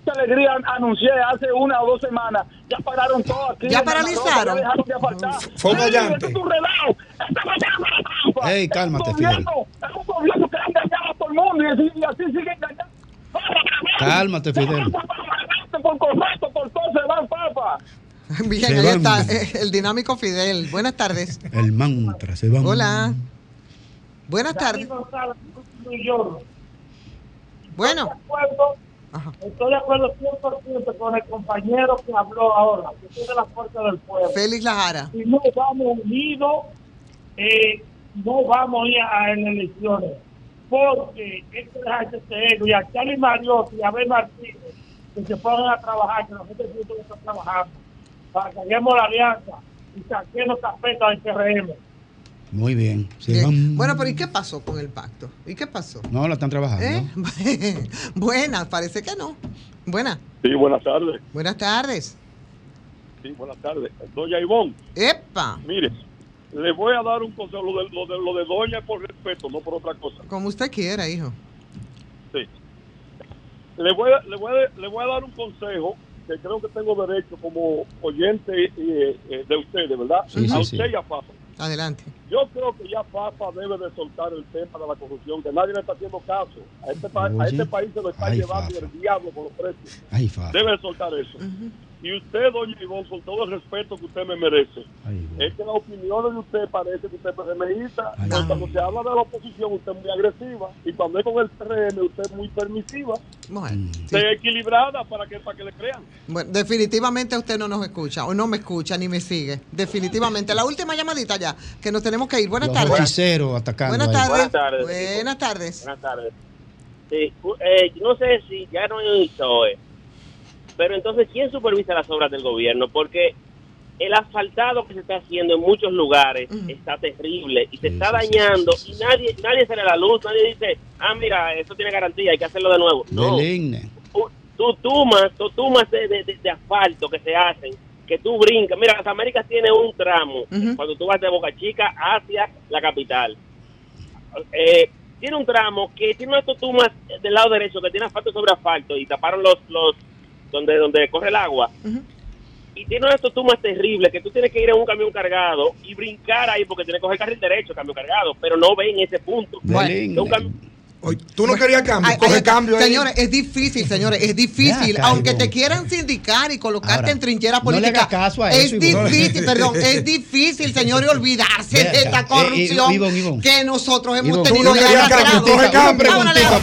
alegría anuncié hace una o dos semanas. Ya pararon todo aquí. Ya paralizaron. Ya dejaron de asfaltar. Fue un allante. es un relajo. Ey, cálmate, Es un Fidel. gobierno- Es un gobierno que ha engañado a todo el mundo y así, y así sigue engañando. Cálmate, Fidel. Por correcto, por todo se van, papa. Bien, Se ahí van. está eh, el dinámico Fidel. Buenas tardes. El mantra se va. Hola. Buenas tardes. Bueno. Estoy de acuerdo 100% con el compañero que habló ahora, que tiene la fuerza del pueblo. Félix Lajara. Si no vamos unidos, eh, no vamos a ir a, a elecciones. Porque hay que ego. Y a Charlie Mariotti y a Abel Martínez, que se pongan a trabajar, que nosotros juntos estamos trabajando, para que hagamos la alianza y saquemos carpeta del PRM. Muy bien. Van. Bueno, pero ¿y qué pasó con el pacto? ¿Y qué pasó? No, la están trabajando. ¿Eh? Buenas, parece que no. Buenas. Sí, buenas tardes. Buenas tardes. Sí, buenas tardes. Doña Ivonne, ¡Epa! mire, le voy a dar un consejo. Lo de, lo de, lo de Doña es por respeto, no por otra cosa. Como usted quiera, hijo. Sí. Le voy, a, le, voy a, le voy a dar un consejo que creo que tengo derecho como oyente eh, eh, de ustedes, ¿verdad? Sí, a sí, usted sí. y a Fafa. Adelante. Yo creo que ya Fafa debe de soltar el tema de la corrupción, que nadie le está haciendo caso. A este, pa- a este país se lo está Ay, llevando Fafa. el diablo con los precios. Ay. Debe de soltar eso. Y usted, doña Ivonne, con todo el respeto que usted me merece, es que las opiniones de usted parece que usted es PRMista. Pero Cuando se habla de la oposición, usted es muy agresiva. Y cuando es con el PRM, usted es muy permisiva. Bueno, sí. Usted es equilibrada para que, para que le crean. Bueno, definitivamente usted no nos escucha, o no me escucha ni me sigue. Definitivamente. La última llamadita ya, que nos tenemos que ir. Buenas Los tardes. atacando. Buenas tardes. Buenas tardes. Buenas tardes. Buenas tardes. Sí, u- eh, no sé si ya no un ISOE, pero entonces, ¿quién supervisa las obras del gobierno? Porque el asfaltado que se está haciendo en muchos lugares está terrible y se está dañando y nadie nadie sale a la luz, nadie dice, ah, mira, esto tiene garantía, hay que hacerlo de nuevo. No, tú tumas, tú tumas de, de- de- de asfalto que se hacen, que tú brincas. Mira, las Américas tiene un tramo cuando tú vas de Boca Chica hacia la capital. Eh, tiene un tramo que tiene unas tumas del lado derecho que tiene asfalto sobre asfalto y taparon los los donde donde corre el agua. Y tiene unas tumas terribles que tú tienes que ir en un camión cargado y brincar ahí porque tienes que coger el carril derecho, camión cargado, pero no ven ese punto. Tú no querías cambio, Ay, coge ay, cambio ahí. Señores, es difícil, señores, es difícil. Acá, Aunque te quieran sindicar y colocarte Ahora, en trinchera no le política. hagas caso a es eso, difícil, perdón, es difícil, señores, olvidarse de esta Eh, eh, corrupción Ivonne, Ivonne. que nosotros hemos tenido una arrastrado. una Ahora, preguntita.